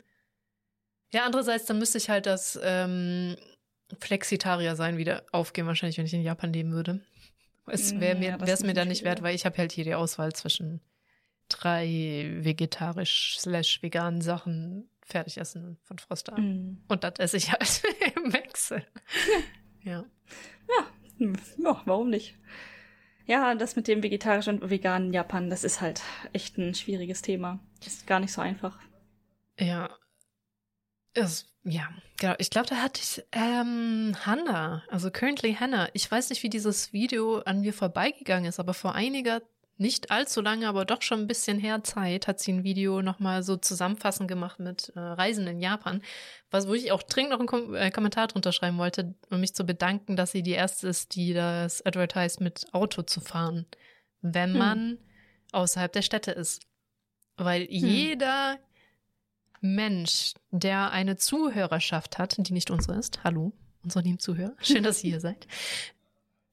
Ja, andererseits, dann müsste ich halt das ähm, Flexitarier sein wieder aufgeben, wahrscheinlich, wenn ich in Japan leben würde. Es wäre Mm, mir, ja, das wäre es ist mir dann nicht wert, weil ich habe halt hier die Auswahl zwischen drei vegetarisch slash veganen Sachen fertig essen von Froster. Mm. Und das esse ich halt [LAUGHS] im Wechsel. [LAUGHS] Ja. Hm, Ja, warum nicht? Ja, das mit dem vegetarischen und veganen Japan, das ist halt echt ein schwieriges Thema. Ist gar nicht so einfach. Ja. Es, ja, genau. Ich glaube, da hatte ich ähm, Hannah, also currently Hannah. Ich weiß nicht, wie dieses Video an mir vorbeigegangen ist, aber vor einiger, nicht allzu lange, aber doch schon ein bisschen her Zeit, hat sie ein Video nochmal so zusammenfassend gemacht mit äh, Reisen in Japan, was wo ich auch dringend noch einen Kom äh, Kommentar drunter schreiben wollte, um mich zu bedanken, dass sie die erste ist, die das advertise mit Auto zu fahren, wenn Hm. man außerhalb der Städte ist. Weil jeder Mensch, der eine Zuhörerschaft hat, die nicht unsere ist, hallo, unsere lieben Zuhörer, schön, dass ihr hier [LAUGHS] seid,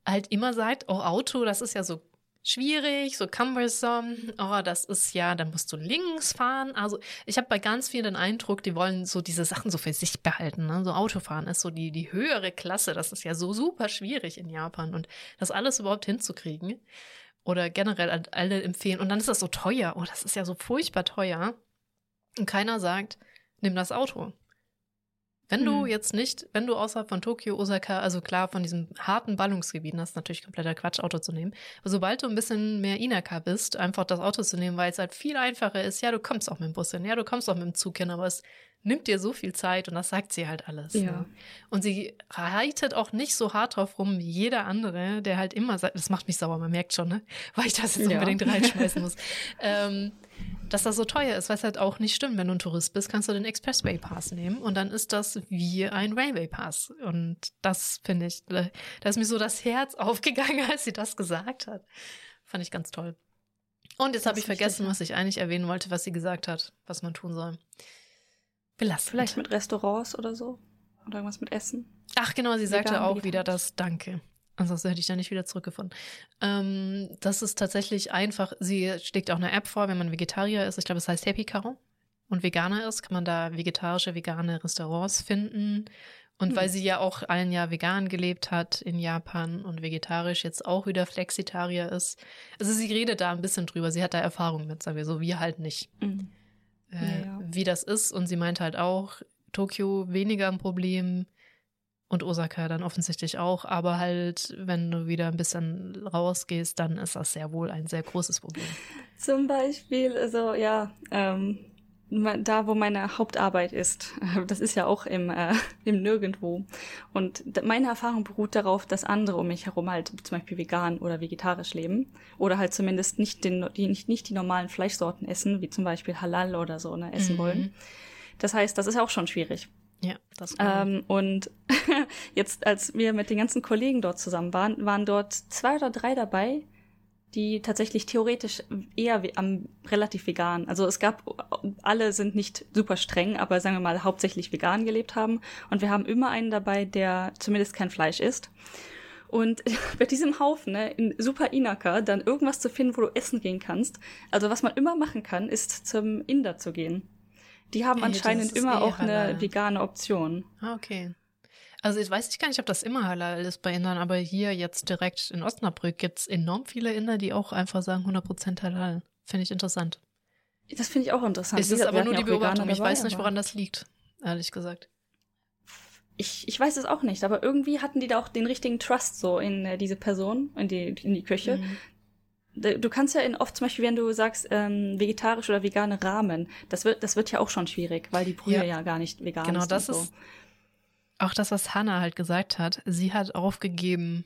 halt immer sagt, oh, Auto, das ist ja so schwierig, so cumbersome, oh, das ist ja, dann musst du links fahren. Also ich habe bei ganz vielen den Eindruck, die wollen so diese Sachen so für sich behalten. Ne? So Autofahren ist so die, die höhere Klasse, das ist ja so super schwierig in Japan und das alles überhaupt hinzukriegen. Oder generell alle empfehlen. Und dann ist das so teuer. Oh, das ist ja so furchtbar teuer. Und keiner sagt, nimm das Auto. Wenn du Hm. jetzt nicht, wenn du außerhalb von Tokio, Osaka, also klar von diesem harten Ballungsgebieten, das ist natürlich kompletter Quatsch, Auto zu nehmen. Aber sobald du ein bisschen mehr Inaka bist, einfach das Auto zu nehmen, weil es halt viel einfacher ist. Ja, du kommst auch mit dem Bus hin, ja, du kommst auch mit dem Zug hin, aber es nimmt dir so viel Zeit und das sagt sie halt alles. Ja. Ne? Und sie reitet auch nicht so hart drauf rum wie jeder andere, der halt immer sagt, das macht mich sauer, man merkt schon, ne? [LAUGHS] Weil ich das jetzt Ja. unbedingt reinschmeißen [LAUGHS] muss. ähm, dass das so teuer ist, was halt auch nicht stimmt. Wenn du ein Tourist bist, kannst du den Expressway Pass nehmen und dann ist das wie ein Railway Pass. Und das finde ich, da ist mir so das Herz [LAUGHS] aufgegangen, als sie das gesagt hat. Fand ich ganz toll. Und jetzt habe ich vergessen, was ich eigentlich erwähnen wollte, was sie gesagt hat, was man tun soll. Belastend. Vielleicht mit Restaurants oder so. Oder irgendwas mit Essen. Ach genau, sie sagte Vegan, auch wieder das Danke. Ansonsten hätte ich da nicht wieder zurückgefunden. Ähm, das ist tatsächlich einfach, sie schlägt auch eine App vor, wenn man Vegetarier ist. Ich glaube, es heißt Happy Cow. Und Veganer ist, kann man da vegetarische, vegane Restaurants finden. Und Hm. weil sie ja auch ein Jahr vegan gelebt hat in Japan und vegetarisch jetzt auch wieder Flexitarier ist. Also sie redet da ein bisschen drüber. Sie hat da Erfahrung mit, sagen wir so, wir halt nicht Mhm. Äh, Ja, ja. wie das ist. Und sie meinte halt auch, Tokio weniger ein Problem und Osaka dann offensichtlich auch. Aber halt, wenn du wieder ein bisschen rausgehst, dann ist das sehr wohl ein sehr großes Problem. Zum Beispiel, also ja, ähm, da, wo meine Hauptarbeit ist. [LAUGHS] Das ist ja auch im, äh, im Nirgendwo. Und meine Erfahrung beruht darauf, dass andere um mich herum halt zum Beispiel vegan oder vegetarisch leben. Oder halt zumindest nicht, den, die, nicht, nicht die normalen Fleischsorten essen, wie zum Beispiel Halal oder so, ne, essen mhm. wollen. Das heißt, das ist auch schon schwierig. Ja, das ähm, Und [LAUGHS] jetzt, als wir mit den ganzen Kollegen dort zusammen waren, waren dort zwei oder drei dabei, die tatsächlich theoretisch eher am relativ vegan. Also es gab, alle sind nicht super streng, aber sagen wir mal hauptsächlich vegan gelebt haben. Und wir haben immer einen dabei, der zumindest kein Fleisch isst. Und [LAUGHS] bei diesem Haufen, ne, in super Inaka, dann irgendwas zu finden, wo du essen gehen kannst. Also was man immer machen kann, ist zum Inder zu gehen. Die haben Ey, anscheinend immer eh auch eine vegane Option. Ah, okay. Also ich weiß ich gar nicht, ob das immer halal ist bei Indern, aber hier jetzt direkt in Osnabrück gibt es enorm viele Inder, die auch einfach sagen 100% halal. Finde ich interessant. Das finde ich auch interessant. Es ist aber nur die Beobachtung. ich weiß nicht, woran das liegt, ehrlich gesagt. Ich, ich weiß es auch nicht, aber irgendwie hatten die da auch den richtigen Trust so in äh, diese Person, in die, in die Küche. Mhm. Du kannst ja in oft zum Beispiel, wenn du sagst, ähm, vegetarisch oder vegane Rahmen, das wird, das wird ja auch schon schwierig, weil die Brühe ja, ja gar nicht vegan genau, ist. Genau, das ist, so. Auch das, was Hannah halt gesagt hat, sie hat aufgegeben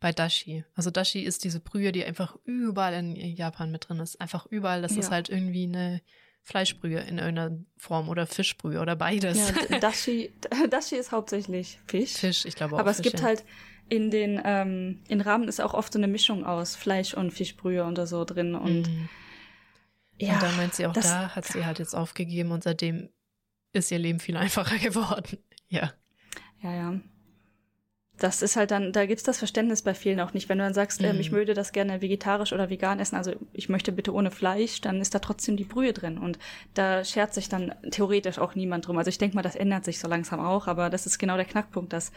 bei Dashi. Also Dashi ist diese Brühe, die einfach überall in Japan mit drin ist. Einfach überall. Das ja. ist halt irgendwie eine Fleischbrühe in irgendeiner Form oder Fischbrühe oder beides. Ja, [LAUGHS] Dashi, Dashi ist hauptsächlich Fisch. Fisch, ich glaube auch. Aber Fisch, es gibt ja. halt in den ähm, in Rahmen ist auch oft so eine Mischung aus Fleisch und Fischbrühe und so drin und mm. ja. Und dann meint sie auch, das, da hat sie halt jetzt aufgegeben und seitdem ist ihr Leben viel [LAUGHS] einfacher geworden. Ja. Ja, ja. Das ist halt dann, da gibt's das Verständnis bei vielen auch nicht. Wenn du dann sagst, mhm. ähm, ich würde das gerne vegetarisch oder vegan essen, also ich möchte bitte ohne Fleisch, dann ist da trotzdem die Brühe drin. Und da schert sich dann theoretisch auch niemand drum. Also ich denke mal, das ändert sich so langsam auch, aber das ist genau der Knackpunkt, dass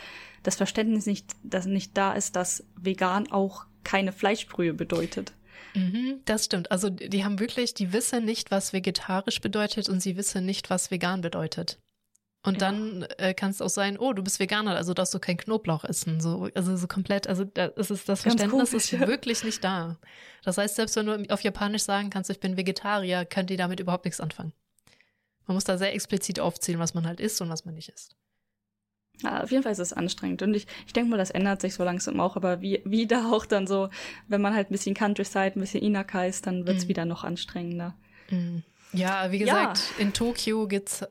das Verständnis nicht, dass nicht da ist, dass vegan auch keine Fleischbrühe bedeutet. Mhm, das stimmt. Also die haben wirklich, die wissen nicht, was vegetarisch bedeutet und sie wissen nicht, was vegan bedeutet. Und ja. dann äh, kann es auch sein, oh, du bist Veganer, also darfst du kein Knoblauch essen. So, also so komplett, also das ist das Verständnis komisch, ist wirklich nicht da. Das heißt, selbst wenn du auf Japanisch sagen kannst, ich bin Vegetarier, könnt ihr damit überhaupt nichts anfangen. Man muss da sehr explizit aufzählen, was man halt isst und was man nicht isst. Ja, auf jeden Fall ist es anstrengend. Und ich, ich denke mal, das ändert sich so langsam auch. Aber wie, wie da auch dann so, wenn man halt ein bisschen Countryside, ein bisschen Inaka ist, dann wird's mhm. wieder noch anstrengender. Mhm. Ja, wie gesagt, ja. in Tokio gibt's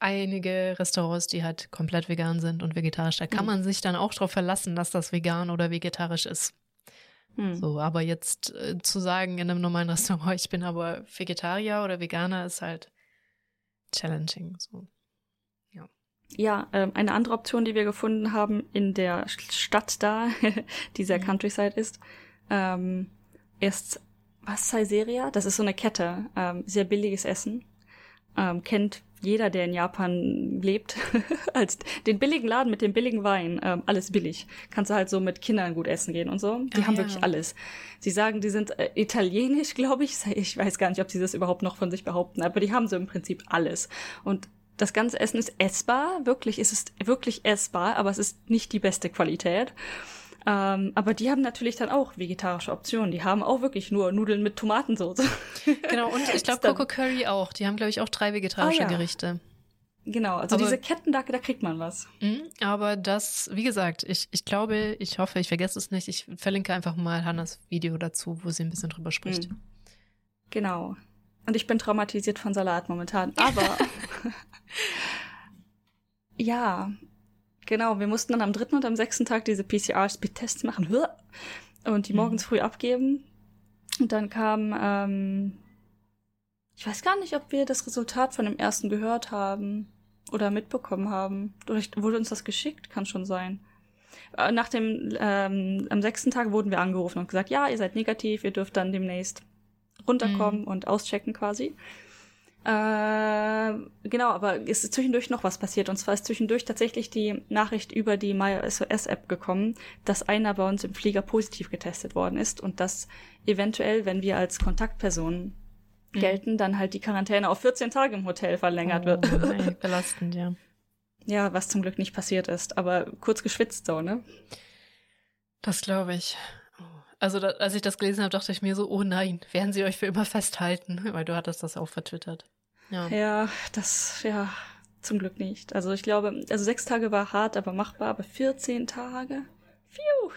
einige Restaurants, die halt komplett vegan sind und vegetarisch. Da kann mhm. man sich dann auch darauf verlassen, dass das vegan oder vegetarisch ist. Mhm. So, aber jetzt äh, zu sagen in einem normalen Restaurant, [LAUGHS] ich bin aber Vegetarier oder Veganer, ist halt challenging. So. Ja, ja äh, eine andere Option, die wir gefunden haben in der Stadt da, [LAUGHS] die sehr mhm. Countryside ist, ähm, ist was Saiseria? Das ist so eine Kette, ähm, sehr billiges Essen. Ähm, kennt jeder, der in Japan lebt, [LAUGHS] als den billigen Laden mit dem billigen Wein, ähm, alles billig. Kannst du halt so mit Kindern gut essen gehen und so. Die ah, haben ja. wirklich alles. Sie sagen, die sind äh, italienisch, [LAUGHS] glaube ich. Ich weiß gar nicht, ob sie das überhaupt noch von sich behaupten, aber die haben so im Prinzip alles. Und das ganze Essen ist essbar, wirklich ist es wirklich essbar, aber es ist nicht die beste Qualität. Ähm, aber die haben natürlich dann auch vegetarische Optionen. Die haben auch wirklich nur Nudeln mit Tomatensauce. [LAUGHS] Genau, und ich glaube Coco Curry auch. Die haben, glaube ich, auch drei vegetarische ah, ja. Gerichte. Genau, also aber, diese Ketten, da, da kriegt man was. Mh, aber das, wie gesagt, ich, ich glaube, ich hoffe, ich vergesse es nicht. Ich verlinke einfach mal Hannas Video dazu, wo sie ein bisschen drüber spricht. Mhm. Genau. Und ich bin traumatisiert von Salat momentan. [LAUGHS] Aber [LAUGHS] ja, Genau, wir mussten dann am dritten und am sechsten Tag diese PCR-Speed-Tests machen und die mhm. morgens früh abgeben. Und dann kam, ähm, ich weiß gar nicht, ob wir das Resultat von dem ersten gehört haben oder mitbekommen haben. Oder wurde uns das geschickt? Kann schon sein. Äh, nach dem, ähm, am sechsten Tag wurden wir angerufen und gesagt, ja, ihr seid negativ, ihr dürft dann demnächst runterkommen mhm. und auschecken quasi. Äh, genau, aber es ist zwischendurch noch was passiert. Und zwar ist zwischendurch tatsächlich die Nachricht über die MySOS-App gekommen, dass einer bei uns im Flieger positiv getestet worden ist und dass eventuell, wenn wir als Kontaktpersonen mhm. gelten, dann halt die Quarantäne auf 14 Tage im Hotel verlängert oh, [LAUGHS] wird. Nein, belastend, ja. Ja, was zum Glück nicht passiert ist, aber kurz geschwitzt so, ne? Das glaube ich. Also da, als ich das gelesen habe, dachte ich mir so, oh nein, werden sie euch für immer festhalten, [LAUGHS] weil du hattest das auch vertwittert. Ja. ja, das, ja, zum Glück nicht. Also ich glaube, also sechs Tage war hart, aber machbar, aber 14 Tage? Phew.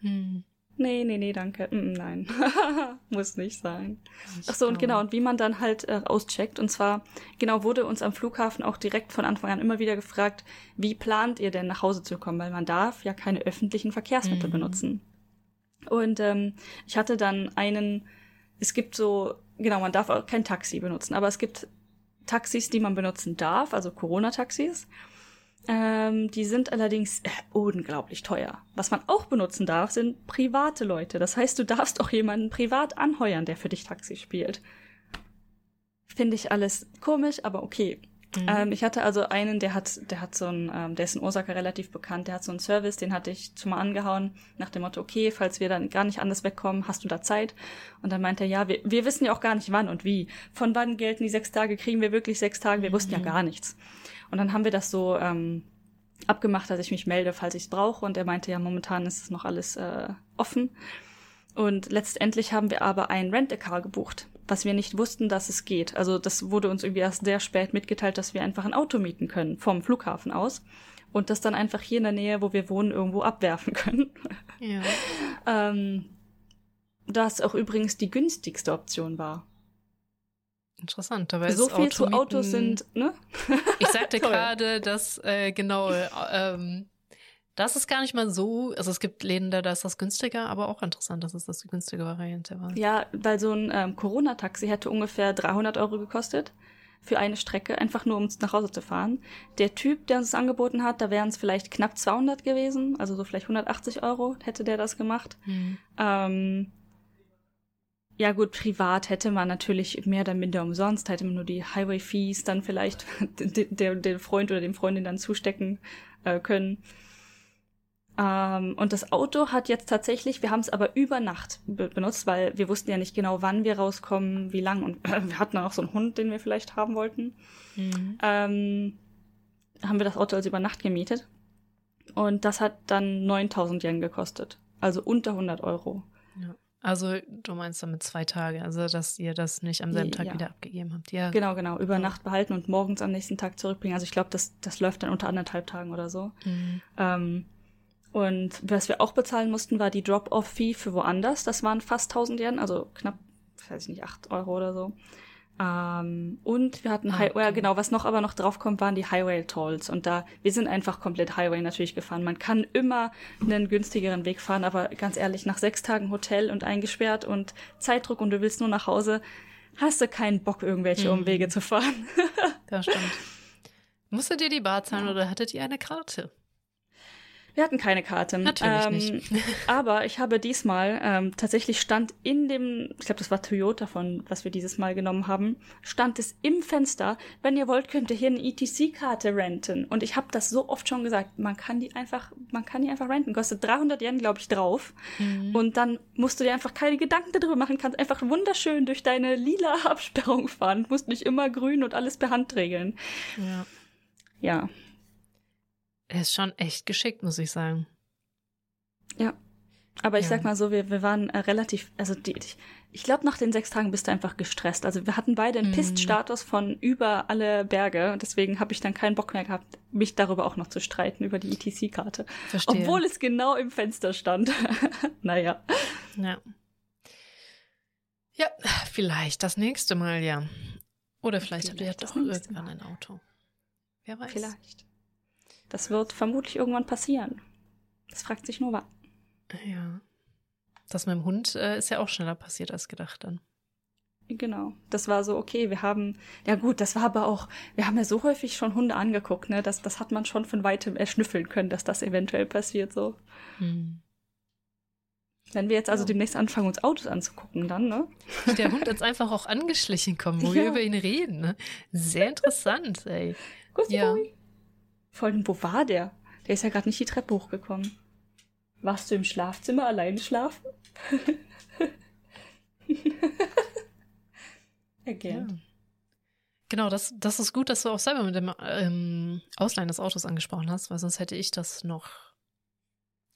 Hm. Nee, nee, nee, danke. Mm, nein, [LAUGHS] muss nicht sein. Ach so, und genau, und wie man dann halt äh, auscheckt. Und zwar, genau, wurde uns am Flughafen auch direkt von Anfang an immer wieder gefragt, wie plant ihr denn nach Hause zu kommen? Weil man darf ja keine öffentlichen Verkehrsmittel mhm. benutzen. Und ähm, ich hatte dann einen, es gibt so, genau, man darf auch kein Taxi benutzen, aber es gibt Taxis, die man benutzen darf, also Corona-Taxis. Ähm, die sind allerdings äh, unglaublich teuer. Was man auch benutzen darf, sind private Leute. Das heißt, du darfst auch jemanden privat anheuern, der für dich Taxi spielt. Finde ich alles komisch, aber okay. Mhm. Ähm, ich hatte also einen, der hat, der hat so ein, ähm, der ist in Osaka relativ bekannt, der hat so einen Service, den hatte ich zumal angehauen, nach dem Motto, okay, falls wir dann gar nicht anders wegkommen, hast du da Zeit? Und dann meinte er, ja, wir, wir wissen ja auch gar nicht wann und wie. Von wann gelten die sechs Tage, kriegen wir wirklich sechs Tage? Wir mhm. wussten ja gar nichts. Und dann haben wir das so ähm, abgemacht, dass ich mich melde, falls ich es brauche. Und er meinte, ja, momentan ist es noch alles äh, offen. Und letztendlich haben wir aber ein Rent-A-Car gebucht, was wir nicht wussten, dass es geht. Also das wurde uns irgendwie erst sehr spät mitgeteilt, dass wir einfach ein Auto mieten können vom Flughafen aus und das dann einfach hier in der Nähe, wo wir wohnen, irgendwo abwerfen [LAUGHS] können. Ja. ähm, das auch übrigens die günstigste Option war. Interessant, dabei so viel Automieten, zu Autos sind, ne? ich sagte [LAUGHS] gerade, dass äh, genau, ähm, das ist gar nicht mal so, also es gibt Läden, da, ist das günstiger, aber auch interessant, dass es das die günstige Variante war. Ja, weil so ein ähm, Corona-Taxi hätte ungefähr 300 Euro gekostet für eine Strecke, einfach nur um nach Hause zu fahren. Der Typ, der uns das angeboten hat, da wären es vielleicht knapp 200 gewesen, also so vielleicht 180 Euro hätte der das gemacht. Mhm. Ähm, ja gut, privat hätte man natürlich mehr oder minder umsonst, hätte man nur die Highway-Fees dann vielleicht [LAUGHS] dem Freund oder dem Freundin dann zustecken äh, können. Ähm, und das Auto hat jetzt tatsächlich, wir haben es aber über Nacht be benutzt, weil wir wussten ja nicht genau, wann wir rauskommen, wie lang. Und äh, wir hatten auch so einen Hund, den wir vielleicht haben wollten. Mhm. Ähm, haben wir das Auto also über Nacht gemietet. Und das hat dann 9000 Yen gekostet. Also unter 100 Euro. Ja. Also du meinst damit zwei Tage, also dass ihr das nicht am selben Tag ja. wieder abgegeben habt. Ja. Genau, genau. Über Nacht behalten und morgens am nächsten Tag zurückbringen. Also ich glaube, das, das läuft dann unter anderthalb Tagen oder so. Mhm. Ähm, und was wir auch bezahlen mussten, war die Drop-Off-Fee für woanders. Das waren fast 1000 Yen, also knapp, weiß ich nicht, 8 Euro oder so. Ähm, und wir hatten ah, Highway, okay. genau, was noch aber noch draufkommt, waren die Highway Tolls. Und da, wir sind einfach komplett Highway natürlich gefahren. Man kann immer einen günstigeren Weg fahren, aber ganz ehrlich, nach sechs Tagen Hotel und eingesperrt und Zeitdruck und du willst nur nach Hause, hast du keinen Bock, irgendwelche mhm. Umwege zu fahren. [LAUGHS] das stimmt. Musstet ihr die Bar zahlen ja. oder hattet ihr eine Karte? Wir hatten keine Karte. Natürlich ähm, nicht. [LAUGHS] aber ich habe diesmal ähm, tatsächlich stand in dem, ich glaube, das war Toyota von, was wir dieses Mal genommen haben, stand es im Fenster, wenn ihr wollt, könnt ihr hier eine ETC-Karte renten. Und ich habe das so oft schon gesagt, man kann die einfach, man kann die einfach renten. Kostet 300 Yen, glaube ich, drauf. Mhm. Und dann musst du dir einfach keine Gedanken darüber machen, kannst einfach wunderschön durch deine lila [LAUGHS] Absperrung fahren, musst nicht immer grün und alles per Hand regeln. Ja. Ja. Er ist schon echt geschickt, muss ich sagen. Ja. Aber ich ja. sag mal so, wir, wir waren äh, relativ, also die, ich, ich glaube, nach den sechs Tagen bist du einfach gestresst. Also wir hatten beide einen mm. Pist-Status von über alle Berge. Deswegen habe ich dann keinen Bock mehr gehabt, mich darüber auch noch zu streiten, über die ETC-Karte. Obwohl es genau im Fenster stand. [LAUGHS] naja. Ja. Ja, vielleicht das nächste Mal, ja. Oder vielleicht, vielleicht habt ihr ja doch irgendwann ein Auto. Wer weiß. Vielleicht. Das wird vermutlich irgendwann passieren. Das fragt sich nur wann. Ja. Das mit dem Hund äh, ist ja auch schneller passiert als gedacht dann. Genau. Das war so, okay, wir haben, ja gut, das war aber auch, wir haben ja so häufig schon Hunde angeguckt, ne? Das, das hat man schon von weitem erschnüffeln können, dass das eventuell passiert so. Hm. Wenn wir jetzt also ja. demnächst anfangen, uns Autos anzugucken, dann, ne? Der Hund jetzt einfach auch angeschlichen kommen, wo [LAUGHS] ja. wir über ihn reden, ne? Sehr interessant, ey. Gussi ja. Boy. Vor allem, wo war der? Der ist ja gerade nicht die Treppe hochgekommen. Warst du im Schlafzimmer alleine schlafen? [LAUGHS] Again. Ja. Genau, das, das ist gut, dass du auch selber mit dem ähm, Ausleihen des Autos angesprochen hast, weil sonst hätte ich das noch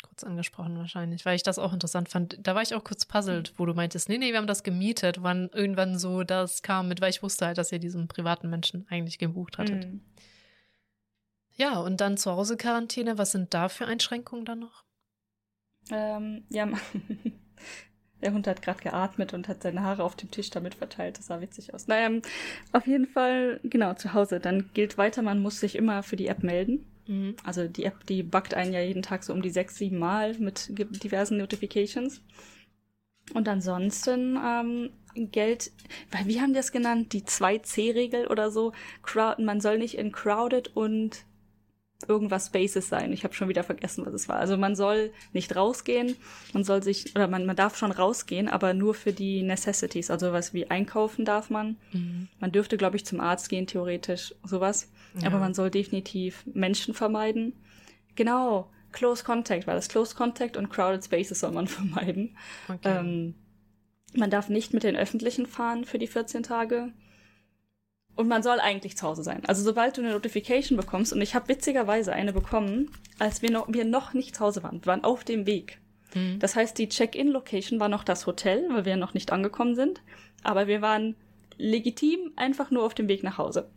kurz angesprochen wahrscheinlich, weil ich das auch interessant fand. Da war ich auch kurz puzzelt, wo du meintest, nee, nee, wir haben das gemietet, wann irgendwann so das kam mit, weil ich wusste halt, dass ihr diesen privaten Menschen eigentlich gebucht hattet. Mhm. Ja, und dann zu Hause Quarantäne, was sind da für Einschränkungen dann noch? Ähm, ja, [LAUGHS] der Hund hat gerade geatmet und hat seine Haare auf dem Tisch damit verteilt. Das sah witzig aus. Naja, auf jeden Fall, genau, zu Hause. Dann gilt weiter, man muss sich immer für die App melden. Mhm. Also die App, die buggt einen ja jeden Tag so um die sechs, sieben Mal mit diversen Notifications. Und ansonsten ähm, Geld, weil wie haben die das genannt? Die 2C-Regel oder so. Crowd, man soll nicht in crowded und irgendwas Spaces sein. Ich habe schon wieder vergessen, was es war. Also man soll nicht rausgehen, man soll sich, oder man, man darf schon rausgehen, aber nur für die Necessities, also was wie einkaufen darf man. Mhm. Man dürfte, glaube ich, zum Arzt gehen, theoretisch, sowas. Ja. Aber man soll definitiv Menschen vermeiden. Genau, Close Contact, weil das Close Contact und Crowded Spaces soll man [LAUGHS] vermeiden. Okay. Ähm, man darf nicht mit den Öffentlichen fahren für die 14 Tage. Und man soll eigentlich zu Hause sein. Also sobald du eine Notification bekommst, und ich habe witzigerweise eine bekommen, als wir noch, wir noch nicht zu Hause waren. Wir waren auf dem Weg. Mhm. Das heißt, die Check-in-Location war noch das Hotel, weil wir noch nicht angekommen sind. Aber wir waren legitim einfach nur auf dem Weg nach Hause.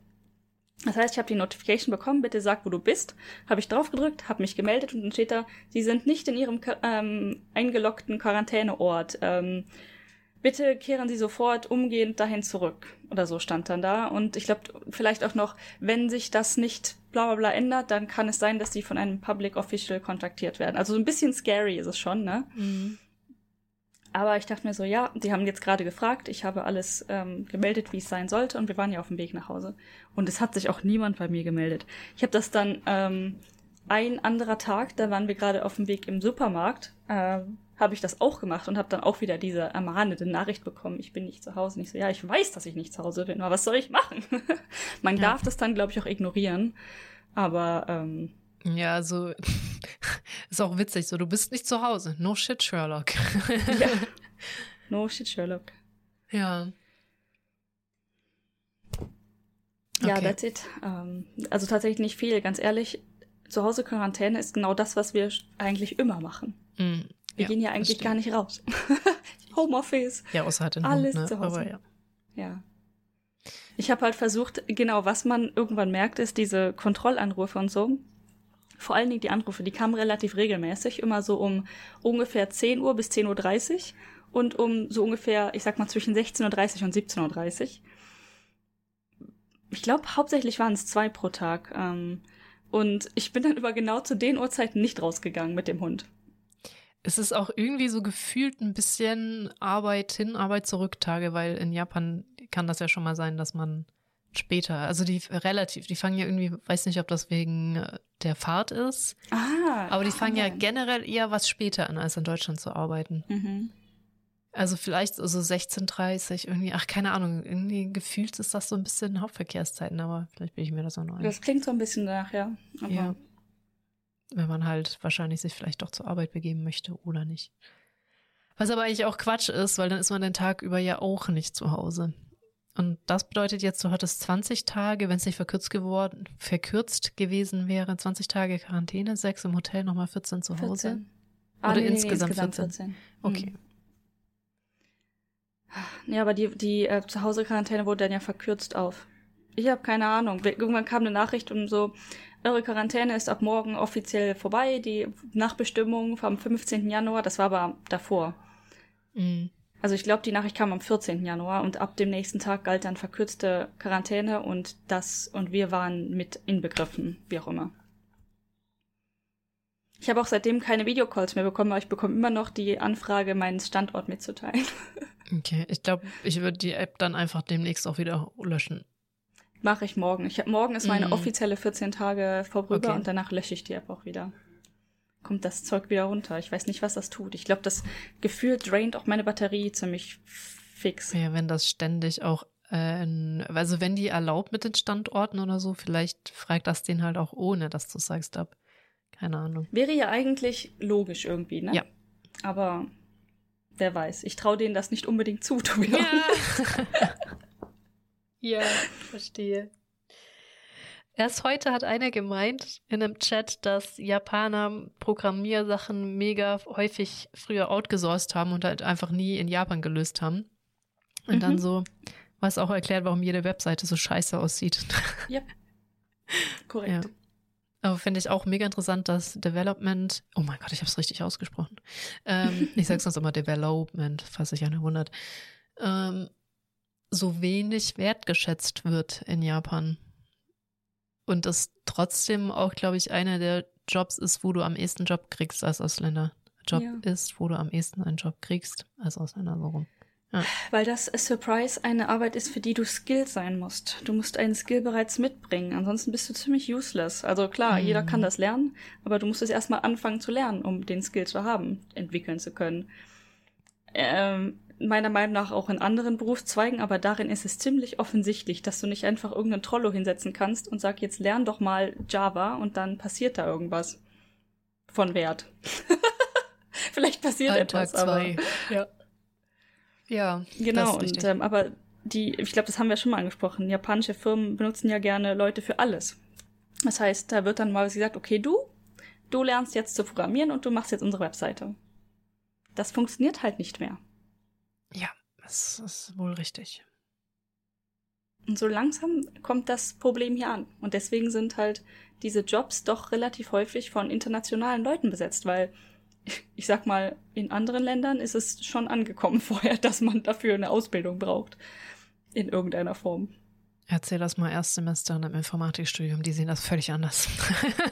Das heißt, ich habe die Notification bekommen, bitte sag, wo du bist. Habe ich drauf gedrückt, habe mich gemeldet und dann steht da, Sie sind nicht in Ihrem ähm, eingeloggten Quarantäneort. Ähm, bitte kehren Sie sofort umgehend dahin zurück. Oder so stand dann da. Und ich glaube, vielleicht auch noch, wenn sich das nicht bla bla bla ändert, dann kann es sein, dass Sie von einem Public Official kontaktiert werden. Also so ein bisschen scary ist es schon, ne? Mhm. Aber ich dachte mir so, ja, die haben jetzt gerade gefragt, ich habe alles ähm, gemeldet, wie es sein sollte, und wir waren ja auf dem Weg nach Hause. Und es hat sich auch niemand bei mir gemeldet. Ich habe das dann ähm, ein anderer Tag, da waren wir gerade auf dem Weg im Supermarkt, äh, habe ich das auch gemacht und habe dann auch wieder diese ermahnende Nachricht bekommen, ich bin nicht zu Hause. Und ich so, ja, ich weiß, dass ich nicht zu Hause bin, aber was soll ich machen? [LAUGHS] Man ja. darf das dann, glaube ich, auch ignorieren. Aber ähm, ja, so [LAUGHS] ist auch witzig. So, du bist nicht zu Hause. No shit, Sherlock. ja. [LAUGHS] No shit, Sherlock. Ja. Ja, okay. that's it. Ähm, also tatsächlich nicht viel, ganz ehrlich. Zu Hause Quarantäne ist genau das, was wir eigentlich immer machen. Mm, wir ja, gehen ja eigentlich gar nicht raus. [LAUGHS] Homeoffice. Ja, außer halt in Alles Hund, ne? zu Hause. Aber ja. ja. Ich habe halt versucht, genau, was man irgendwann merkt, ist diese Kontrollanrufe und so. Vor allen Dingen die Anrufe, die kamen relativ regelmäßig, immer so um ungefähr 10 Uhr bis 10.30 Uhr und um so ungefähr, ich sag mal, zwischen 16.30 Uhr und 17.30 Uhr. Ich glaube, hauptsächlich waren es zwei pro Tag. Ähm, und ich bin dann über genau zu den Uhrzeiten nicht rausgegangen mit dem Hund es ist auch irgendwie so gefühlt ein bisschen Arbeit hin, Arbeit zurück Tage, weil in Japan kann das ja schon mal sein, dass man später, also die relativ, die fangen ja irgendwie, weiß nicht, ob das wegen äh, der Fahrt ist, ah, aber die fangen ja generell eher was später an, als in Deutschland zu arbeiten. Mhm. Also vielleicht so 16.30 irgendwie, ach keine Ahnung, irgendwie gefühlt ist das so ein bisschen Hauptverkehrszeiten, aber vielleicht bin ich mir das auch noch ein. Das klingt so ein bisschen nach, ja. Aber ja wenn man halt wahrscheinlich sich vielleicht doch zur Arbeit begeben möchte oder nicht. Was aber eigentlich auch Quatsch ist, weil dann ist man den Tag über ja auch nicht zu Hause. Und das bedeutet jetzt, du hattest 20 Tage, wenn es nicht verkürzt geworden, verkürzt gewesen wäre, 20 Tage Quarantäne, 6 im Hotel, nochmal 14 zu Hause. 14. Ah, Oder nee, insgesamt, nee, insgesamt 14. 14. Okay. Hm. Ja, aber die, die äh, Zuhause-Quarantäne wurde dann ja verkürzt auf. Ich habe keine Ahnung. Irgendwann kam eine Nachricht und so, eure Quarantäne ist ab morgen offiziell vorbei. Die Nachbestimmung vom 15. Januar, das war aber davor. Mhm. Also ich glaube, die Nachricht kam am 14. Januar und ab dem nächsten Tag galt dann verkürzte Quarantäne und das und wir waren mit inbegriffen, wie auch immer. Ich habe auch seitdem keine Videocalls mehr bekommen, aber ich bekomme immer noch die Anfrage, meinen Standort mitzuteilen. [LAUGHS] Okay, ich glaube, ich würde die App dann einfach demnächst auch wieder löschen. Mache ich morgen. Ich hab, morgen ist meine mm. offizielle 14 Tage vorüber okay. und danach lösche ich die App auch wieder. Kommt das Zeug wieder runter. Ich weiß nicht, was das tut. Ich glaube, das Gefühl draint auch meine Batterie ziemlich fix. Ja, wenn das ständig auch, äh, also wenn die erlaubt mit den Standorten oder so, vielleicht fragt das den halt auch ohne, dass du sagst ab. Keine Ahnung. Wäre ja eigentlich logisch irgendwie, ne? Ja. Aber wer weiß. Ich traue denen das nicht unbedingt zu, [LAUGHS] Tobias. Ja. [LAUGHS] Ja, verstehe. Erst heute hat einer gemeint in einem Chat, dass Japaner Programmiersachen mega häufig früher outgesourced haben und halt einfach nie in Japan gelöst haben. Und mhm. dann so, was auch erklärt, warum jede Webseite so scheiße aussieht. Ja. Korrekt. Ja. Aber finde ich auch mega interessant, dass Development, oh mein Gott, ich habe es richtig ausgesprochen. Ähm, ich sage sonst immer Development, falls sich einer wundert. Ähm, so wenig wertgeschätzt wird in Japan. Und das trotzdem auch, glaube ich, einer der Jobs ist, wo du am ehesten Job kriegst als Ausländer. Job ja. ist, wo du am ehesten einen Job kriegst als Ausländer, so rum. Ja. Weil das Surprise eine Arbeit ist, für die du skilled sein musst. Du musst einen Skill bereits mitbringen, ansonsten bist du ziemlich useless. Also klar, mhm. jeder kann das lernen, aber du musst es erstmal anfangen zu lernen, um den Skill zu haben, entwickeln zu können. Ähm, meiner Meinung nach auch in anderen Berufszweigen, aber darin ist es ziemlich offensichtlich, dass du nicht einfach irgendeinen Trollo hinsetzen kannst und sag jetzt lern doch mal Java und dann passiert da irgendwas von Wert. [LAUGHS] Vielleicht passiert Alltag etwas, aber ja. Ja, genau. Und ähm, aber die, ich glaube, das haben wir schon mal angesprochen. Japanische Firmen benutzen ja gerne Leute für alles. Das heißt, da wird dann mal gesagt, okay, du, du lernst jetzt zu programmieren und du machst jetzt unsere Webseite. Das funktioniert halt nicht mehr. Das ist wohl richtig. Und so langsam kommt das Problem hier an. Und deswegen sind halt diese Jobs doch relativ häufig von internationalen Leuten besetzt, weil ich sag mal, in anderen Ländern ist es schon angekommen [LAUGHS] vorher, dass man dafür eine Ausbildung braucht. In irgendeiner Form. Erzähl das mal Erstsemester im Informatikstudium, die sehen das völlig anders.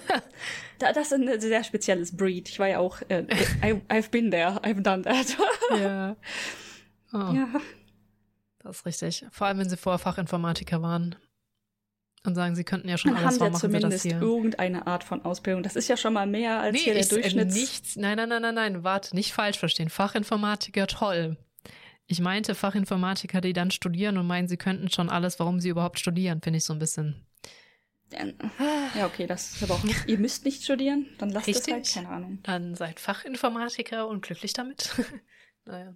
[LAUGHS] da, das ist ein sehr spezielles Breed. Ich war ja auch, äh, I, I've been there, I've done that. ja. [LAUGHS] Oh. Ja. Das ist richtig. Vor allem, wenn sie vorher Fachinformatiker waren und sagen, sie könnten ja schon Dann alles, haben sie zumindest irgendeine Art von Ausbildung. Das ist ja schon mal mehr als nee, hier der ich, Durchschnitts... Nichts, nein, nein, nein, nein, nein, warte, nicht falsch verstehen. Fachinformatiker, toll. Ich meinte Fachinformatiker, die dann studieren und meinen, sie könnten schon alles, warum sie überhaupt studieren, finde ich so ein bisschen... Ja, okay, das ist aber auch nicht. Ihr müsst nicht studieren, dann lasst Richtig. es halt, keine Ahnung. Dann seid Fachinformatiker und glücklich damit. [LAUGHS] naja.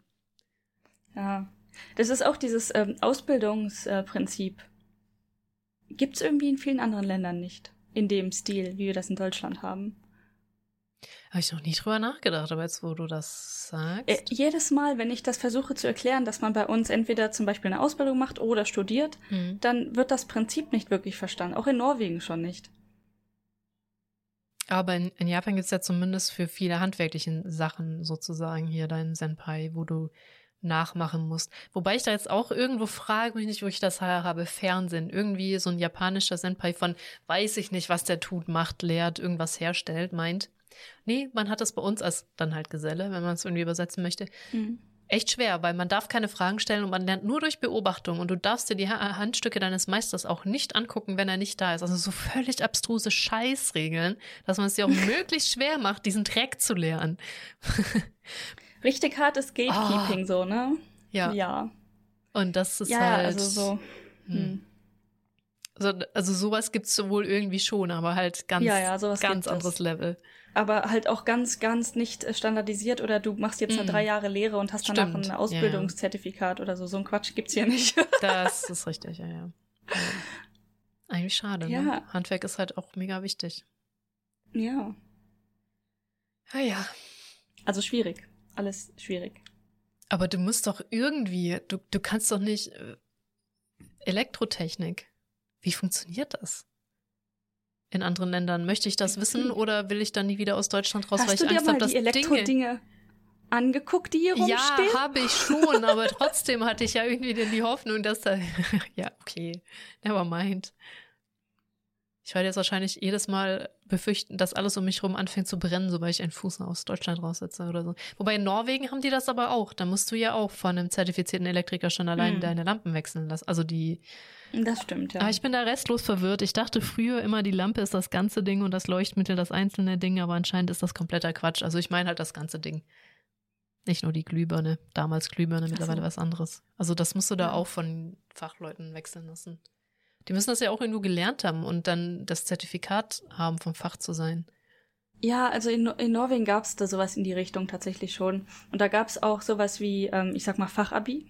Ja. Das ist auch dieses ähm, Ausbildungsprinzip. Äh, Gibt es irgendwie in vielen anderen Ländern nicht. In dem Stil, wie wir das in Deutschland haben. Habe ich noch nie drüber nachgedacht, aber jetzt, wo du das sagst. Äh, jedes Mal, wenn ich das versuche zu erklären, dass man bei uns entweder zum Beispiel eine Ausbildung macht oder studiert, mhm. dann wird das Prinzip nicht wirklich verstanden. Auch in Norwegen schon nicht. Aber in, in Japan gibt es ja zumindest für viele handwerkliche Sachen sozusagen hier deinen Senpai, wo du nachmachen musst. Wobei ich da jetzt auch irgendwo frage mich nicht, wo ich das habe, Fernsehen. Irgendwie so ein japanischer Senpai von weiß ich nicht, was der tut, macht, lehrt, irgendwas herstellt, meint. Nee, man hat das bei uns als dann halt Geselle, wenn man es irgendwie übersetzen möchte. Mhm. Echt schwer, weil man darf keine Fragen stellen und man lernt nur durch Beobachtung und du darfst dir die Handstücke deines Meisters auch nicht angucken, wenn er nicht da ist. Also so völlig abstruse Scheißregeln, dass man es dir auch [LAUGHS] möglichst schwer macht, diesen Dreck zu lernen. Richtig hartes Gatekeeping, oh. so, ne? Ja. Ja. Und das ist ja, halt. Also so. Hm. hm. Also, also sowas gibt's wohl irgendwie schon, aber halt ganz, ja, ja, ganz anderes Level. Aber halt auch ganz, ganz nicht standardisiert oder du machst jetzt eine mm. drei Jahre Lehre und hast danach Stimmt. ein Ausbildungszertifikat ja. oder so. So ein Quatsch gibt's hier nicht. [LAUGHS] das ist richtig, ja, ja. ja. Eigentlich schade, ja. ne? Handwerk ist halt auch mega wichtig. Ja. Ah ja. Also schwierig alles schwierig. Aber du musst doch irgendwie, du, du kannst doch nicht äh, Elektrotechnik. Wie funktioniert das? In anderen Ländern. Möchte ich das wissen oder will ich dann nie wieder aus Deutschland raus, Hast weil ich Angst habe, dass die Elektrodinge Dinge angeguckt, die hier rumstehen? Ja, habe ich schon, aber trotzdem hatte ich ja irgendwie die Hoffnung, dass da [LAUGHS] ja, okay, never mind. Ich werde jetzt wahrscheinlich jedes Mal befürchten, dass alles um mich herum anfängt zu brennen, sobald ich einen Fuß aus Deutschland raussetze oder so. Wobei in Norwegen haben die das aber auch. Da musst du ja auch von einem zertifizierten Elektriker schon allein hm. deine Lampen wechseln lassen. Also die. Das stimmt, ja. Aber ich bin da restlos verwirrt. Ich dachte früher immer, die Lampe ist das ganze Ding und das Leuchtmittel das einzelne Ding, aber anscheinend ist das kompletter Quatsch. Also ich meine halt das ganze Ding. Nicht nur die Glühbirne. Damals Glühbirne, mittlerweile so. was anderes. Also das musst du da ja. auch von Fachleuten wechseln lassen. Die müssen das ja auch irgendwo gelernt haben und dann das Zertifikat haben, vom Fach zu sein. Ja, also in, in Norwegen gab es da sowas in die Richtung tatsächlich schon. Und da gab es auch sowas wie, ähm, ich sag mal, Fachabi.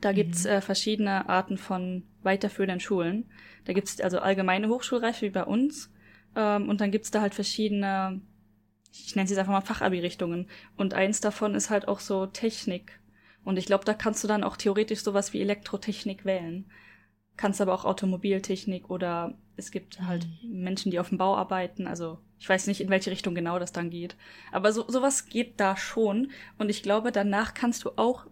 Da gibt's äh, verschiedene Arten von weiterführenden Schulen. Da gibt's also allgemeine Hochschulreife wie bei uns. Ähm, und dann gibt's da halt verschiedene, ich nenne sie jetzt einfach mal Fachabi-Richtungen. Und eins davon ist halt auch so Technik. Und ich glaube, da kannst du dann auch theoretisch sowas wie Elektrotechnik wählen. Kannst aber auch Automobiltechnik oder es gibt halt Mhm. Menschen, die auf dem Bau arbeiten. Also ich weiß nicht, in welche Richtung genau das dann geht. Aber so, sowas geht da schon. Und ich glaube, danach kannst du auch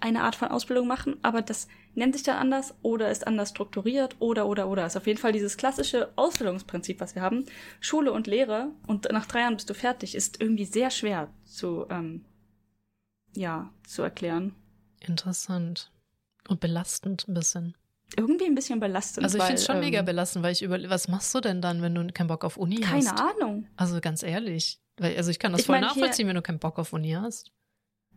eine Art von Ausbildung machen, aber das nennt sich dann anders oder ist anders strukturiert oder oder oder. Ist auf jeden Fall dieses klassische Ausbildungsprinzip, was wir haben. Schule und Lehre und nach drei Jahren bist du fertig, ist irgendwie sehr schwer zu, ähm, ja, zu erklären. Interessant. Und belastend ein bisschen. Irgendwie ein bisschen belastend. Also ich finde es schon ähm, mega belastend, weil ich über was machst du denn dann, wenn du keinen Bock auf Uni Keine hast? Ahnung. Also ganz ehrlich. Weil, also ich kann das Ich voll mein, nachvollziehen, wenn du keinen Bock auf Uni hast.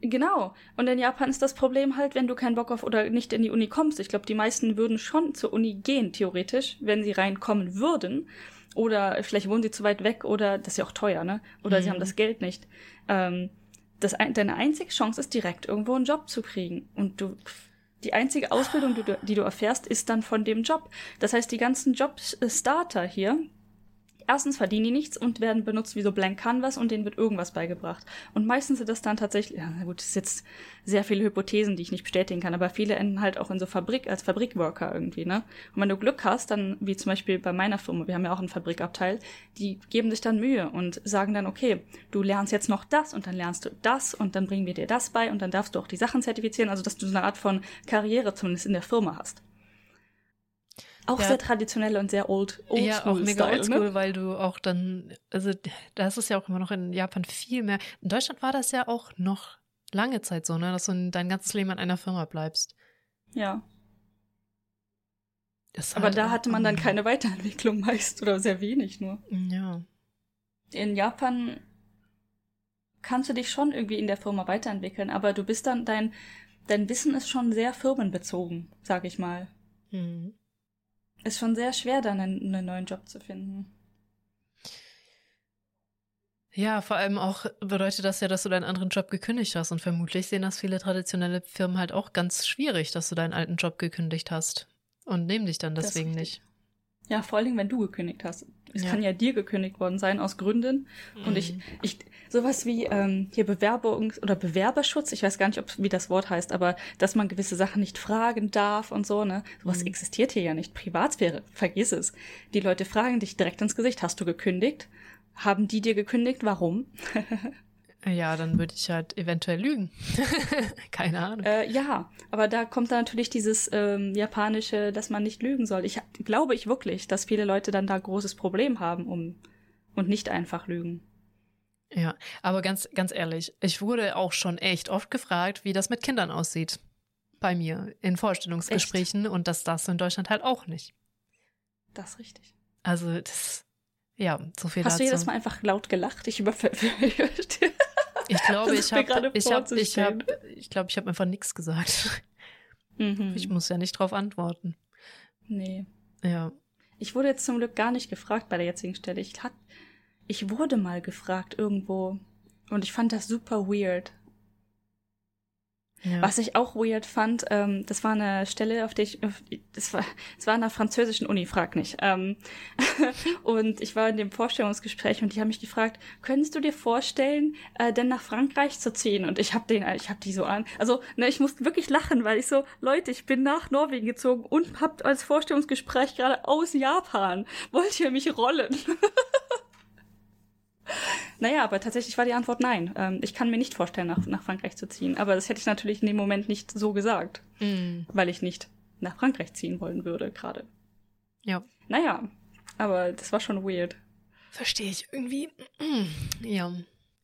Genau. Und in Japan ist das Problem halt, wenn du keinen Bock auf oder nicht in die Uni kommst. Ich glaube, die meisten würden schon zur Uni gehen, theoretisch, wenn sie reinkommen würden. Oder vielleicht wohnen sie zu weit weg oder das ist ja auch teuer, ne? Oder sie Mhm. haben das Geld nicht. Ähm, das, ein- deine einzige Chance ist, direkt irgendwo einen Job zu kriegen. Und du, die einzige Ausbildung, die du, die du erfährst, ist dann von dem Job. Das heißt, die ganzen Jobstarter hier, erstens verdienen die nichts und werden benutzt wie so Blank Canvas und denen wird irgendwas beigebracht. Und meistens sind das dann tatsächlich, ja, gut, ist jetzt sehr viele Hypothesen, die ich nicht bestätigen kann, aber viele enden halt auch in so Fabrik, als Fabrikworker irgendwie, ne? Und wenn du Glück hast, dann, wie zum Beispiel bei meiner Firma, wir haben ja auch einen Fabrikabteil, die geben sich dann Mühe und sagen dann, okay, du lernst jetzt noch das und dann lernst du das und dann bringen wir dir das bei und dann darfst du auch die Sachen zertifizieren, also dass du so eine Art von Karriere zumindest in der Firma hast. Auch Ja. sehr traditionell und sehr old, old ja, auch mega oldschool, ne? weil du auch dann, also da ist es ja auch immer noch in Japan viel mehr. In Deutschland war das ja auch noch lange Zeit so, ne, dass du dein ganzes Leben an einer Firma bleibst. Ja. Ist Aber halt da hatte man dann keine Weiterentwicklung meist oder sehr wenig nur. Ja. In Japan kannst du dich schon irgendwie in der Firma weiterentwickeln, aber du bist dann, dein, dein Wissen ist schon sehr firmenbezogen, sag ich mal. Hm. Ist schon sehr schwer, dann einen, einen neuen Job zu finden. Ja, vor allem auch bedeutet das ja, dass du deinen anderen Job gekündigt hast. Und vermutlich sehen das viele traditionelle Firmen halt auch ganz schwierig, dass du deinen alten Job gekündigt hast. Und nehmen dich dann deswegen nicht. Ja, vor allen Dingen, wenn du gekündigt hast. Es Ja. kann ja dir gekündigt worden sein aus Gründen. Und ich, ich, sowas wie ähm, hier Bewerbungs- oder Bewerberschutz, ich weiß gar nicht, ob, wie das Wort heißt, aber dass man gewisse Sachen nicht fragen darf und so, ne? Sowas Mhm. existiert hier ja nicht. Privatsphäre, vergiss es. Die Leute fragen dich direkt ins Gesicht, hast du gekündigt? Haben die dir gekündigt? Warum? [LAUGHS] Ja, dann würde ich halt eventuell lügen. [LAUGHS] Keine Ahnung. Äh, ja, aber da kommt dann natürlich dieses ähm, japanische, dass man nicht lügen soll. Ich glaube ich wirklich, dass viele Leute dann da großes Problem haben um und nicht einfach lügen. Ja, aber ganz, ganz ehrlich, ich wurde auch schon echt oft gefragt, wie das mit Kindern aussieht. Bei mir in Vorstellungsgesprächen und das darfst du in Deutschland halt auch nicht. Das ist richtig. Also das, ja, so viel Hast dazu. du jedes Mal einfach laut gelacht? Ich überfällige. [LAUGHS] ich glaube, ich habe, ich habe, ich habe, ich glaube, ich habe einfach nichts gesagt. mhm. Ich muss ja nicht drauf antworten. Nee. Ja. Ich wurde jetzt zum Glück gar nicht gefragt bei der jetzigen Stelle. Ich, hat, ich wurde mal gefragt irgendwo. Und ich fand das super weird. Ja. Was ich auch weird fand, ähm, das war eine Stelle, auf der ich, auf- das war, das war an einer französischen Uni, frag nicht. Ähm, [LAUGHS] und ich war in dem Vorstellungsgespräch und die haben mich gefragt, könntest du dir vorstellen, äh, denn nach Frankreich zu ziehen? Und ich habe den, ich habe die so an, also ne, ich musste wirklich lachen, weil ich so, Leute, ich bin nach Norwegen gezogen und habt als Vorstellungsgespräch gerade aus Japan. Wollt ihr mich rollen? [LAUGHS] Naja, aber tatsächlich war die Antwort nein. Ähm, ich kann mir nicht vorstellen, nach, nach Frankreich zu ziehen. Aber das hätte ich natürlich in dem Moment nicht so gesagt, Mm, weil ich nicht nach Frankreich ziehen wollen würde gerade. ja. Naja, aber das war schon weird. Verstehe ich irgendwie. [CLEARS THROAT] Ja.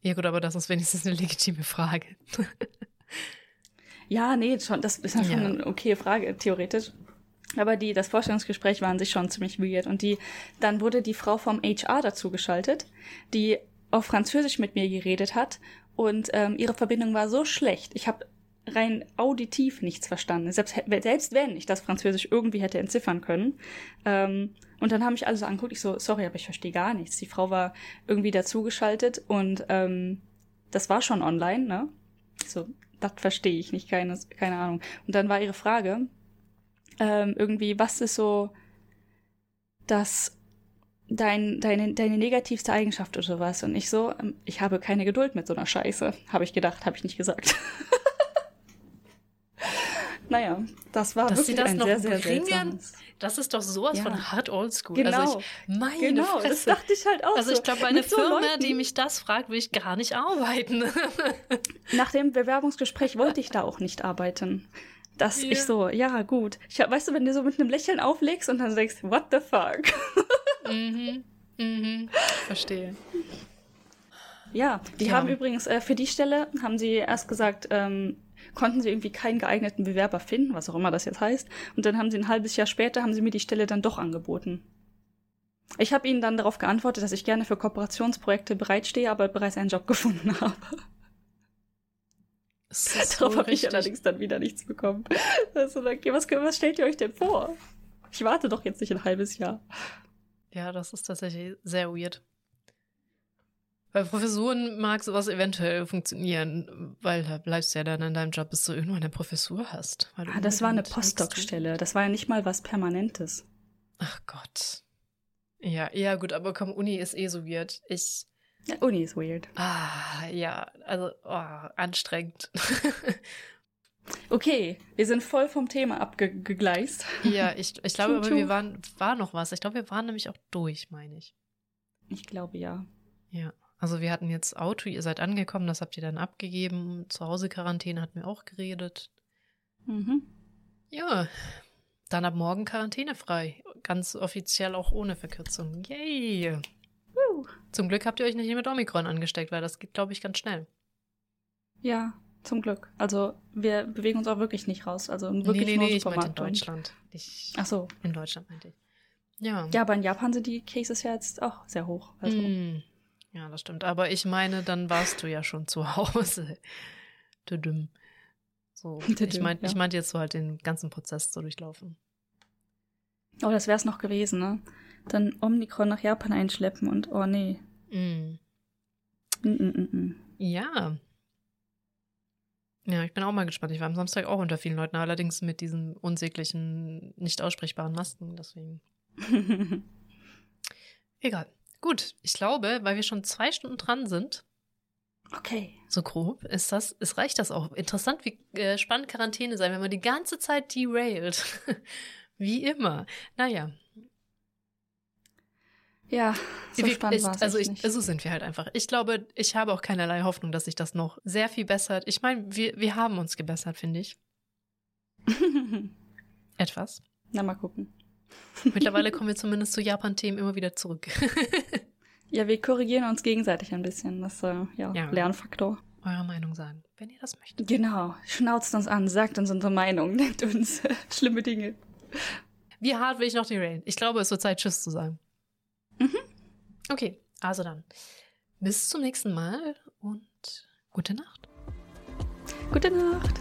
Ja, gut, aber das ist wenigstens eine legitime Frage. [LAUGHS] Ja, nee, schon, das ist ja schon eine okay Frage, theoretisch. Aber die, das Vorstellungsgespräch war an sich schon ziemlich weird. Und die, dann wurde die Frau vom HR dazu geschaltet, die auf Französisch mit mir geredet hat. Und ähm, ihre Verbindung war so schlecht. Ich habe rein auditiv nichts verstanden. Selbst, selbst wenn ich das Französisch irgendwie hätte entziffern können. Ähm, und dann haben mich alle so angeguckt. Ich so, sorry, aber ich verstehe gar nichts. Die Frau war irgendwie dazugeschaltet und ähm, das war schon online, ne? So, das verstehe ich nicht, keine, keine Ahnung. Und dann war ihre Frage, ähm, irgendwie, was ist so das dein, deine, deine negativste Eigenschaft oder sowas? Und ich so, ähm, ich habe keine Geduld mit so einer Scheiße, habe ich gedacht, habe ich nicht gesagt. [LAUGHS] naja, das war Dass wirklich das ein sehr, sehr bringen, seltsames. das ist doch sowas Ja. von hart oldschool. Genau. Also ich, meine Genau, Fresse. das dachte ich halt auch also so. ich glaube, bei einer Mit so Firma, Leuten- die mich das fragt, will ich gar nicht arbeiten. [LAUGHS] Nach dem Bewerbungsgespräch wollte ich da auch nicht arbeiten. Dass Ja. ich so, ja, gut. Ich hab, weißt du, wenn du so mit einem Lächeln auflegst und dann denkst, what the fuck? [LAUGHS] mhm. Mhm. Verstehe. Ja, die Ja. haben übrigens äh, für die Stelle, haben sie erst gesagt, ähm, konnten sie irgendwie keinen geeigneten Bewerber finden, was auch immer das jetzt heißt. Und dann haben sie ein halbes Jahr später, haben sie mir die Stelle dann doch angeboten. Ich habe ihnen dann darauf geantwortet, dass ich gerne für Kooperationsprojekte bereitstehe, aber bereits einen Job gefunden [LAUGHS] habe. [LAUGHS] Darauf habe ich allerdings dann wieder nichts bekommen. Also, okay, was, was stellt ihr euch denn vor? Ich warte doch jetzt nicht ein halbes Jahr. Ja, das ist tatsächlich sehr weird. Bei Professuren mag sowas eventuell funktionieren, weil da bleibst du ja dann in deinem Job, bis du irgendwann eine Professur hast. Ah, das war eine extra- Postdoc-Stelle. Das war ja nicht mal was Permanentes. Ach Gott. Ja, ja, gut, aber komm, Uni ist eh so weird. Ich, Ja, Uni ist weird. ah, ja, also, oh, anstrengend. [LAUGHS] Okay, wir sind voll vom Thema abgegleist. ja, ich, ich glaube, aber wir waren, war noch was. Ich glaube, wir waren nämlich auch durch, meine ich. Ich glaube ja. Ja. Also wir hatten jetzt Auto, ihr seid angekommen, das habt ihr dann abgegeben. Zu Hause Quarantäne hatten wir auch geredet. Mhm. Ja, dann ab morgen Quarantäne frei. Ganz offiziell auch ohne Verkürzung. Yay! Zum Glück habt ihr euch nicht mit Omikron angesteckt, weil das geht, glaube ich, ganz schnell. Ja, zum Glück. Also wir bewegen uns auch wirklich nicht raus. Also wirklich nee, nee, nur nee, ich meinte in Deutschland. Ich, Ach so. in Deutschland meinte ich. Ja. Ja, aber in Japan sind die Cases ja jetzt auch sehr hoch. Also Mm. Ja, das stimmt. Aber ich meine, dann warst du ja schon zu Hause. [LAUGHS] Düdüm. So, [LAUGHS] ich meinte ich ja. meinte jetzt so halt den ganzen Prozess so durchlaufen. Oh, das wär's noch gewesen, ne? Dann Omikron nach Japan einschleppen und oh nee. Mm. Mm, mm, mm, mm. Ja. Ja, ich bin auch mal gespannt. Ich war am Samstag auch unter vielen Leuten, allerdings mit diesen unsäglichen, nicht aussprechbaren Masken, deswegen. [LAUGHS] Egal. Gut, ich glaube, weil wir schon zwei Stunden dran sind, okay. so grob, ist das, es reicht das auch. Interessant, wie äh, spannend Quarantäne sein, wenn man die ganze Zeit derailt. [LAUGHS] wie immer. Naja, Ja, so Wir- spannend ich, also ich, nicht. so sind wir halt einfach. Ich glaube, ich habe auch keinerlei Hoffnung, dass sich das noch sehr viel bessert. Ich meine, wir, wir haben uns gebessert, finde ich. [LAUGHS] Etwas. Na, mal gucken. Mittlerweile kommen wir [LAUGHS] zumindest zu Japan-Themen immer wieder zurück. [LAUGHS] Ja, wir korrigieren uns gegenseitig ein bisschen. Das ist äh, ja, Ja. Lernfaktor. Eure Meinung sagen, wenn ihr das möchtet. Genau. Schnauzt uns an, sagt uns unsere Meinung, nennt uns äh, schlimme Dinge. Wie hart will ich noch derailen? Ich glaube, es wird Zeit, Tschüss zu sagen. Mhm. Okay, also dann. Bis zum nächsten Mal und gute Nacht. Gute Nacht.